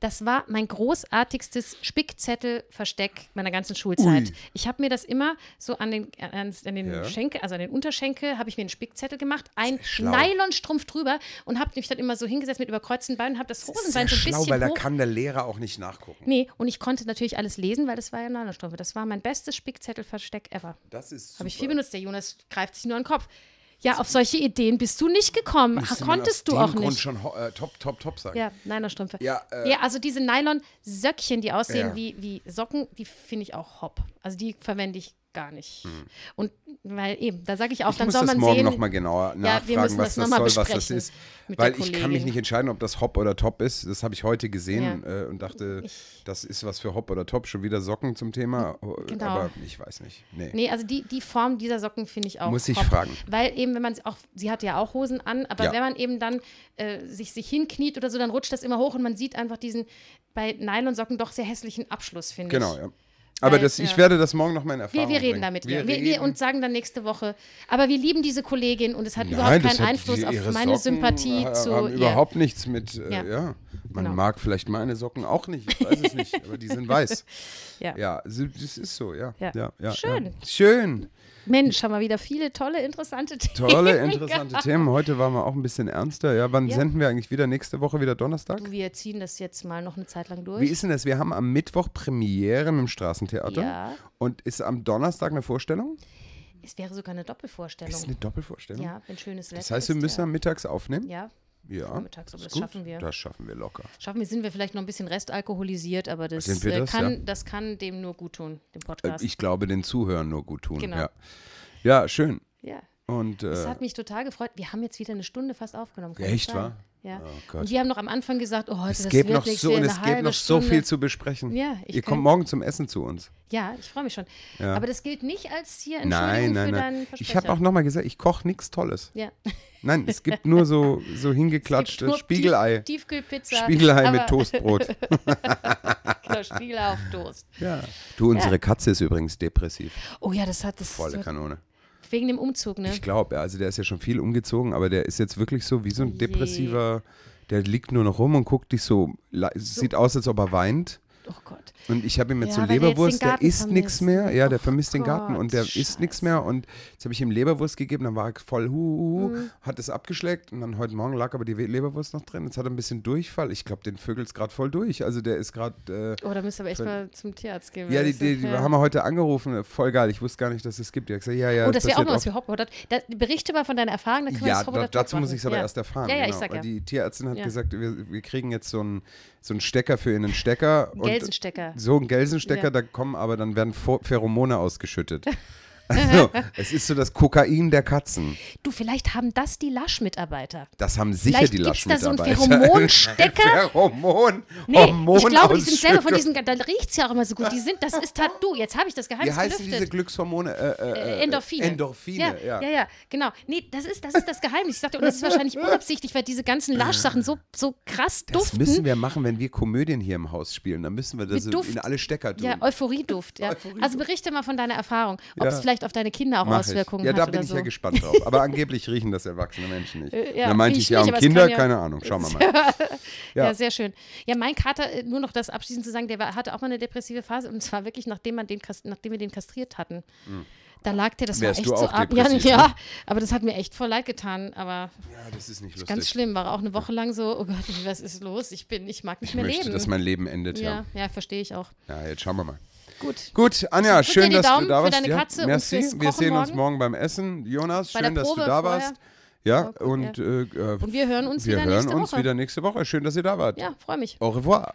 [SPEAKER 2] Das war mein großartigstes Spickzettelversteck meiner ganzen Schulzeit.
[SPEAKER 1] Ui.
[SPEAKER 2] Ich habe mir das immer so an den, an, an den
[SPEAKER 1] Ja.
[SPEAKER 2] Schenkel, also an den Unterschenkel, habe ich mir einen Spickzettel gemacht, ein
[SPEAKER 1] schlau.
[SPEAKER 2] Nylonstrumpf drüber und habe mich dann immer so hingesetzt mit überkreuzten Beinen und habe das Hosenbein so ein
[SPEAKER 1] schlau,
[SPEAKER 2] bisschen
[SPEAKER 1] weil da
[SPEAKER 2] hoch.
[SPEAKER 1] kann der Lehrer auch nicht nachgucken.
[SPEAKER 2] Nee, und ich konnte natürlich alles lesen, weil das war ja Nylonstrümpfe. Das war mein bestes Spickzettelversteck ever.
[SPEAKER 1] Das ist
[SPEAKER 2] Habe ich viel benutzt. Der Jonas greift sich nur an den Kopf. Ja, auf solche Ideen bist du nicht gekommen.
[SPEAKER 1] Man
[SPEAKER 2] Konntest du auch
[SPEAKER 1] Grund
[SPEAKER 2] nicht.
[SPEAKER 1] schon ho- äh, top, top, top sagen.
[SPEAKER 2] Ja, Nylonstrümpfe.
[SPEAKER 1] Ja, äh,
[SPEAKER 2] ja, also diese Nylon-Söckchen, die aussehen
[SPEAKER 1] Ja.
[SPEAKER 2] wie, wie Socken, die finde ich auch hopp. Also die verwende ich gar nicht. Und weil eben, da sage ich auch,
[SPEAKER 1] Hm. Ich
[SPEAKER 2] dann
[SPEAKER 1] muss
[SPEAKER 2] soll
[SPEAKER 1] das
[SPEAKER 2] man
[SPEAKER 1] morgen
[SPEAKER 2] sehen.
[SPEAKER 1] nochmal genauer nachfragen,
[SPEAKER 2] müssen
[SPEAKER 1] was
[SPEAKER 2] das
[SPEAKER 1] das soll, was das ist. Weil ich kann mich nicht entscheiden, ob das Hop oder Top ist. Das habe ich heute gesehen
[SPEAKER 2] Ja.
[SPEAKER 1] äh, und dachte,
[SPEAKER 2] Ich-
[SPEAKER 1] das ist was für Hop oder Top. Schon wieder Socken zum Thema. äh,
[SPEAKER 2] Genau.
[SPEAKER 1] Aber ich weiß nicht. Nee.
[SPEAKER 2] Nee, also die, die Form dieser Socken finde ich auch.
[SPEAKER 1] Muss ich
[SPEAKER 2] hopp.
[SPEAKER 1] fragen.
[SPEAKER 2] Weil eben, wenn man auch, sie hat ja auch Hosen an, aber
[SPEAKER 1] Ja.
[SPEAKER 2] wenn man eben dann äh, sich, sich hinkniet oder so, dann rutscht das immer hoch und man sieht einfach diesen bei Nylonsocken doch sehr hässlichen Abschluss, finde
[SPEAKER 1] Genau,
[SPEAKER 2] ich.
[SPEAKER 1] ja. Aber das, ich
[SPEAKER 2] ja.
[SPEAKER 1] werde das morgen noch mal in
[SPEAKER 2] Wir,
[SPEAKER 1] Erfahrung
[SPEAKER 2] wir reden
[SPEAKER 1] bringen.
[SPEAKER 2] damit,
[SPEAKER 1] wir
[SPEAKER 2] ja. Wir, wir, und sagen dann nächste Woche. Aber wir lieben diese Kollegin und es hat
[SPEAKER 1] Nein,
[SPEAKER 2] überhaupt keinen Einfluss
[SPEAKER 1] die-
[SPEAKER 2] auf meine
[SPEAKER 1] Socken
[SPEAKER 2] Sympathie zu
[SPEAKER 1] haben
[SPEAKER 2] ihr.
[SPEAKER 1] überhaupt nichts mit, äh, ja. Man
[SPEAKER 2] Genau.
[SPEAKER 1] mag vielleicht meine Socken auch nicht, ich weiß es nicht, aber die sind weiß.
[SPEAKER 2] Ja.
[SPEAKER 1] Ja, das ist so, ja.
[SPEAKER 2] Ja.
[SPEAKER 1] ja, ja
[SPEAKER 2] Schön.
[SPEAKER 1] Schön.
[SPEAKER 2] Mensch, haben wir wieder viele tolle, interessante Themen.
[SPEAKER 1] Tolle, interessante Themen. Heute waren wir auch ein bisschen ernster. Ja, wann
[SPEAKER 2] Ja.
[SPEAKER 1] senden wir eigentlich wieder? Nächste Woche wieder Donnerstag?
[SPEAKER 2] Wir ziehen das jetzt mal noch eine Zeit lang durch.
[SPEAKER 1] Wie ist denn das? Wir haben am Mittwoch Premiere im Straßentheater.
[SPEAKER 2] Ja.
[SPEAKER 1] Und ist am Donnerstag eine Vorstellung?
[SPEAKER 2] es wäre sogar eine Doppelvorstellung.
[SPEAKER 1] Ist eine Doppelvorstellung?
[SPEAKER 2] ja, wenn schönes Wetter
[SPEAKER 1] Das heißt, wir müssen
[SPEAKER 2] ja.
[SPEAKER 1] am mittags aufnehmen?
[SPEAKER 2] Ja,
[SPEAKER 1] Ja.
[SPEAKER 2] vormittags, aber das
[SPEAKER 1] gut.
[SPEAKER 2] schaffen wir.
[SPEAKER 1] Das schaffen wir locker.
[SPEAKER 2] Schaffen wir, sind wir vielleicht noch ein bisschen restalkoholisiert, aber das, äh,
[SPEAKER 1] das?
[SPEAKER 2] kann,
[SPEAKER 1] Ja.
[SPEAKER 2] das kann dem nur gut tun, dem
[SPEAKER 1] Äh,
[SPEAKER 2] Podcast.
[SPEAKER 1] Ich glaube, den Zuhörern nur gut tun.
[SPEAKER 2] Genau.
[SPEAKER 1] Ja. ja, schön.
[SPEAKER 2] ja.
[SPEAKER 1] Und äh,
[SPEAKER 2] hat mich total gefreut. Wir haben jetzt wieder eine Stunde fast aufgenommen. Kann
[SPEAKER 1] Echt,
[SPEAKER 2] das
[SPEAKER 1] wahr?
[SPEAKER 2] Ja.
[SPEAKER 1] Oh
[SPEAKER 2] und wir haben noch am Anfang gesagt, oh, heute
[SPEAKER 1] es
[SPEAKER 2] das
[SPEAKER 1] gibt noch so und es gibt noch so
[SPEAKER 2] Stunde.
[SPEAKER 1] viel zu besprechen.
[SPEAKER 2] Ja, ich
[SPEAKER 1] Ihr kommt morgen zum Essen zu uns.
[SPEAKER 2] Ja, ich freue mich schon.
[SPEAKER 1] Ja.
[SPEAKER 2] Aber das gilt nicht als hier Entschuldigung
[SPEAKER 1] Nein, nein,
[SPEAKER 2] für
[SPEAKER 1] nein.
[SPEAKER 2] deinen
[SPEAKER 1] Ich
[SPEAKER 2] Versprecher.
[SPEAKER 1] habe auch nochmal gesagt, ich koche nichts Tolles.
[SPEAKER 2] Ja.
[SPEAKER 1] Nein, es gibt nur so, so
[SPEAKER 2] Es
[SPEAKER 1] hingeklatschte
[SPEAKER 2] gibt nur
[SPEAKER 1] Spiegelei.
[SPEAKER 2] Tief, Tiefkühlpizza.
[SPEAKER 1] Spiegelei mit Toastbrot.
[SPEAKER 2] genau, Spiegelei auf Toast.
[SPEAKER 1] ja. Du, unsere Katze ist übrigens depressiv.
[SPEAKER 2] Oh ja, das hat das
[SPEAKER 1] Volle Kanone.
[SPEAKER 2] Wegen dem Umzug, ne?
[SPEAKER 1] Ich glaube, ja, also der ist ja schon viel umgezogen, aber der ist jetzt wirklich so wie so ein
[SPEAKER 2] Je.
[SPEAKER 1] depressiver, der liegt nur noch rum und guckt dich so, sieht aus, als ob er weint.
[SPEAKER 2] Oh Gott.
[SPEAKER 1] Und ich habe ihm jetzt
[SPEAKER 2] Ja,
[SPEAKER 1] so
[SPEAKER 2] der
[SPEAKER 1] Leberwurst, der isst nichts mehr. Ja, der
[SPEAKER 2] Oh
[SPEAKER 1] vermisst den Garten und der
[SPEAKER 2] Gott,
[SPEAKER 1] isst nichts
[SPEAKER 2] scheiße.
[SPEAKER 1] mehr. Und jetzt habe ich ihm Leberwurst gegeben, dann war er voll hu,
[SPEAKER 2] Mhm.
[SPEAKER 1] hat es abgeschleckt und dann heute Morgen lag aber die Leberwurst noch drin. Jetzt hat er ein bisschen Durchfall. Ich glaube, den vögelt's gerade voll durch. Also der ist gerade. Äh,
[SPEAKER 2] Oh, da müsst ihr aber echt mal zum Tierarzt gehen.
[SPEAKER 1] ja, die,
[SPEAKER 2] das
[SPEAKER 1] die,
[SPEAKER 2] ist-
[SPEAKER 1] die
[SPEAKER 2] ja.
[SPEAKER 1] haben wir heute angerufen. Voll geil. Ich wusste gar nicht, dass es gibt. Die hat gesagt, ja, ja.
[SPEAKER 2] Oh, das wäre auch mal was für. Da, berichte mal von deiner Erfahrung, dann können wir
[SPEAKER 1] Ja,
[SPEAKER 2] das
[SPEAKER 1] da, dazu muss ich es aber
[SPEAKER 2] ja.
[SPEAKER 1] erst erfahren.
[SPEAKER 2] Ja, ja, ich
[SPEAKER 1] genau.
[SPEAKER 2] sag
[SPEAKER 1] Weil
[SPEAKER 2] ja.
[SPEAKER 1] Die Tierärztin hat gesagt, wir, wir kriegen jetzt so einen so einen Stecker für einen Stecker. Und
[SPEAKER 2] Gelsenstecker.
[SPEAKER 1] So ein Gelsenstecker,
[SPEAKER 2] Ja.
[SPEAKER 1] da kommen aber dann werden Pheromone ausgeschüttet. Also, es ist so das Kokain der Katzen.
[SPEAKER 2] Du, vielleicht haben das die Lasch-Mitarbeiter.
[SPEAKER 1] Das haben sicher
[SPEAKER 2] Vielleicht
[SPEAKER 1] die
[SPEAKER 2] gibt's da so
[SPEAKER 1] Laschmitarbeiter.
[SPEAKER 2] Pheromonstecker.
[SPEAKER 1] Pheromon.
[SPEAKER 2] Nee, ich glaube, die sind selber von diesen, da riecht es ja auch immer so gut. Die sind, das ist Tattoo. Jetzt habe ich das
[SPEAKER 1] Wie
[SPEAKER 2] Geheimnis
[SPEAKER 1] heißen diese
[SPEAKER 2] gelüftet.
[SPEAKER 1] Glückshormone? Äh, äh,
[SPEAKER 2] Äh,
[SPEAKER 1] äh,
[SPEAKER 2] Endorphine.
[SPEAKER 1] Endorphine, ja.
[SPEAKER 2] ja. Ja, ja, genau. Nee, das ist das, ist das Geheimnis. Ich sagte, und das ist wahrscheinlich unabsichtlich, weil diese ganzen Lasch-Sachen so, so krass
[SPEAKER 1] Das
[SPEAKER 2] duften.
[SPEAKER 1] müssen wir machen, wenn wir Komödien hier im Haus spielen. Dann müssen wir das in alle Stecker tun.
[SPEAKER 2] ja, Euphorieduft. Ja.
[SPEAKER 1] Euphorieduft.
[SPEAKER 2] Also berichte mal von deiner Erfahrung, ob es vielleicht auf deine Kinder auch
[SPEAKER 1] Mach
[SPEAKER 2] Auswirkungen
[SPEAKER 1] ich. Ja,
[SPEAKER 2] hat
[SPEAKER 1] da
[SPEAKER 2] oder
[SPEAKER 1] bin ich
[SPEAKER 2] so.
[SPEAKER 1] ja gespannt drauf. Aber angeblich riechen das erwachsene Menschen nicht.
[SPEAKER 2] Äh, ja,
[SPEAKER 1] da meinte
[SPEAKER 2] ich
[SPEAKER 1] ja um Kinder,
[SPEAKER 2] ja-
[SPEAKER 1] keine Ahnung. Schauen wir mal.
[SPEAKER 2] Ja.
[SPEAKER 1] Ja.
[SPEAKER 2] sehr schön. Ja, mein Kater, äh, nur noch das abschließend zu sagen, der war, hatte auch mal eine depressive Phase und zwar wirklich, nachdem, man den, nachdem wir den kastriert hatten. Da lag der, das
[SPEAKER 1] Wärst
[SPEAKER 2] war echt
[SPEAKER 1] du
[SPEAKER 2] so
[SPEAKER 1] auch
[SPEAKER 2] ab. Ja, ja,
[SPEAKER 1] ne?
[SPEAKER 2] aber das hat mir echt voll leid getan. Aber
[SPEAKER 1] Ja, das ist nicht lustig.
[SPEAKER 2] ganz schlimm, war auch eine Woche lang so, oh Gott, was ist los? Ich bin, ich mag nicht
[SPEAKER 1] Ich
[SPEAKER 2] mehr
[SPEAKER 1] möchte,
[SPEAKER 2] leben.
[SPEAKER 1] dass mein Leben endet, ja.
[SPEAKER 2] ja, ja, verstehe ich auch.
[SPEAKER 1] Ja, jetzt schauen wir mal.
[SPEAKER 2] Gut.
[SPEAKER 1] Gut, Anja,
[SPEAKER 2] dir
[SPEAKER 1] schön, dass
[SPEAKER 2] Daumen
[SPEAKER 1] du da
[SPEAKER 2] für
[SPEAKER 1] warst.
[SPEAKER 2] deine
[SPEAKER 1] ja,
[SPEAKER 2] Katze und
[SPEAKER 1] merci. Wir sehen uns
[SPEAKER 2] morgen.
[SPEAKER 1] morgen beim Essen. Jonas,
[SPEAKER 2] Bei
[SPEAKER 1] schön, dass du da
[SPEAKER 2] vorher.
[SPEAKER 1] warst. Ja,
[SPEAKER 2] cool,
[SPEAKER 1] und, Äh, äh,
[SPEAKER 2] Und wir hören uns
[SPEAKER 1] wir
[SPEAKER 2] wieder
[SPEAKER 1] hören
[SPEAKER 2] nächste
[SPEAKER 1] uns
[SPEAKER 2] Woche.
[SPEAKER 1] wieder nächste Woche. Schön, dass ihr da wart.
[SPEAKER 2] Ja, freue mich.
[SPEAKER 1] Au revoir.